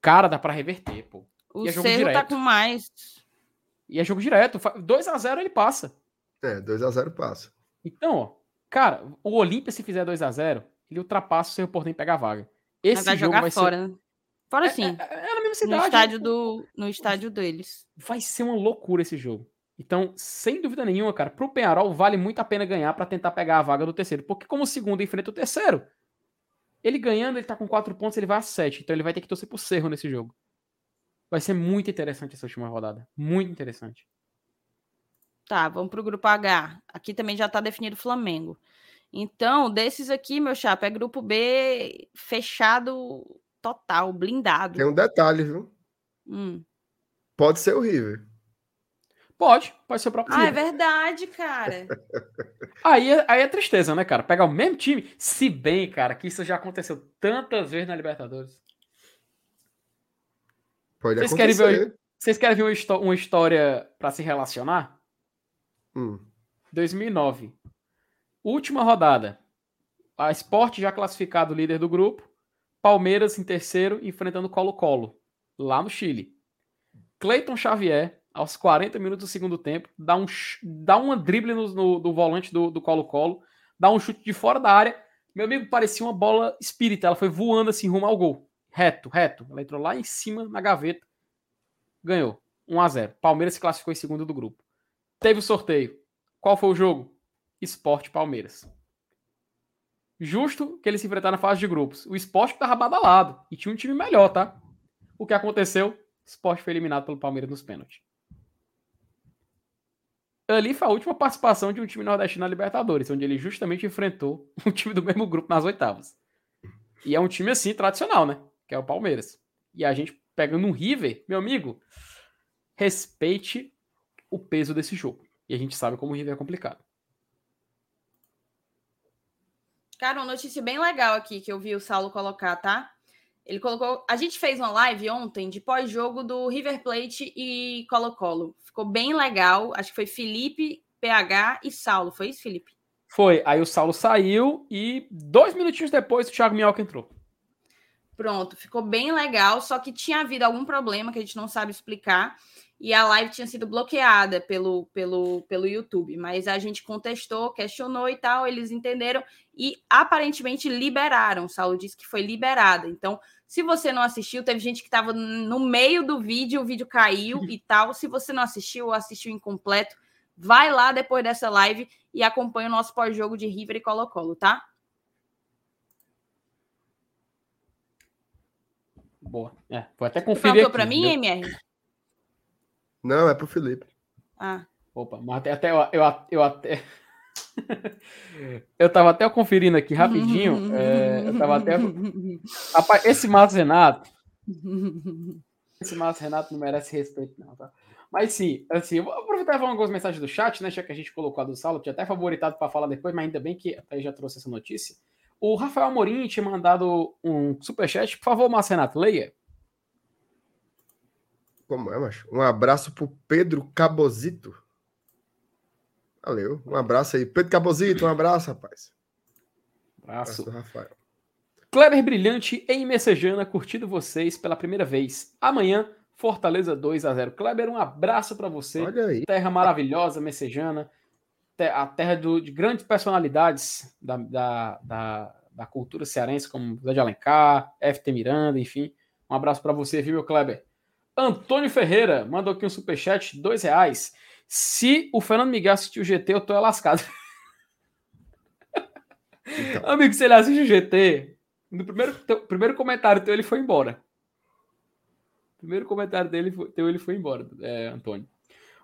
Cara, dá pra reverter, pô. O E é jogo Cerro tá direto. com mais. E é jogo direto. 2 a 0 ele passa. É, 2x0 passa. Então, ó, cara, o Olímpia, se fizer 2 a 0 ele ultrapassa o Cerro Portenho e pega a vaga. Esse Mas vai jogo jogar vai fora. né? Fora ser. sim. É, é- é na mesma no cidade. estádio né? do no estádio deles. Vai ser uma loucura esse jogo. Então, sem dúvida nenhuma, cara, pro Penharol vale muito a pena ganhar pra tentar pegar a vaga do terceiro. Porque como o segundo enfrenta o terceiro, ele ganhando, ele tá com 4 pontos, ele vai a 7. Então ele vai ter que torcer pro Cerro nesse jogo. Vai ser muito interessante essa última rodada. Muito interessante. Tá, vamos pro grupo H. Aqui também já tá definido o Flamengo. Então, desses aqui, meu chapa, é grupo B fechado total, blindado. Tem um detalhe, viu? Hum. Pode ser o River. Pode, pode ser o próprio Ah, é River. verdade, cara. [laughs] Aí, é- aí é tristeza, né, cara? Pegar o mesmo time. Se bem, cara, que isso já aconteceu tantas vezes na Libertadores. Pode Vocês querem acontecer. ver Vocês querem ver uma, uma história pra se relacionar? Hum. 2009. Última rodada. A Sport já classificado líder do grupo. Palmeiras em terceiro, enfrentando Colo-Colo, lá no Chile. Cleiton Xavier, aos 40 minutos do segundo tempo, dá, um, dá uma drible no, no- do volante do do Colo-Colo, dá um chute de fora da área. Meu amigo, parecia uma bola espírita. Ela foi voando assim rumo ao gol. Reto, reto. Ela entrou lá em cima, na gaveta. Ganhou. 1 a 0 Palmeiras se classificou em segundo do grupo. Teve o sorteio. Qual foi o jogo? Esporte Palmeiras. Justo que eles se enfrentaram na fase de grupos. O esporte estava badalado e tinha um time melhor, tá? O que aconteceu? O esporte foi eliminado pelo Palmeiras nos pênaltis. Ali foi a última participação de um time nordestino na Libertadores, onde ele justamente enfrentou [laughs] um time do mesmo grupo nas oitavas. E é um time assim tradicional, né? Que é o Palmeiras. E a gente pegando um River, meu amigo, respeite o peso desse jogo. E a gente sabe como o River é complicado. Cara, uma notícia bem legal aqui que eu vi o Saulo colocar, tá? Ele colocou. A gente fez uma live ontem de pós-jogo do River Plate e Colo-Colo. Ficou bem legal. Acho que foi Felipe, PH e Saulo. Foi isso, Felipe? Foi, aí o Saulo saiu e dois minutinhos depois o Thiago Minhoca entrou. Pronto, ficou bem legal. Só que tinha havido algum problema que a gente não sabe explicar. E a live tinha sido bloqueada pelo, pelo, pelo YouTube. Mas a gente contestou, questionou e tal. Eles entenderam e aparentemente liberaram. O Saulo disse que foi liberada. Então, se você não assistiu, teve gente que estava no meio do vídeo, o vídeo caiu e [laughs] tal. Se você não assistiu ou assistiu incompleto, vai lá depois dessa live e acompanha o nosso pós-jogo de River e Colo-Colo, tá? Boa. É, vou até conferir aqui. para mim? MR? Não, é pro Felipe. Ah, Opa, mas até, até eu, eu, eu até. [laughs] eu tava até conferindo aqui rapidinho. é, eu tava até. [laughs] Rapaz, esse Marcos Renato. Esse Marcos Renato não merece respeito, não, tá? Mas sim, assim, eu vou aproveitar e falar algumas mensagens do chat, né? Já que a gente colocou a do Saulo, tinha até favoritado para falar depois, mas ainda bem que até já trouxe essa notícia. O Rafael Amorim tinha mandado um superchat. Por favor, Marcos Renato, leia. Como é, macho? Um abraço pro Pedro Cabozito. Valeu. Um abraço aí. Pedro Cabozito, um abraço, rapaz. Abraço. Abraço Rafael. Kleber Brilhante em Messejana, curtindo vocês pela primeira vez. Amanhã, Fortaleza 2 a 0 Kleber, um abraço para você. Olha aí. Terra maravilhosa, Messejana. A terra do- de grandes personalidades da, da, da, da cultura cearense, como Zé de Alencar, FT Miranda, enfim. Um abraço para você, viu, meu Kleber? Antônio Ferreira mandou aqui um superchat, dois reais. Se o Fernando Miguel assistiu o GT, eu tô lascado. Então. [laughs] Amigo, se ele assiste o GT, no primeiro, teu, primeiro comentário teu, ele foi embora. Primeiro comentário dele, teu, ele foi embora, é, Antônio.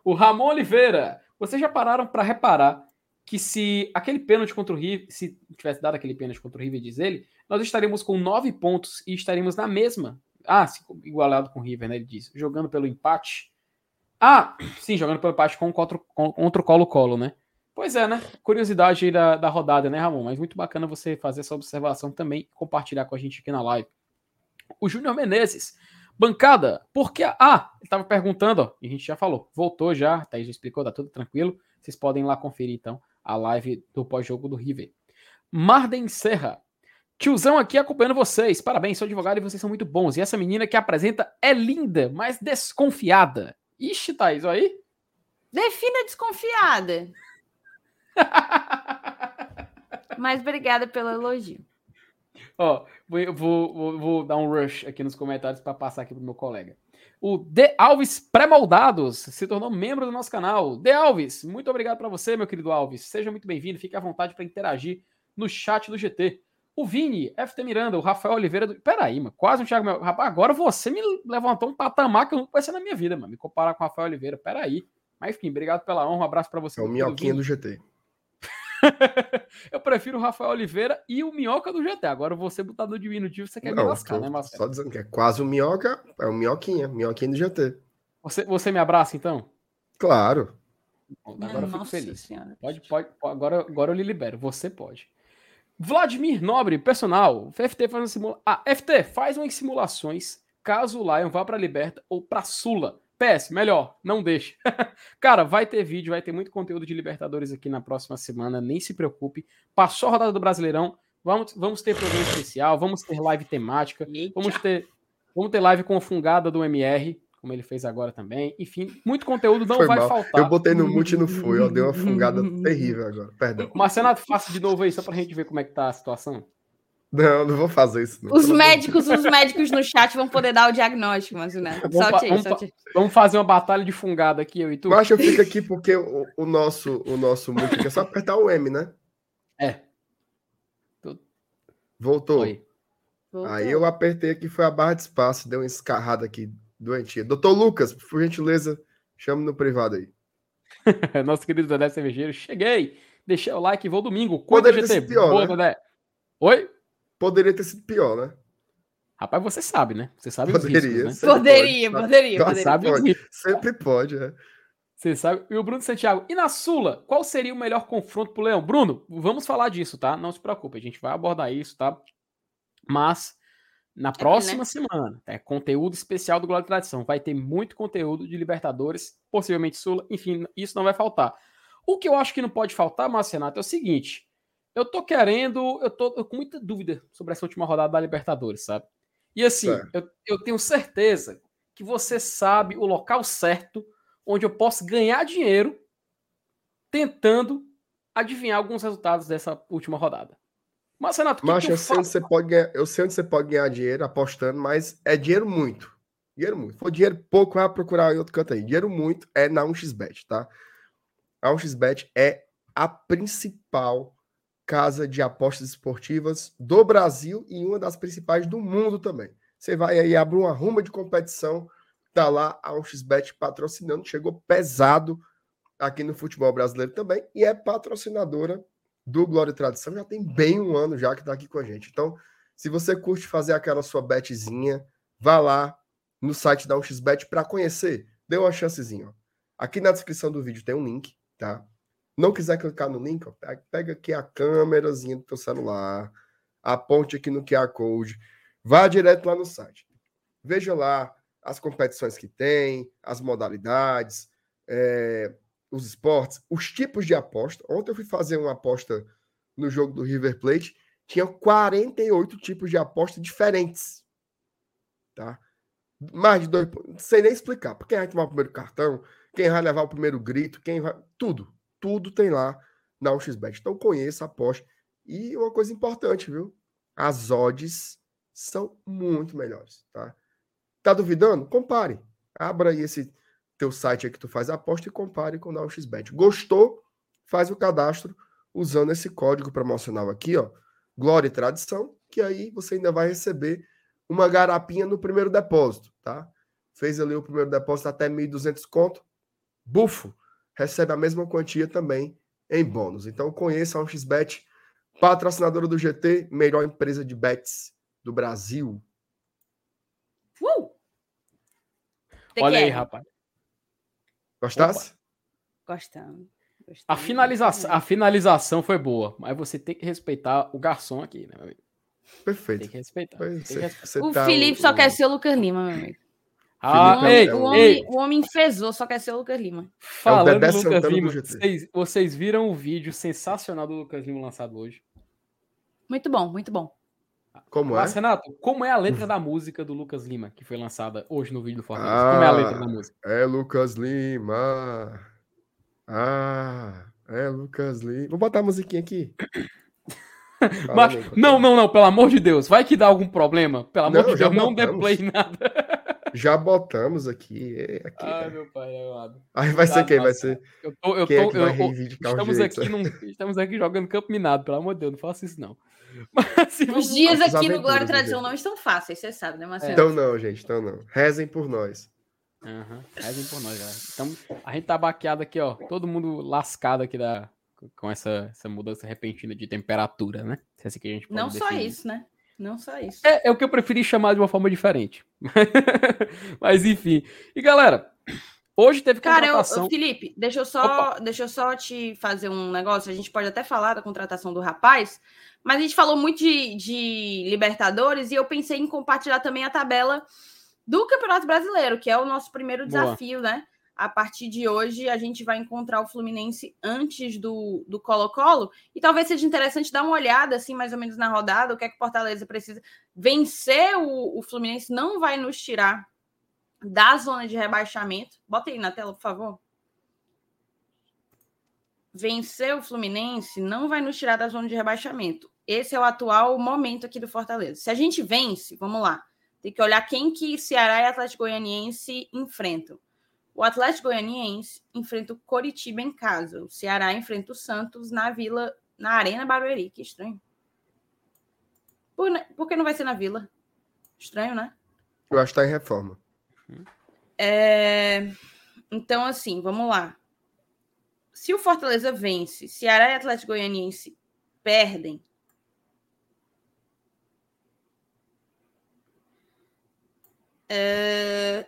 O Ramon Oliveira, vocês já pararam para reparar que se aquele pênalti contra o River, se tivesse dado aquele pênalti contra o River, diz ele, nós estaríamos com nove pontos e estaríamos na mesma. Ah, igualado com o River, né? Ele diz, jogando pelo empate. Ah, sim, jogando pelo empate com, contra, contra o Colo-Colo, né? Pois é, né? Curiosidade aí da, da rodada, né, Ramon? Mas muito bacana você fazer essa observação também compartilhar com a gente aqui na live. O Júnior Menezes. Bancada, porque. Ah, ele estava perguntando, ó, e a gente já falou. Voltou já, a Thaís já explicou, tá tudo tranquilo. Vocês podem ir lá conferir, então, a live do pós-jogo do River. Marden Serra. Tiozão aqui acompanhando vocês. Parabéns, sou advogado e vocês são muito bons. E essa menina que apresenta é linda, mas desconfiada. Ixi, Thaís, olha aí. Defina desconfiada. [laughs] Mas obrigada pelo elogio. Ó, vou, vou, vou, dar um rush aqui nos comentários para passar aqui pro meu colega. O De Alves Pré-Moldados se tornou membro do nosso canal. De Alves, muito obrigado para você, meu querido Alves. Seja muito bem-vindo, fique à vontade para interagir no chat do GT. O Vini, FT Miranda, o Rafael Oliveira. Do... Peraí, mano, quase um Thiago. Meu... Rapaz, agora você me levantou um patamar que eu nunca conheci na minha vida, mano. Me comparar com o Rafael Oliveira. Peraí. Mas enfim, obrigado pela honra. Um abraço para você. É o minhoquinho do GT. [laughs] eu prefiro o Rafael Oliveira e o Minhoca do GT. Agora você botar no diminutivo, você quer Não, me lascar, né, Marcelo? Só dizendo que é quase o Minhoca, é o Minhoquinha, Minhoquinha do GT. Você, você me abraça, então? Claro. Agora eu fico feliz. Senhora. Pode, pode, agora, agora eu lhe libero. Você pode. Vladimir Nobre, personal. FT faz simula... Ah, FT, faz umas simulações caso o Lion vá para Liberta ou para Sula. PS, melhor, não deixe. [laughs] Cara, vai ter vídeo, vai ter muito conteúdo de Libertadores aqui na próxima semana, nem se preocupe. Passou a rodada do Brasileirão, vamos, vamos ter programa especial, vamos ter live temática, vamos ter, vamos ter live com a fungada do MR, como ele fez agora também. Enfim, muito conteúdo não foi vai mal. faltar. Eu botei no mute e não foi, ó, deu uma fungada [laughs] terrível agora, perdão. Marcelo, faça de novo aí, só pra gente ver como é que tá a situação. Não, não vou fazer isso. Não. Os médicos, os médicos no chat vão poder dar o diagnóstico, mas né? Vamos, aí, vamos, vamos, fazer uma batalha de fungada aqui, eu e tu. Mas eu fico aqui porque o, o nosso, o nosso é só apertar o M, né? É. Voltou. Voltou. Aí eu apertei aqui, foi a barra de espaço, deu uma escarrada aqui doentia. Doutor Lucas, por gentileza, chame no privado aí. [laughs] Nosso querido Dedé Cervejeiro, cheguei. Deixei o like e vou domingo. Quando GT? Pior, Boa, né? Dedé. Oi? Poderia ter sido pior, né? Rapaz, você sabe, né? Você sabe poderia, os riscos, né? Poderia, pode. poderia, poderia. Sabe pode. Sempre pode, é. Você sabe. E o Bruno Santiago. E na Sula, qual seria o melhor confronto pro Leão? Bruno, vamos falar disso, tá? Não se preocupe, a gente vai abordar isso, tá? Mas na próxima é, né? semana, é conteúdo especial do Glória e Tradição. Vai ter muito conteúdo de Libertadores, possivelmente Sula, enfim, isso não vai faltar. O que eu acho que não pode faltar, Marcenato, é o seguinte: eu tô querendo, eu tô com muita dúvida sobre essa última rodada da Libertadores, sabe? E assim, eu, eu tenho certeza que você sabe o local certo onde eu posso ganhar dinheiro tentando adivinhar alguns resultados dessa última rodada. Mas, Renato, mas que eu, sei onde você pode ganhar, eu sei onde você pode ganhar dinheiro apostando, mas é dinheiro muito. Dinheiro muito. For dinheiro pouco, vai procurar em outro canto aí. Dinheiro muito é na 1xBet, tá? A 1xBet é a principal casa de apostas esportivas do Brasil e uma das principais do mundo também. Você vai aí abrir uma ruma de competição, tá lá a 1xBet patrocinando, chegou pesado aqui no futebol brasileiro também e é patrocinadora do Glória e Tradição, já tem bem um ano já que tá aqui com a gente. Então, se você curte fazer aquela sua betzinha, vá lá no site da 1xBet para conhecer, dê uma chancezinha. Aqui na descrição do vídeo tem um link, tá? Não quiser clicar no link, ó, pega aqui a câmerazinha do teu celular, aponte aqui no QR Code, vá direto lá no site. Veja lá as competições que tem, as modalidades, é, os esportes, os tipos de aposta. Ontem eu fui fazer uma aposta no jogo do River Plate, tinha 48 tipos de aposta diferentes. Tá? Mais de dois. Sei nem explicar. Quem vai tomar o primeiro cartão, quem vai levar o primeiro grito, quem vai. Tudo tudo tem lá na UXBet. Então conheça, aposte. E uma coisa importante, viu? As odds são muito melhores, tá? Tá duvidando? Compare. Abra aí esse teu site aí que tu faz a aposta e compare com o da XBet. Gostou? Faz o cadastro usando esse código promocional aqui, ó, Glória e Tradição, que aí você ainda vai receber uma garapinha no primeiro depósito, tá? Fez ali o primeiro depósito até 1.200 conto, bufo, recebe a mesma quantia também em bônus. Então conheça a XBet, patrocinadora do GT, melhor empresa de bets do Brasil. Uh! Olha aí, rapaz. Gostasse? Gostando. A finalização, a finalização foi boa, mas você tem que respeitar o garçom aqui, né, meu amigo? Perfeito. Tem que respeitar. Você, tem que respeitar. o tá Felipe o, só quer ser o Lucas Lima, meu amigo. Ah, ei, o, homem, ei. o homem fezou, só quer ser o Lucas Lima. Falando é do Lucas Lima, vocês, vocês viram o vídeo sensacional do Lucas Lima lançado hoje? Muito bom, muito bom. Como Mas, é? Renato, como é a letra da música do Lucas Lima, que foi lançada hoje no vídeo do Fortaleza? Ah, como é a letra da música? É Lucas Lima. Ah, é Lucas Lima. Vou botar a musiquinha aqui. [coughs] Mas, não, não, não, pelo amor de Deus. Vai que dá algum problema. Pelo amor não, de Deus, não dê play nada. [laughs] Já botamos aqui. É, aqui Ai, meu pai é amado. Aí vai ser quem? Vai ser. Eu tô, eu quem tô, é eu, estamos, aqui num, estamos aqui jogando campo minado, pelo amor de Deus, não faça isso não. [laughs] Mas, Os dias aqui no Glória Tradição não estão fáceis, você sabe, né, Marcelo? Então não, gente, então não. Rezem por nós. Uhum. Rezem por nós, galera. Então, a gente tá baqueado aqui, ó. Todo mundo lascado aqui da, com essa, essa mudança repentina de temperatura, né? Se é assim que a gente não definir. só isso, né? Não só isso. É, é, o que eu preferi chamar de uma forma diferente. [laughs] Mas enfim. E galera, hoje teve contratação... Cara, eu, Felipe, deixa eu só, deixa eu só te fazer um negócio. A gente pode até falar da contratação do rapaz, mas a gente falou muito de, de Libertadores e eu pensei em compartilhar também a tabela do Campeonato Brasileiro, que é o nosso primeiro desafio, Boa. né? a partir de hoje a gente vai encontrar o Fluminense antes do Colo-Colo. E talvez seja interessante dar uma olhada, assim, mais ou menos na rodada, o que é que o Fortaleza precisa. Vencer o, o Fluminense não vai nos tirar da zona de rebaixamento. Bota aí na tela, por favor. Vencer o Fluminense não vai nos tirar da zona de rebaixamento. Esse é o atual momento aqui do Fortaleza. Se a gente vence, vamos lá. Tem que olhar quem que Ceará e Atlético Goianiense enfrentam. O Atlético Goianiense enfrenta o Coritiba em casa. O Ceará enfrenta o Santos na Vila, na Arena Barueri. Que estranho. Por, por que não vai ser na Vila? Estranho, né? Eu acho que está em reforma. É... Então, assim, vamos lá. Se o Fortaleza vence, Ceará e Atlético Goianiense perdem, é...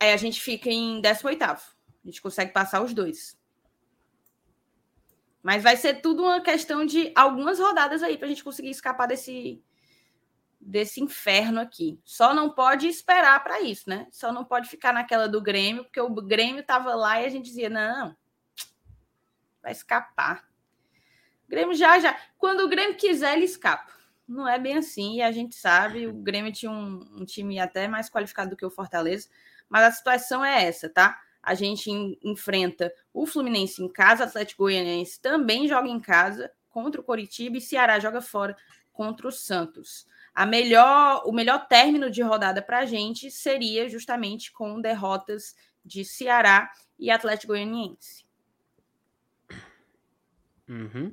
Aí a gente fica em 18 A gente consegue passar os dois. Mas vai ser tudo uma questão de algumas rodadas aí para a gente conseguir escapar desse, desse inferno aqui. Só não pode esperar para isso, né? Só não pode ficar naquela do Grêmio, porque o Grêmio estava lá e a gente dizia: não, vai escapar. O Grêmio já, já. Quando o Grêmio quiser, ele escapa. Não é bem assim, e a gente sabe. O Grêmio tinha um, um time até mais qualificado do que o Fortaleza. Mas a situação é essa, tá? A gente enfrenta o Fluminense em casa, o Atlético Goianiense também joga em casa contra o Coritiba e Ceará joga fora contra o Santos. A melhor, o melhor término de rodada para a gente seria justamente com derrotas de Ceará e Atlético Goianiense. Uhum.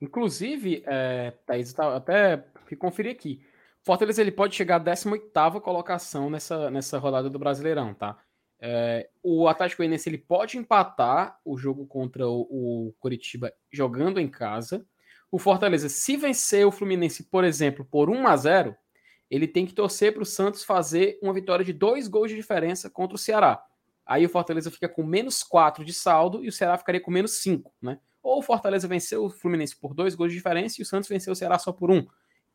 Inclusive, é, Thaís, até fui conferir aqui. Fortaleza ele pode chegar à 18ª colocação nessa, nessa rodada do Brasileirão, tá? É, o Atlético Goianiense ele pode empatar o jogo contra o, o Coritiba jogando em casa. O Fortaleza, se vencer o Fluminense, por exemplo, por 1 a 0 ele tem que torcer para o Santos fazer uma vitória de dois gols de diferença contra o Ceará. Aí o Fortaleza fica com menos 4 de saldo e o Ceará ficaria com menos 5, né? Ou o Fortaleza venceu o Fluminense por dois gols de diferença e o Santos venceu o Ceará só por um.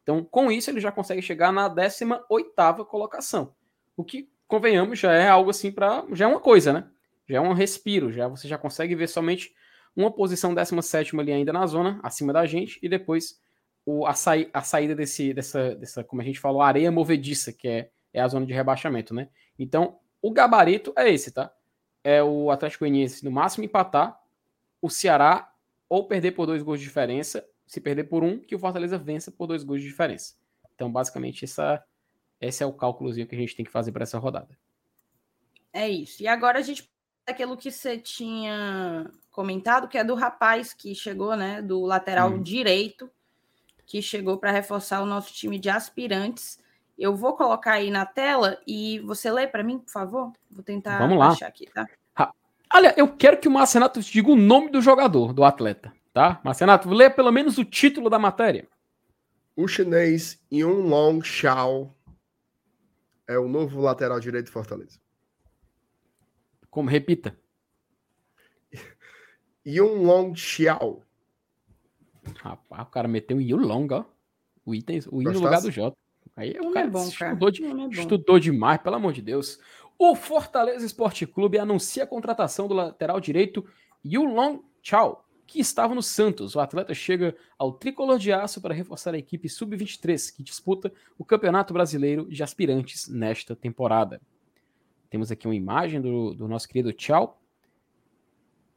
Então, com isso, ele já consegue chegar na 18ª colocação. O que, convenhamos, já é algo assim para... Já é uma coisa, né? Já é um respiro, já você já consegue ver somente uma posição 17 ali ainda na zona, acima da gente, e depois o, a, saí, a saída desse, dessa, dessa, como a gente falou, areia movediça, que é, é a zona de rebaixamento, né? Então, o gabarito é esse, tá? É o Atlético Goianiense no máximo empatar, o Ceará ou perder por dois gols de diferença se perder por um, que o Fortaleza vença por dois gols de diferença. Então, basicamente, essa, esse é o cálculozinho que a gente tem que fazer para essa rodada. É isso. E agora a gente aquilo que você tinha comentado, que é do rapaz que chegou, né, do lateral hum. direito, que chegou para reforçar o nosso time de aspirantes. Eu vou colocar aí na tela e você lê para mim, por favor? Vou tentar Vamos lá. achar aqui, tá? Olha, eu quero que o Marcenato diga o nome do jogador, do atleta, tá? Marcenato, lê pelo menos o título da matéria. O chinês Yun Long Xiao é o novo lateral direito de Fortaleza. Como? Repita. Yun Long Xiao. Rapaz, o cara meteu um Long, ó. O item, o I no lugar do J. Aí o cara, é bom, cara. Estudou, de, é estudou demais, pelo amor de Deus. O Fortaleza Esporte Clube anuncia a contratação do lateral direito Yulong Chao, que estava no Santos. O atleta chega ao tricolor de aço para reforçar a equipe sub-23, que disputa o Campeonato Brasileiro de Aspirantes nesta temporada. Temos aqui uma imagem do, do nosso querido Chao,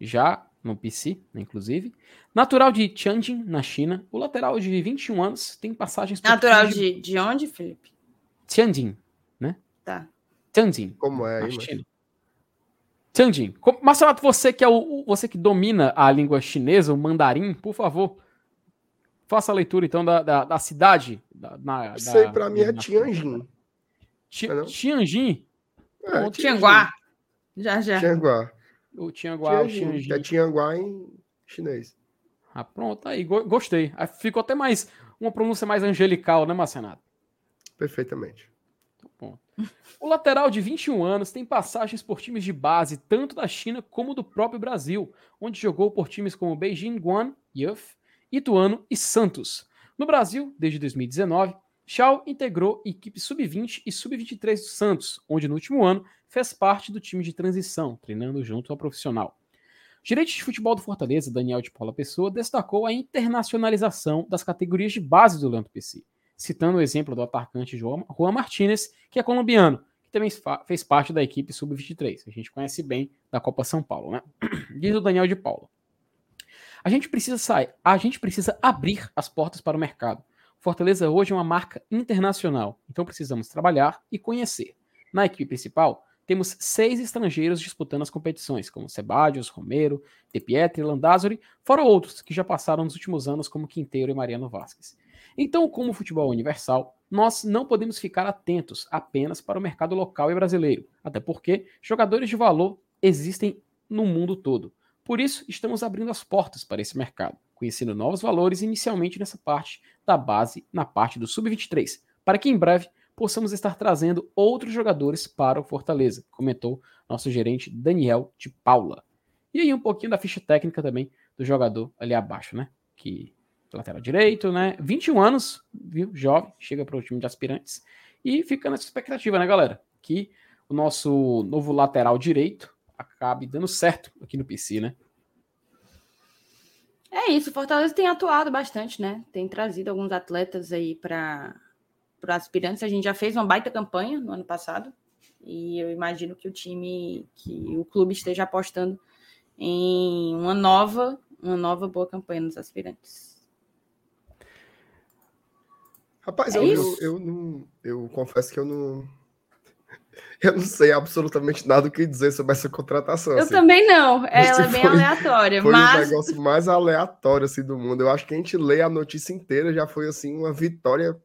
já no PC, né, inclusive. Natural de Tianjin, na China. O lateral de 21 anos tem passagens... Natural de, de onde, Felipe? Tianjin, né? Tá. Tianjin. Como é aí, China. Tianjin. Marcelo, você que é o você que domina a língua chinesa, o mandarim, por favor, faça a leitura então da, da, da cidade. Da, na, Sei, para mim é Tianjin. Tianjin? É, Tianguá. Já, já. Tianguá. O Tianguá, o. É Tianguá em chinês. Ah, pronto, aí gostei. Ficou até mais uma pronúncia mais angelical, né, Marcenato? Perfeitamente. O lateral de 21 anos tem passagens por times de base tanto da China como do próprio Brasil, onde jogou por times como Beijing Guan, Youth, Ituano e Santos. No Brasil, desde 2019, Chao integrou equipe sub-20 e sub-23 do Santos, onde no último ano fez parte do time de transição, treinando junto ao profissional. O gerente de futebol do Fortaleza, Daniel de Paula Pessoa, destacou a internacionalização das categorias de base do Leandro PC citando o exemplo do atacante Juan Martinez, que é colombiano, que também fez parte da equipe sub-23. A gente conhece bem da Copa São Paulo, né? [clears throat] Diz o Daniel de Paulo. A gente precisa sair, a gente precisa abrir as portas para o mercado. Fortaleza hoje é uma marca internacional, então precisamos trabalhar e conhecer. Na equipe principal, temos seis estrangeiros disputando as competições, como Sebadios, Romero, De Pietri, Landázuri, fora outros que já passaram nos últimos anos, como Quinteiro e Mariano Vasquez. Então, como futebol universal, nós não podemos ficar atentos apenas para o mercado local e brasileiro, até porque jogadores de valor existem no mundo todo. Por isso, estamos abrindo as portas para esse mercado, conhecendo novos valores inicialmente nessa parte da base, na parte do sub-23, para que em breve possamos estar trazendo outros jogadores para o Fortaleza, comentou nosso gerente Daniel de Paula. E aí um pouquinho da ficha técnica também do jogador ali abaixo, né? Que lateral direito, né? 21 anos, viu? Jovem, chega para o time de aspirantes. E fica nessa expectativa, né, galera? Que o nosso novo lateral direito acabe dando certo aqui no PC, né? É isso, o Fortaleza tem atuado bastante, né? Tem trazido alguns atletas aí para aspirantes. A gente já fez uma baita campanha no ano passado. E eu imagino que o time, que o clube esteja apostando em uma nova, uma nova boa campanha nos aspirantes. Rapaz, é eu, eu, eu, não. Eu confesso que eu não. Eu não sei absolutamente nada o que dizer sobre essa contratação. Eu assim. também não. Ela é bem foi, aleatória. Foi mas... o negócio mais aleatório assim, do mundo. Eu acho que a gente lê a notícia inteira já foi assim uma vitória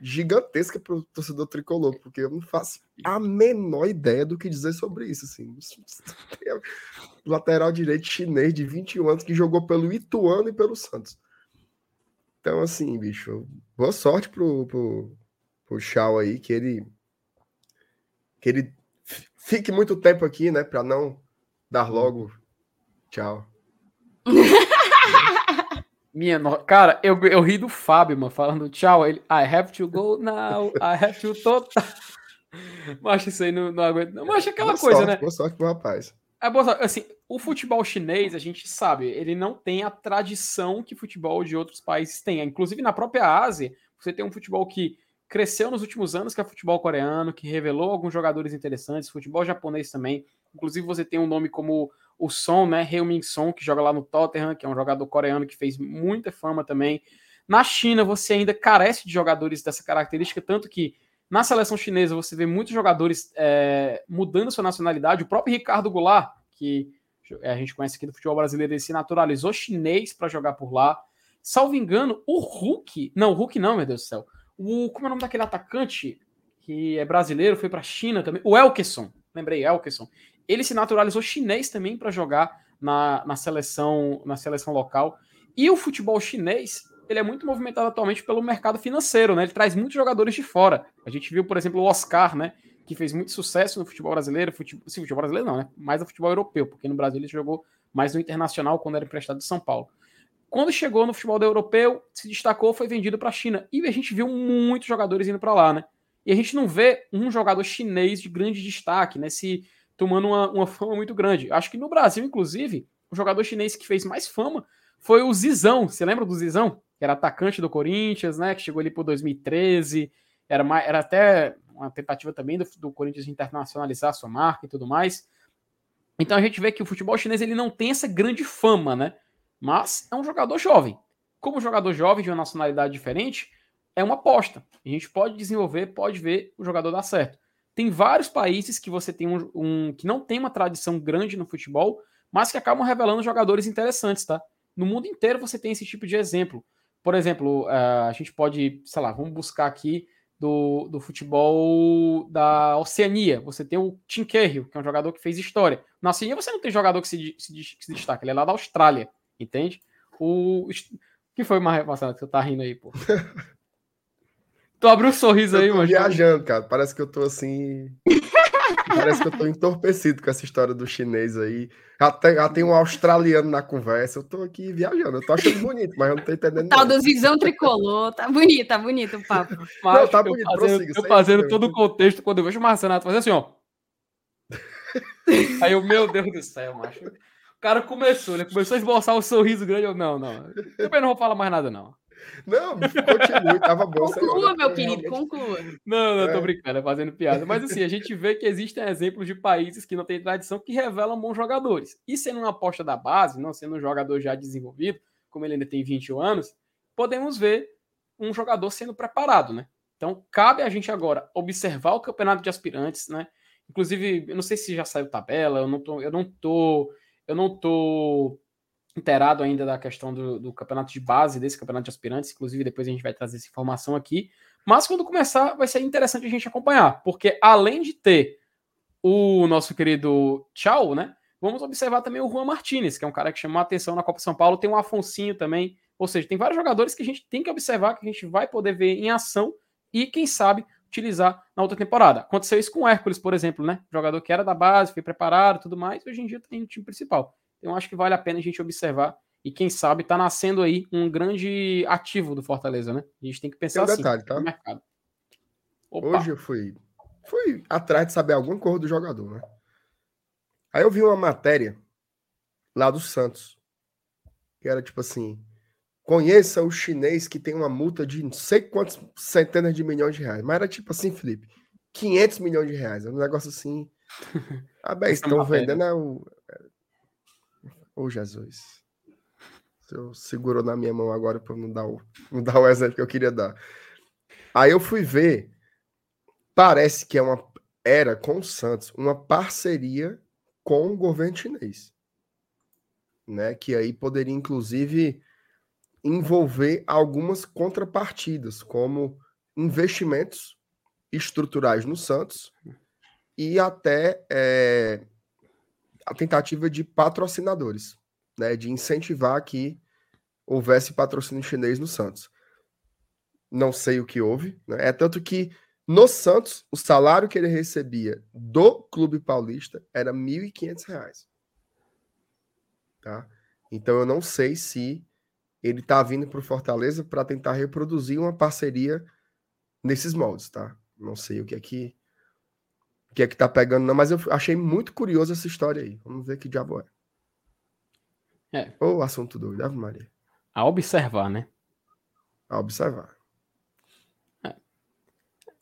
gigantesca para o torcedor tricolor, porque eu não faço a menor ideia do que dizer sobre isso. Assim. [laughs] Lateral direito chinês de 21 anos que jogou pelo Ituano e pelo Santos. Então, assim, bicho, boa sorte pro, pro, pro Shaw aí, que ele que ele fique muito tempo aqui, né, para não dar logo tchau. [laughs] Minha no... Cara, eu, eu ri do Fábio, mano, falando tchau. Ele, I have to go now, I have to total. [laughs] Mas isso aí não, não aguento. Mas aquela boa coisa, sorte, né? Boa sorte pro rapaz. É, assim, o futebol chinês, a gente sabe, ele não tem a tradição que futebol de outros países tem. Inclusive, na própria Ásia, você tem um futebol que cresceu nos últimos anos, que é futebol coreano, que revelou alguns jogadores interessantes, futebol japonês também. Inclusive, você tem um nome como o Son, né? Heung-min Son, que joga lá no Tottenham, que é um jogador coreano que fez muita fama também. Na China, você ainda carece de jogadores dessa característica, tanto que Na seleção chinesa, você vê muitos jogadores é, mudando sua nacionalidade. O próprio Ricardo Goulart, que a gente conhece aqui do futebol brasileiro, ele se naturalizou chinês para jogar por lá. Salvo engano, o Hulk. Não, o Hulk não, meu Deus do céu. O, como é o nome daquele atacante que é brasileiro, foi para a China também? O Elkeson. Lembrei, Elkeson. Ele se naturalizou chinês também para jogar na, na, seleção, na seleção local. E o futebol chinês, ele é muito movimentado atualmente pelo mercado financeiro, né? Ele traz muitos jogadores de fora. A gente viu, por exemplo, o Oscar, né? Que fez muito sucesso no futebol brasileiro. Futebol, sim, futebol brasileiro não, né? Mais no futebol europeu, porque no Brasil ele jogou mais no internacional quando era emprestado de São Paulo. Quando chegou no futebol europeu, se destacou, foi vendido para a China. E a gente viu muitos jogadores indo para lá, né? E a gente não vê um jogador chinês de grande destaque, né? Se tomando uma, uma fama muito grande. Acho que no Brasil, inclusive, o jogador chinês que fez mais fama foi o Zizão. Você lembra do Zizão? Que era atacante do Corinthians, né? Que chegou ali por 2013. Era, mais, era até uma tentativa também do, do Corinthians internacionalizar sua marca e tudo mais. Então a gente vê que o futebol chinês ele não tem essa grande fama, né? Mas é um jogador jovem. Como jogador jovem de uma nacionalidade diferente, é uma aposta. A gente pode desenvolver, pode ver o jogador dar certo. Tem vários países que você tem um, um que não tem uma tradição grande no futebol, mas que acabam revelando jogadores interessantes, tá? No mundo inteiro você tem esse tipo de exemplo. Por exemplo, uh, a gente pode, sei lá, vamos buscar aqui do, do futebol da Oceania. Você tem o Tim Cahill, que é um jogador que fez história. Na Oceania você não tem jogador que se, se, se destaca, ele é lá da Austrália, entende? O que foi mais passado que você tá rindo aí, pô? [laughs] Tu abriu um sorriso aí, mano. viajando, cara. Parece que eu tô assim. Parece que eu tô entorpecido com essa história do chinês aí. Até, já tem um australiano na conversa. Eu tô aqui viajando. Eu tô achando bonito, mas eu não tô entendendo. Tal do visão tricolor. Tá bonito, tá bonito o papo. [laughs] Mas, não, tá bonito. Eu fazendo, eu fazendo todo o contexto quando eu vejo o Marcenato fazer assim, ó. [laughs] aí eu, meu Deus do céu, macho. O cara começou, ele começou a esboçar um sorriso grande. Eu, não, não. Eu também não vou falar mais nada, não. Não, continue, tava bom. Conclua, meu querido, conclua. Não, não, tô é. brincando, é fazendo piada. Mas assim, a gente vê que existem exemplos de países que não têm tradição que revelam bons jogadores. E sendo uma aposta da base, não sendo um jogador já desenvolvido, como ele ainda tem 21 anos, podemos ver um jogador sendo preparado, né? Então, cabe a gente agora observar o campeonato de aspirantes, né? Inclusive, eu não sei se já saiu tabela, eu não tô, eu não tô, eu não tô inteirado ainda da questão do, do, campeonato de base, desse campeonato de aspirantes, inclusive depois a gente vai trazer essa informação aqui. Mas quando começar, vai ser interessante a gente acompanhar, porque além de ter o nosso querido Tchau, né? Vamos observar também o Juan Martinez, que é um cara que chamou a atenção na Copa São Paulo, tem o Afonsinho também, ou seja, tem vários jogadores que a gente tem que observar, que a gente vai poder ver em ação e, quem sabe, utilizar na outra temporada. Aconteceu isso com o Hércules, por exemplo, né? Jogador que era da base, foi preparado tudo mais, hoje em dia tem no time principal. Então acho que vale a pena a gente observar e quem sabe está nascendo aí um grande ativo do Fortaleza, né? A gente tem que pensar tem um detalhe, assim, tá? no mercado. Opa. Hoje eu fui, fui atrás de saber alguma cor do jogador, né? Aí eu vi uma matéria lá do Santos, que era tipo assim: conheça o chinês que tem uma multa de não sei quantas centenas de milhões de reais. Mas era tipo assim, Felipe, 500 milhões de reais. É um negócio assim. [laughs] Ah, bem, estão vendendo é o, Ô, oh, Jesus. Senhor segurou na minha mão agora para não dar o, não dar o exemplo que eu queria dar. Aí eu fui ver. Parece que é uma era com o Santos uma parceria com o governo chinês, né? Que aí poderia inclusive envolver algumas contrapartidas, como investimentos estruturais no Santos e até é, a tentativa de patrocinadores, né, de incentivar que houvesse patrocínio chinês no Santos. Não sei o que houve, né? é tanto que no Santos o salário que ele recebia do Clube Paulista era R$ 1.500. Tá? Então eu não sei se ele está vindo para o Fortaleza para tentar reproduzir uma parceria nesses moldes, tá? Não sei o que é que que é que tá pegando, não, mas eu achei muito curioso essa história aí. Vamos ver que diabo é. É. Ou assunto doido, Ave Maria. A observar, né? A observar. É.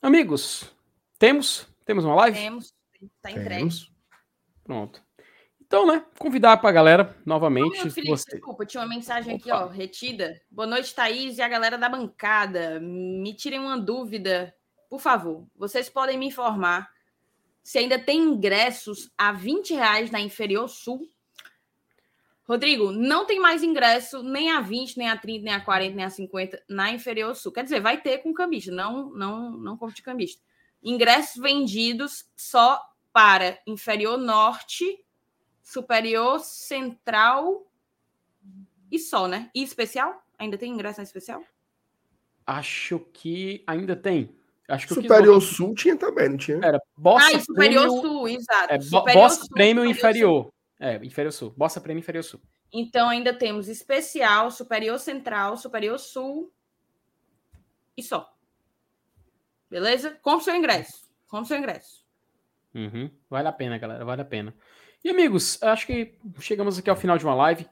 Amigos, temos? Temos uma live? Temos. Tá entregue. Temos. Pronto. Então, né, convidar para a galera novamente. Ô, Felipe, você... Desculpa, tinha uma mensagem Opa. aqui, ó, retida. Boa noite, Thaís e a galera da bancada. Me tirem uma dúvida por favor, vocês podem me informar se ainda tem ingressos a 20 reais na Inferior Sul. Rodrigo, não tem mais ingresso nem a 20, nem a 30, nem a 40, nem a 50 na Inferior Sul. Quer dizer, vai ter com cambista, não, não, não de cambista. Ingressos vendidos só para Inferior Norte, Superior Central e só, né? E especial? Ainda tem ingresso na especial? Acho que ainda tem. Acho que Superior Sul tinha também, não tinha? Era Bossa ah, e Superior Prêmio, Sul, exato. É, Superior Bossa Sul, Prêmio Inferior. Sul. É, Inferior Sul. Bossa Prêmio Inferior Sul. Então ainda temos especial, Superior Central, Superior Sul e só. Beleza? Compre seu ingresso. Compre seu ingresso. Uhum. Vale a pena, galera. Vale a pena. E amigos, acho que chegamos aqui ao final de uma live.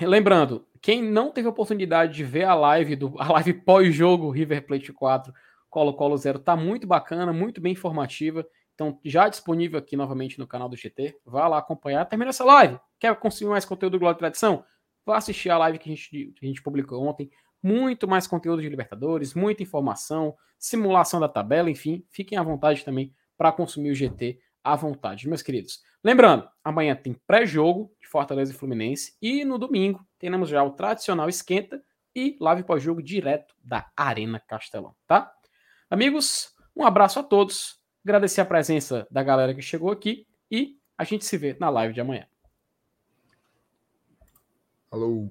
Lembrando, quem não teve oportunidade de ver a live do a live pós-jogo River Plate 4 Colo-Colo Zero tá muito bacana, muito bem informativa. Então, já disponível aqui novamente no canal do GT. Vá lá acompanhar. Termina essa live. Quer consumir mais conteúdo do Glória e Tradição? Vá assistir a live que a gente, que a gente publicou ontem. Muito mais conteúdo de Libertadores, muita informação, simulação da tabela, enfim. Fiquem à vontade também para consumir o GT à vontade, meus queridos. Lembrando, amanhã tem pré-jogo de Fortaleza e Fluminense e no domingo teremos já o tradicional esquenta e live pós-jogo direto da Arena Castelão, tá? Amigos, um abraço a todos. Agradecer a presença da galera que chegou aqui e a gente se vê na live de amanhã. Alô.